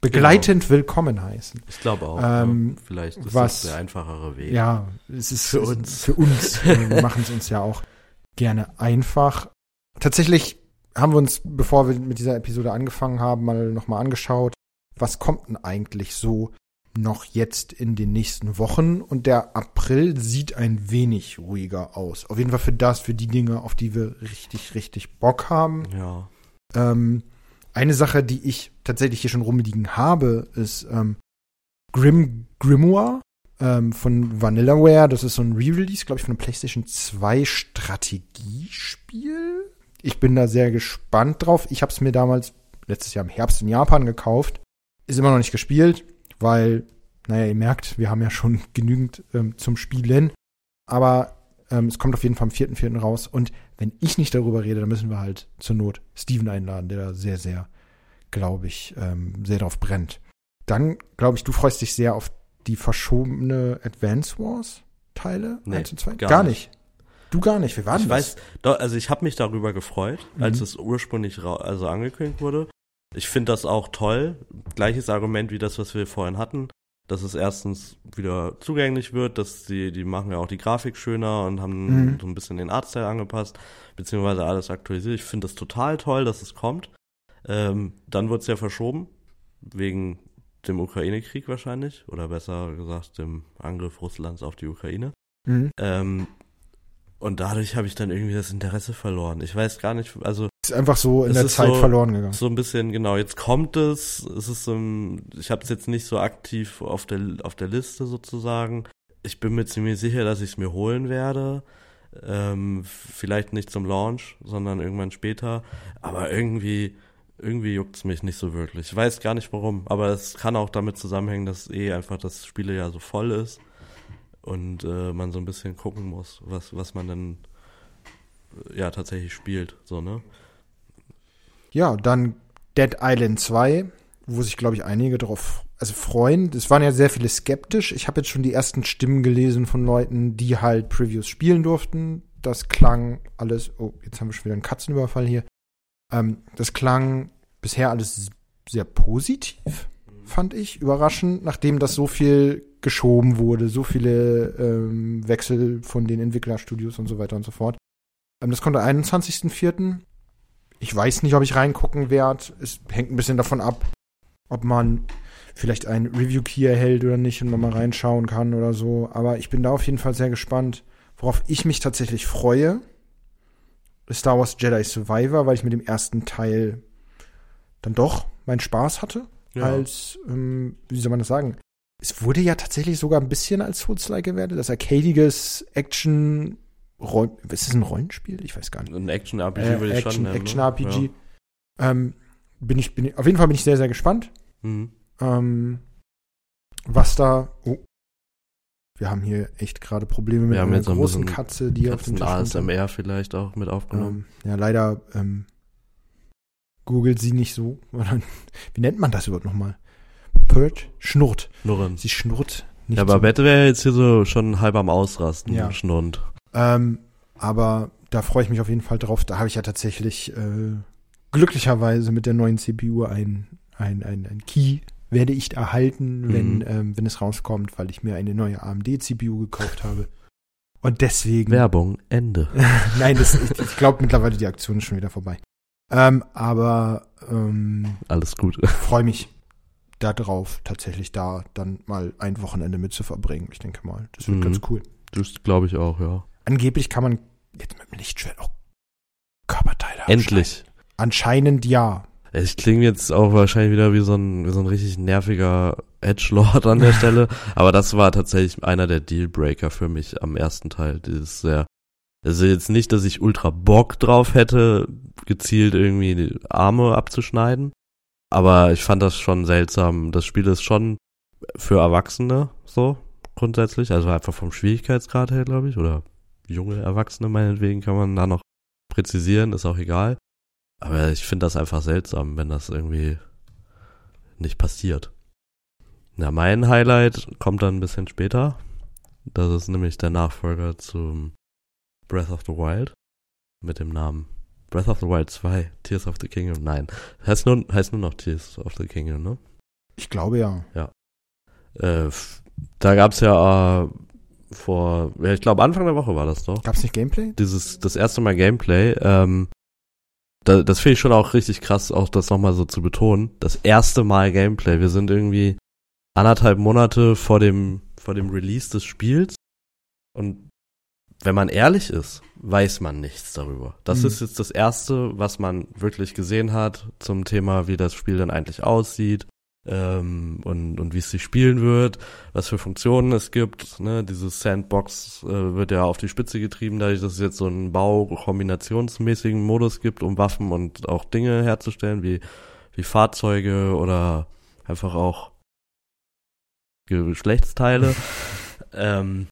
Begleitend willkommen heißen. Ich glaube auch. Ähm, ja. Vielleicht ist was- das der einfachere Weg. Ja, es ist Für uns. Für uns. [laughs] wir machen es uns ja auch gerne einfach. Tatsächlich haben wir uns, bevor wir mit dieser Episode angefangen haben, mal nochmal angeschaut, was kommt denn eigentlich so noch jetzt in den nächsten Wochen? Und der April sieht ein wenig ruhiger aus. Auf jeden Fall für das, für die Dinge, auf die wir richtig, richtig Bock haben. Ja. Ähm, eine Sache, die ich tatsächlich hier schon rumliegen habe, ist ähm, Grim Grimoire ähm, von Vanillaware. Das ist so ein Re-Release, glaube ich, von einem PlayStation 2 Strategiespiel. Ich bin da sehr gespannt drauf. Ich habe es mir damals letztes Jahr im Herbst in Japan gekauft. Ist immer noch nicht gespielt, weil, naja, ihr merkt, wir haben ja schon [laughs] genügend ähm, zum Spielen. Aber ähm, es kommt auf jeden Fall am 4.4. raus. Und wenn ich nicht darüber rede, dann müssen wir halt zur Not Steven einladen, der da sehr, sehr, glaube ich, ähm, sehr drauf brennt. dann, glaube ich, du freust dich sehr auf die verschobene Advance Wars Teile Nee, 1 und 2? gar Gar, nicht. nicht. Du gar nicht. Wir waren Ich weiß, doch, also ich habe mich darüber gefreut, als Mhm. es ursprünglich also angekündigt wurde. Ich finde das auch toll. Gleiches Argument wie das, was wir vorhin hatten, dass es erstens wieder zugänglich wird, dass die, die machen ja auch die Grafik schöner und haben Mhm. so ein bisschen den Artstyle angepasst, beziehungsweise alles aktualisiert. Ich finde das total toll, dass es kommt. Ähm, dann wird es ja verschoben, wegen dem Ukraine-Krieg wahrscheinlich, oder besser gesagt dem Angriff Russlands auf die Ukraine. Mhm. Ähm, und dadurch habe ich dann irgendwie das Interesse verloren. Ich weiß gar nicht, also Ist einfach so in der Zeit so- verloren gegangen. so ein bisschen genau. Jetzt kommt es. Es ist ein- ich habe es jetzt nicht so aktiv auf der auf der Liste sozusagen. Ich bin mir ziemlich sicher, dass ich es mir holen werde. Ähm, vielleicht nicht zum Launch, sondern irgendwann später. Aber irgendwie irgendwie juckt's mich nicht so wirklich. Ich weiß gar nicht warum, aber es kann auch damit zusammenhängen, dass eh einfach das Spiele ja so voll ist und äh, man so ein bisschen gucken muss, was was man dann äh, ja tatsächlich spielt, so ne? Ja, dann Dead Island 2, wo sich, glaube ich, einige darauf also freuen. Es waren ja sehr viele skeptisch. Ich habe jetzt schon die ersten Stimmen gelesen von Leuten, die halt Previews spielen durften. Das klang alles, oh, jetzt haben wir schon wieder einen Katzenüberfall hier. Ähm, das klang bisher alles sehr positiv, fand ich, überraschend, nachdem das so viel geschoben wurde, so viele ähm, Wechsel von den Entwicklerstudios und so weiter und so fort. Ähm, das kommt am 21.04. Ich weiß nicht, ob ich reingucken werde. Es hängt ein bisschen davon ab, ob man vielleicht ein Review-Key erhält oder nicht und man mal reinschauen kann oder so. Aber ich bin da auf jeden Fall sehr gespannt. Worauf ich mich tatsächlich freue, Star Wars Jedi Survivor, weil ich mit dem ersten Teil dann doch meinen Spaß hatte. Als, ähm, wie soll man das sagen? Es wurde ja tatsächlich sogar ein bisschen als Souls-like gewertet. Das arcadiges Action, Roll ist das ein Rollenspiel? Ich weiß gar nicht. Ein Action-RPG Äh, würde ich Action, schon nennen. Action ne? RPG. Ähm, bin ich, bin ich, auf jeden Fall bin ich sehr, sehr gespannt. Ja. Mhm. Ähm, was da. Oh. Wir haben hier echt gerade Probleme mit einer ein großen bisschen Katze, die auf dem Tisch ASMR vielleicht auch mit aufgenommen. ähm, Ja, leider ähm, googelt sie nicht so. [laughs] Wie nennt man das überhaupt nochmal? Purrt? Schnurrt. Schnurren. Sie schnurrt nicht Ja, aber so. Bette wäre jetzt hier so schon halb am Ausrasten, Ja. schnurrend. Ähm, aber da freue ich mich auf jeden Fall drauf. Da habe ich ja tatsächlich äh, glücklicherweise mit der neuen CPU ein, ein, ein, ein Key werde ich erhalten, wenn, Mhm. ähm, wenn es rauskommt, weil ich mir eine neue AMD-CPU gekauft habe. Und deswegen. Werbung, Ende. [laughs] Nein, das, ich, ich glaube mittlerweile die Aktion ist schon wieder vorbei. Ähm, aber ähm, Alles gut. [laughs] freue mich darauf, tatsächlich da dann mal ein Wochenende mit zu verbringen. Ich denke mal, das wird Mhm. ganz cool. Das glaube ich auch, ja. Angeblich kann man jetzt mit dem Lichtschwert auch Körperteile Endlich. Anscheinend ja. Ich klinge jetzt auch wahrscheinlich wieder wie so ein, wie so ein richtig nerviger Edgelord an der [laughs] Stelle. Aber das war tatsächlich einer der Dealbreaker für mich am ersten Teil. Dieses sehr, also jetzt nicht, dass ich ultra Bock drauf hätte, gezielt irgendwie die Arme abzuschneiden. Aber ich fand das schon seltsam. Das Spiel ist schon für Erwachsene so grundsätzlich. Also einfach vom Schwierigkeitsgrad her, glaube ich. Oder junge Erwachsene meinetwegen kann man da noch präzisieren, ist auch egal. Aber ich finde das einfach seltsam, wenn das irgendwie nicht passiert. Ja, mein Highlight kommt dann ein bisschen später. Das ist nämlich der Nachfolger zum Breath of the Wild mit dem Namen Breath of the Wild 2, Tears of the Kingdom. Nein, heißt nur, heißt nur noch Tears of the Kingdom, ne? Ich glaube ja. Äh, f- da gab's ja äh, vor, ja, ich glaube Anfang der Woche war das doch. Gab's nicht Gameplay? dieses das erste Mal Gameplay, ähm, da, das finde ich schon auch richtig krass, auch das nochmal so zu betonen. Das erste Mal Gameplay. Wir sind irgendwie anderthalb Monate vor dem vor dem Release des Spiels und wenn man ehrlich ist, weiß man nichts darüber. Das Mhm. ist jetzt das erste, was man wirklich gesehen hat zum Thema, wie das Spiel dann eigentlich aussieht ähm, und, und wie es sich spielen wird, was für Funktionen es gibt. Ne? Dieses Sandbox äh, wird ja auf die Spitze getrieben, dadurch, dass es jetzt so einen Bau-kombinationsmäßigen Modus gibt, um Waffen und auch Dinge herzustellen, wie, wie Fahrzeuge oder einfach auch Geschlechtsteile. [laughs] ähm,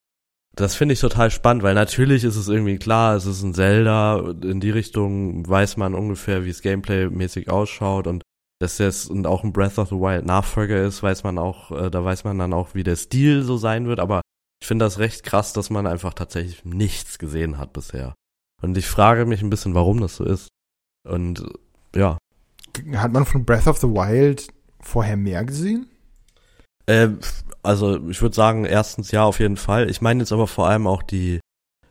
das finde ich total spannend, weil natürlich ist es irgendwie klar, es ist ein Zelda, in die Richtung weiß man ungefähr, wie es Gameplay-mäßig ausschaut und dass das und auch ein Breath of the Wild Nachfolger ist, weiß man auch, äh, da weiß man dann auch, wie der Stil so sein wird, aber ich finde das recht krass, dass man einfach tatsächlich nichts gesehen hat bisher. Und ich frage mich ein bisschen, warum das so ist. Und ja. Hat man von Breath of the Wild vorher mehr gesehen? Äh, also ich würde sagen, erstens ja, auf jeden Fall. Ich meine jetzt aber vor allem auch die,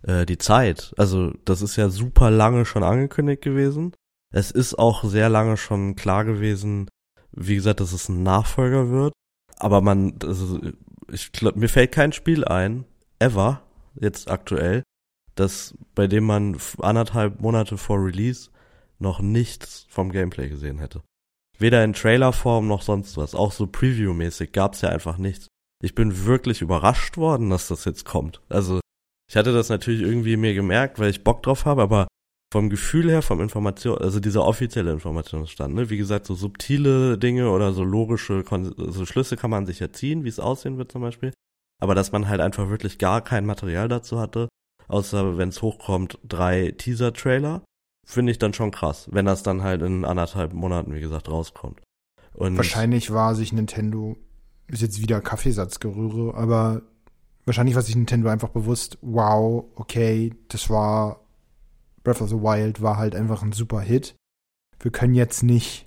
äh, die Zeit. Also das ist ja super lange schon angekündigt gewesen. Es ist auch sehr lange schon klar gewesen, wie gesagt, dass es ein Nachfolger wird. Aber man, also ich glaub, mir fällt kein Spiel ein, ever, jetzt aktuell, das, bei dem man anderthalb Monate vor Release noch nichts vom Gameplay gesehen hätte. Weder in Trailerform noch sonst was. Auch so Preview-mäßig gab's ja einfach nichts. Ich bin wirklich überrascht worden, dass das jetzt kommt. Also, ich hatte das natürlich irgendwie mir gemerkt, weil ich Bock drauf habe, aber vom Gefühl her, vom Information, also dieser offizielle Informationsstand, ne, wie gesagt, so subtile Dinge oder so logische so Schlüsse kann man sich erziehen, wie es aussehen wird zum Beispiel. Aber dass man halt einfach wirklich gar kein Material dazu hatte, außer wenn es hochkommt, drei Teaser-Trailer, finde ich dann schon krass, wenn das dann halt in anderthalb Monaten, wie gesagt, rauskommt. Und wahrscheinlich war sich Nintendo, ist jetzt wieder Kaffeesatzgerühre, aber wahrscheinlich war sich Nintendo einfach bewusst, wow, okay, das war Breath of the Wild war halt einfach ein super Hit. Wir können jetzt nicht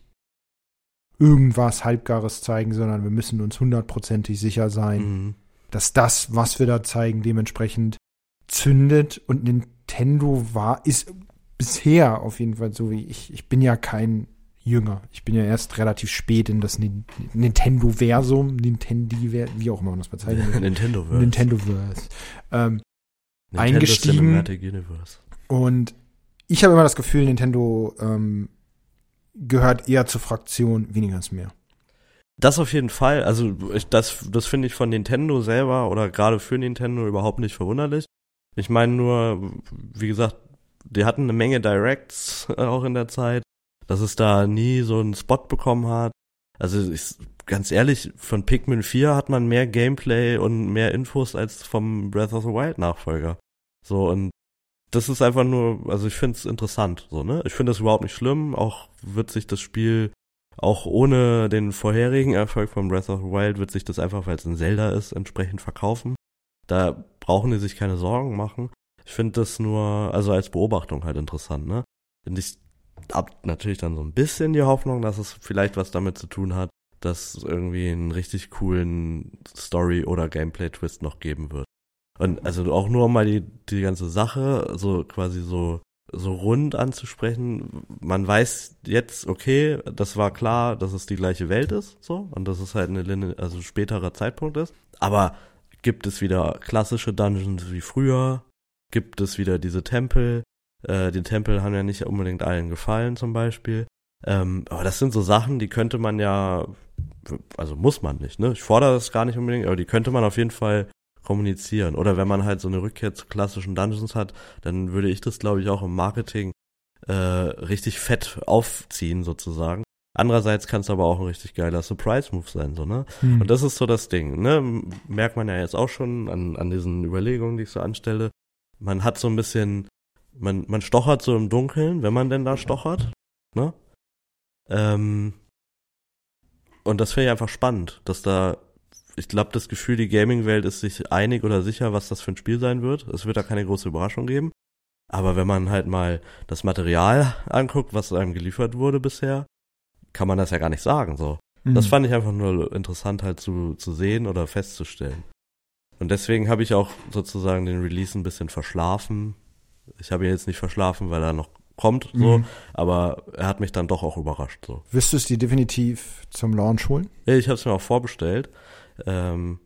irgendwas Halbgares zeigen, sondern wir müssen uns hundertprozentig sicher sein, mhm. dass das, was wir da zeigen, dementsprechend zündet und Nintendo war, ist bisher auf jeden Fall so wie ich. Ich bin ja kein Jünger. Ich bin ja erst relativ spät in das Nintendo-Versum, Nintendo, wie auch immer man das bezeichnet. [laughs] Nintendo-Verse. Nintendo-Verse. Ähm, Nintendo eingestiegen. Cinematic Universe. Und ich habe immer das Gefühl, Nintendo ähm, gehört eher zur Fraktion, weniger als mehr. Das auf jeden Fall. Also ich, das, das finde ich von Nintendo selber oder gerade für Nintendo überhaupt nicht verwunderlich. Ich meine nur, wie gesagt, die hatten eine Menge Directs [laughs] auch in der Zeit, dass es da nie so einen Spot bekommen hat. Also ich, ganz ehrlich, von Pikmin 4 hat man mehr Gameplay und mehr Infos als vom Breath of the Wild Nachfolger. So und das ist einfach nur, also ich finde es interessant, so, ne? Ich finde das überhaupt nicht schlimm, auch wird sich das Spiel auch ohne den vorherigen Erfolg von Breath of the Wild wird sich das einfach, weil es ein Zelda ist, entsprechend verkaufen. Da brauchen die sich keine Sorgen machen. Ich finde das nur, also als Beobachtung halt interessant, ne? Und ich hab natürlich dann so ein bisschen die Hoffnung, dass es vielleicht was damit zu tun hat, dass es irgendwie einen richtig coolen Story- oder Gameplay-Twist noch geben wird. Und also auch nur mal die, die ganze Sache so quasi so, so rund anzusprechen. Man weiß jetzt, okay, das war klar, dass es die gleiche Welt ist, so, und dass es halt eine, also späterer Zeitpunkt ist. Aber gibt es wieder klassische Dungeons wie früher? Gibt es wieder diese Tempel? Äh, die Tempel haben ja nicht unbedingt allen gefallen, zum Beispiel. Ähm, aber das sind so Sachen, die könnte man ja, also muss man nicht, ne? Ich fordere das gar nicht unbedingt, aber die könnte man auf jeden Fall kommunizieren. Oder wenn man halt so eine Rückkehr zu klassischen Dungeons hat, dann würde ich das, glaube ich, auch im Marketing äh, richtig fett aufziehen, sozusagen. Andererseits kann es aber auch ein richtig geiler Surprise-Move sein, so, ne? Hm. Und das ist so das Ding, ne? Merkt man ja jetzt auch schon an, an diesen Überlegungen, die ich so anstelle. Man hat so ein bisschen, man, man stochert so im Dunkeln, wenn man denn da stochert, ne? Ähm, und das finde ich einfach spannend, dass da ich glaube, das Gefühl, die Gaming-Welt ist sich einig oder sicher, was das für ein Spiel sein wird. Es wird da keine große Überraschung geben. Aber wenn man halt mal das Material anguckt, was einem geliefert wurde bisher, kann man das ja gar nicht sagen, so. Mhm. Das fand ich einfach nur interessant halt zu, zu sehen oder festzustellen. Und deswegen habe ich auch sozusagen den Release ein bisschen verschlafen. Ich habe ihn jetzt nicht verschlafen, weil er noch kommt, so, mhm. aber er hat mich dann doch auch überrascht, so. Wirst du es dir definitiv zum Launch holen? Ich habe es mir auch vorbestellt. Ähm,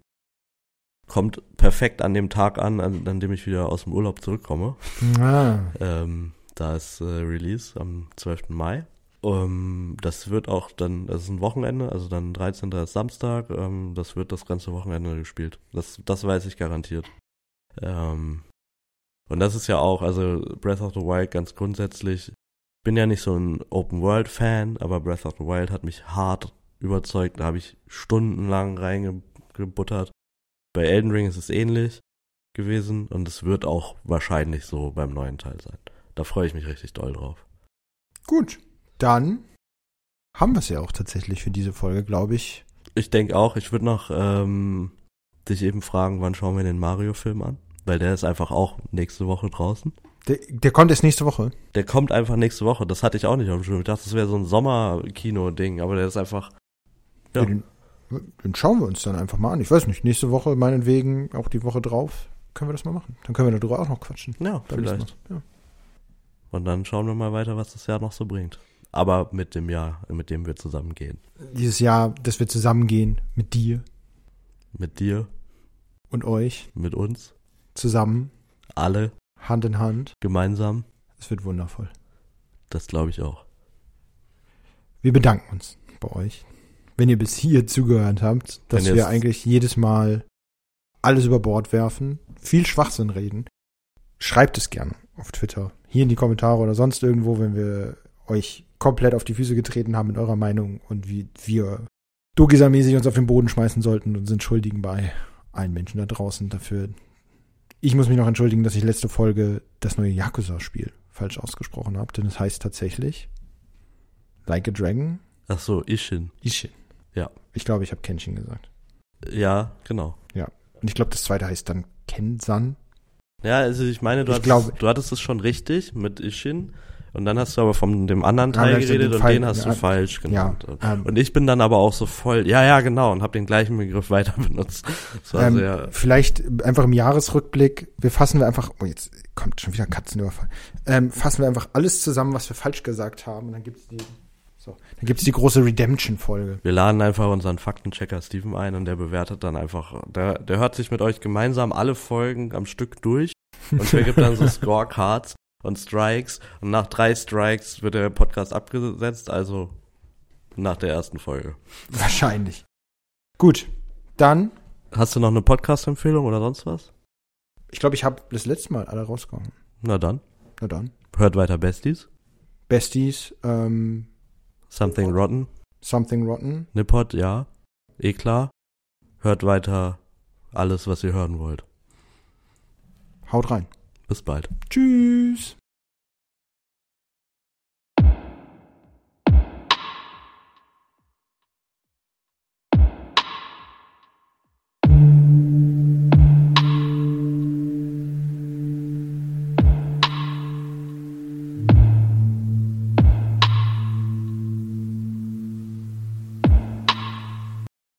kommt perfekt an dem Tag an, an, an dem ich wieder aus dem Urlaub zurückkomme. Ah. ähm, da ist äh, Release am 12. Mai. Um, das wird auch dann, das ist ein Wochenende, also dann 13. ist Samstag, ähm, das wird das ganze Wochenende gespielt. Das, das weiß ich garantiert. Ähm, und das ist ja auch, also Breath of the Wild ganz grundsätzlich, bin ja nicht so ein Open World Fan, aber Breath of the Wild hat mich hart überzeugt. Da habe ich stundenlang reingebuttert. Bei Elden Ring ist es ähnlich gewesen und es wird auch wahrscheinlich so beim neuen Teil sein. Da freue ich mich richtig doll drauf. Gut, dann haben wir es ja auch tatsächlich für diese Folge, glaube ich. Ich denke auch, ich würde noch ähm, dich eben fragen, wann schauen wir den Mario-Film an? Weil der ist einfach auch nächste Woche draußen. Der, der kommt erst nächste Woche. Der kommt einfach nächste Woche. Das hatte ich auch nicht auf dem Schirm. Ich dachte, das wäre so ein Sommerkino-Ding, aber der ist einfach. Ja. Den, den schauen wir uns dann einfach mal an. Ich weiß nicht, nächste Woche meinetwegen, auch die Woche drauf, können wir das mal machen. Dann können wir darüber auch noch quatschen. Ja, vielleicht. Ja. Und dann schauen wir mal weiter, was das Jahr noch so bringt. Aber mit dem Jahr, mit dem wir zusammen gehen. Dieses Jahr, dass wir zusammengehen mit dir Mit dir, und euch, mit uns, zusammen, alle, Hand in Hand. gemeinsam. Es wird wundervoll. Das glaube ich auch. Wir bedanken uns bei euch, wenn ihr bis hier zugehört habt, dass wir eigentlich jedes Mal alles über Bord werfen, viel Schwachsinn reden. Schreibt es gerne auf Twitter, hier in die Kommentare oder sonst irgendwo, wenn wir euch komplett auf die Füße getreten haben mit eurer Meinung und wie wir Dogisa-mäßig uns auf den Boden schmeißen sollten und sind schuldigen bei allen Menschen da draußen dafür. Ich muss mich noch entschuldigen, dass ich letzte Folge das neue Yakuza-Spiel falsch ausgesprochen habe, denn es heißt tatsächlich Like a Dragon Ach so, Ishin. Ishin. Ja. Ich glaube, ich habe Kenshin gesagt. Ja, genau. Und ich glaube, das zweite heißt dann Kensan. Ja, also ich meine, du, Ich hattest, glaube- du hattest es schon richtig mit Ishin. Und dann hast du aber von dem anderen Teil geredet den und Fall- den hast du ja, falsch genannt. ähm, und ich bin dann aber auch so voll, ja, ja, genau, und habe den gleichen Begriff weiter [laughs] benutzt. Ähm, sehr, vielleicht einfach im Jahresrückblick, wir fassen wir einfach, oh jetzt kommt schon wieder Katzenüberfall, ähm, fassen wir einfach alles zusammen, was wir falsch gesagt haben und dann gibt's die, so, dann gibt's die große Redemption-Folge. wir laden einfach unseren Faktenchecker Steven ein und der bewertet dann einfach, der, der hört sich mit euch gemeinsam alle Folgen am Stück durch und vergibt dann so [laughs] Scorecards und Strikes und nach drei Strikes wird der Podcast abgesetzt, also nach der ersten Folge. Wahrscheinlich. Gut, dann, Hast du noch eine Podcast-Empfehlung oder sonst was? ich glaube, ich habe das letzte Mal alle rausgehauen. Na dann, Na dann. hört weiter Besties, Besties, ähm, Something Rotten, Something Rotten. Nippot, ja, eh klar. Hört weiter alles, was ihr hören wollt. Haut rein. Bis bald. Tschüss.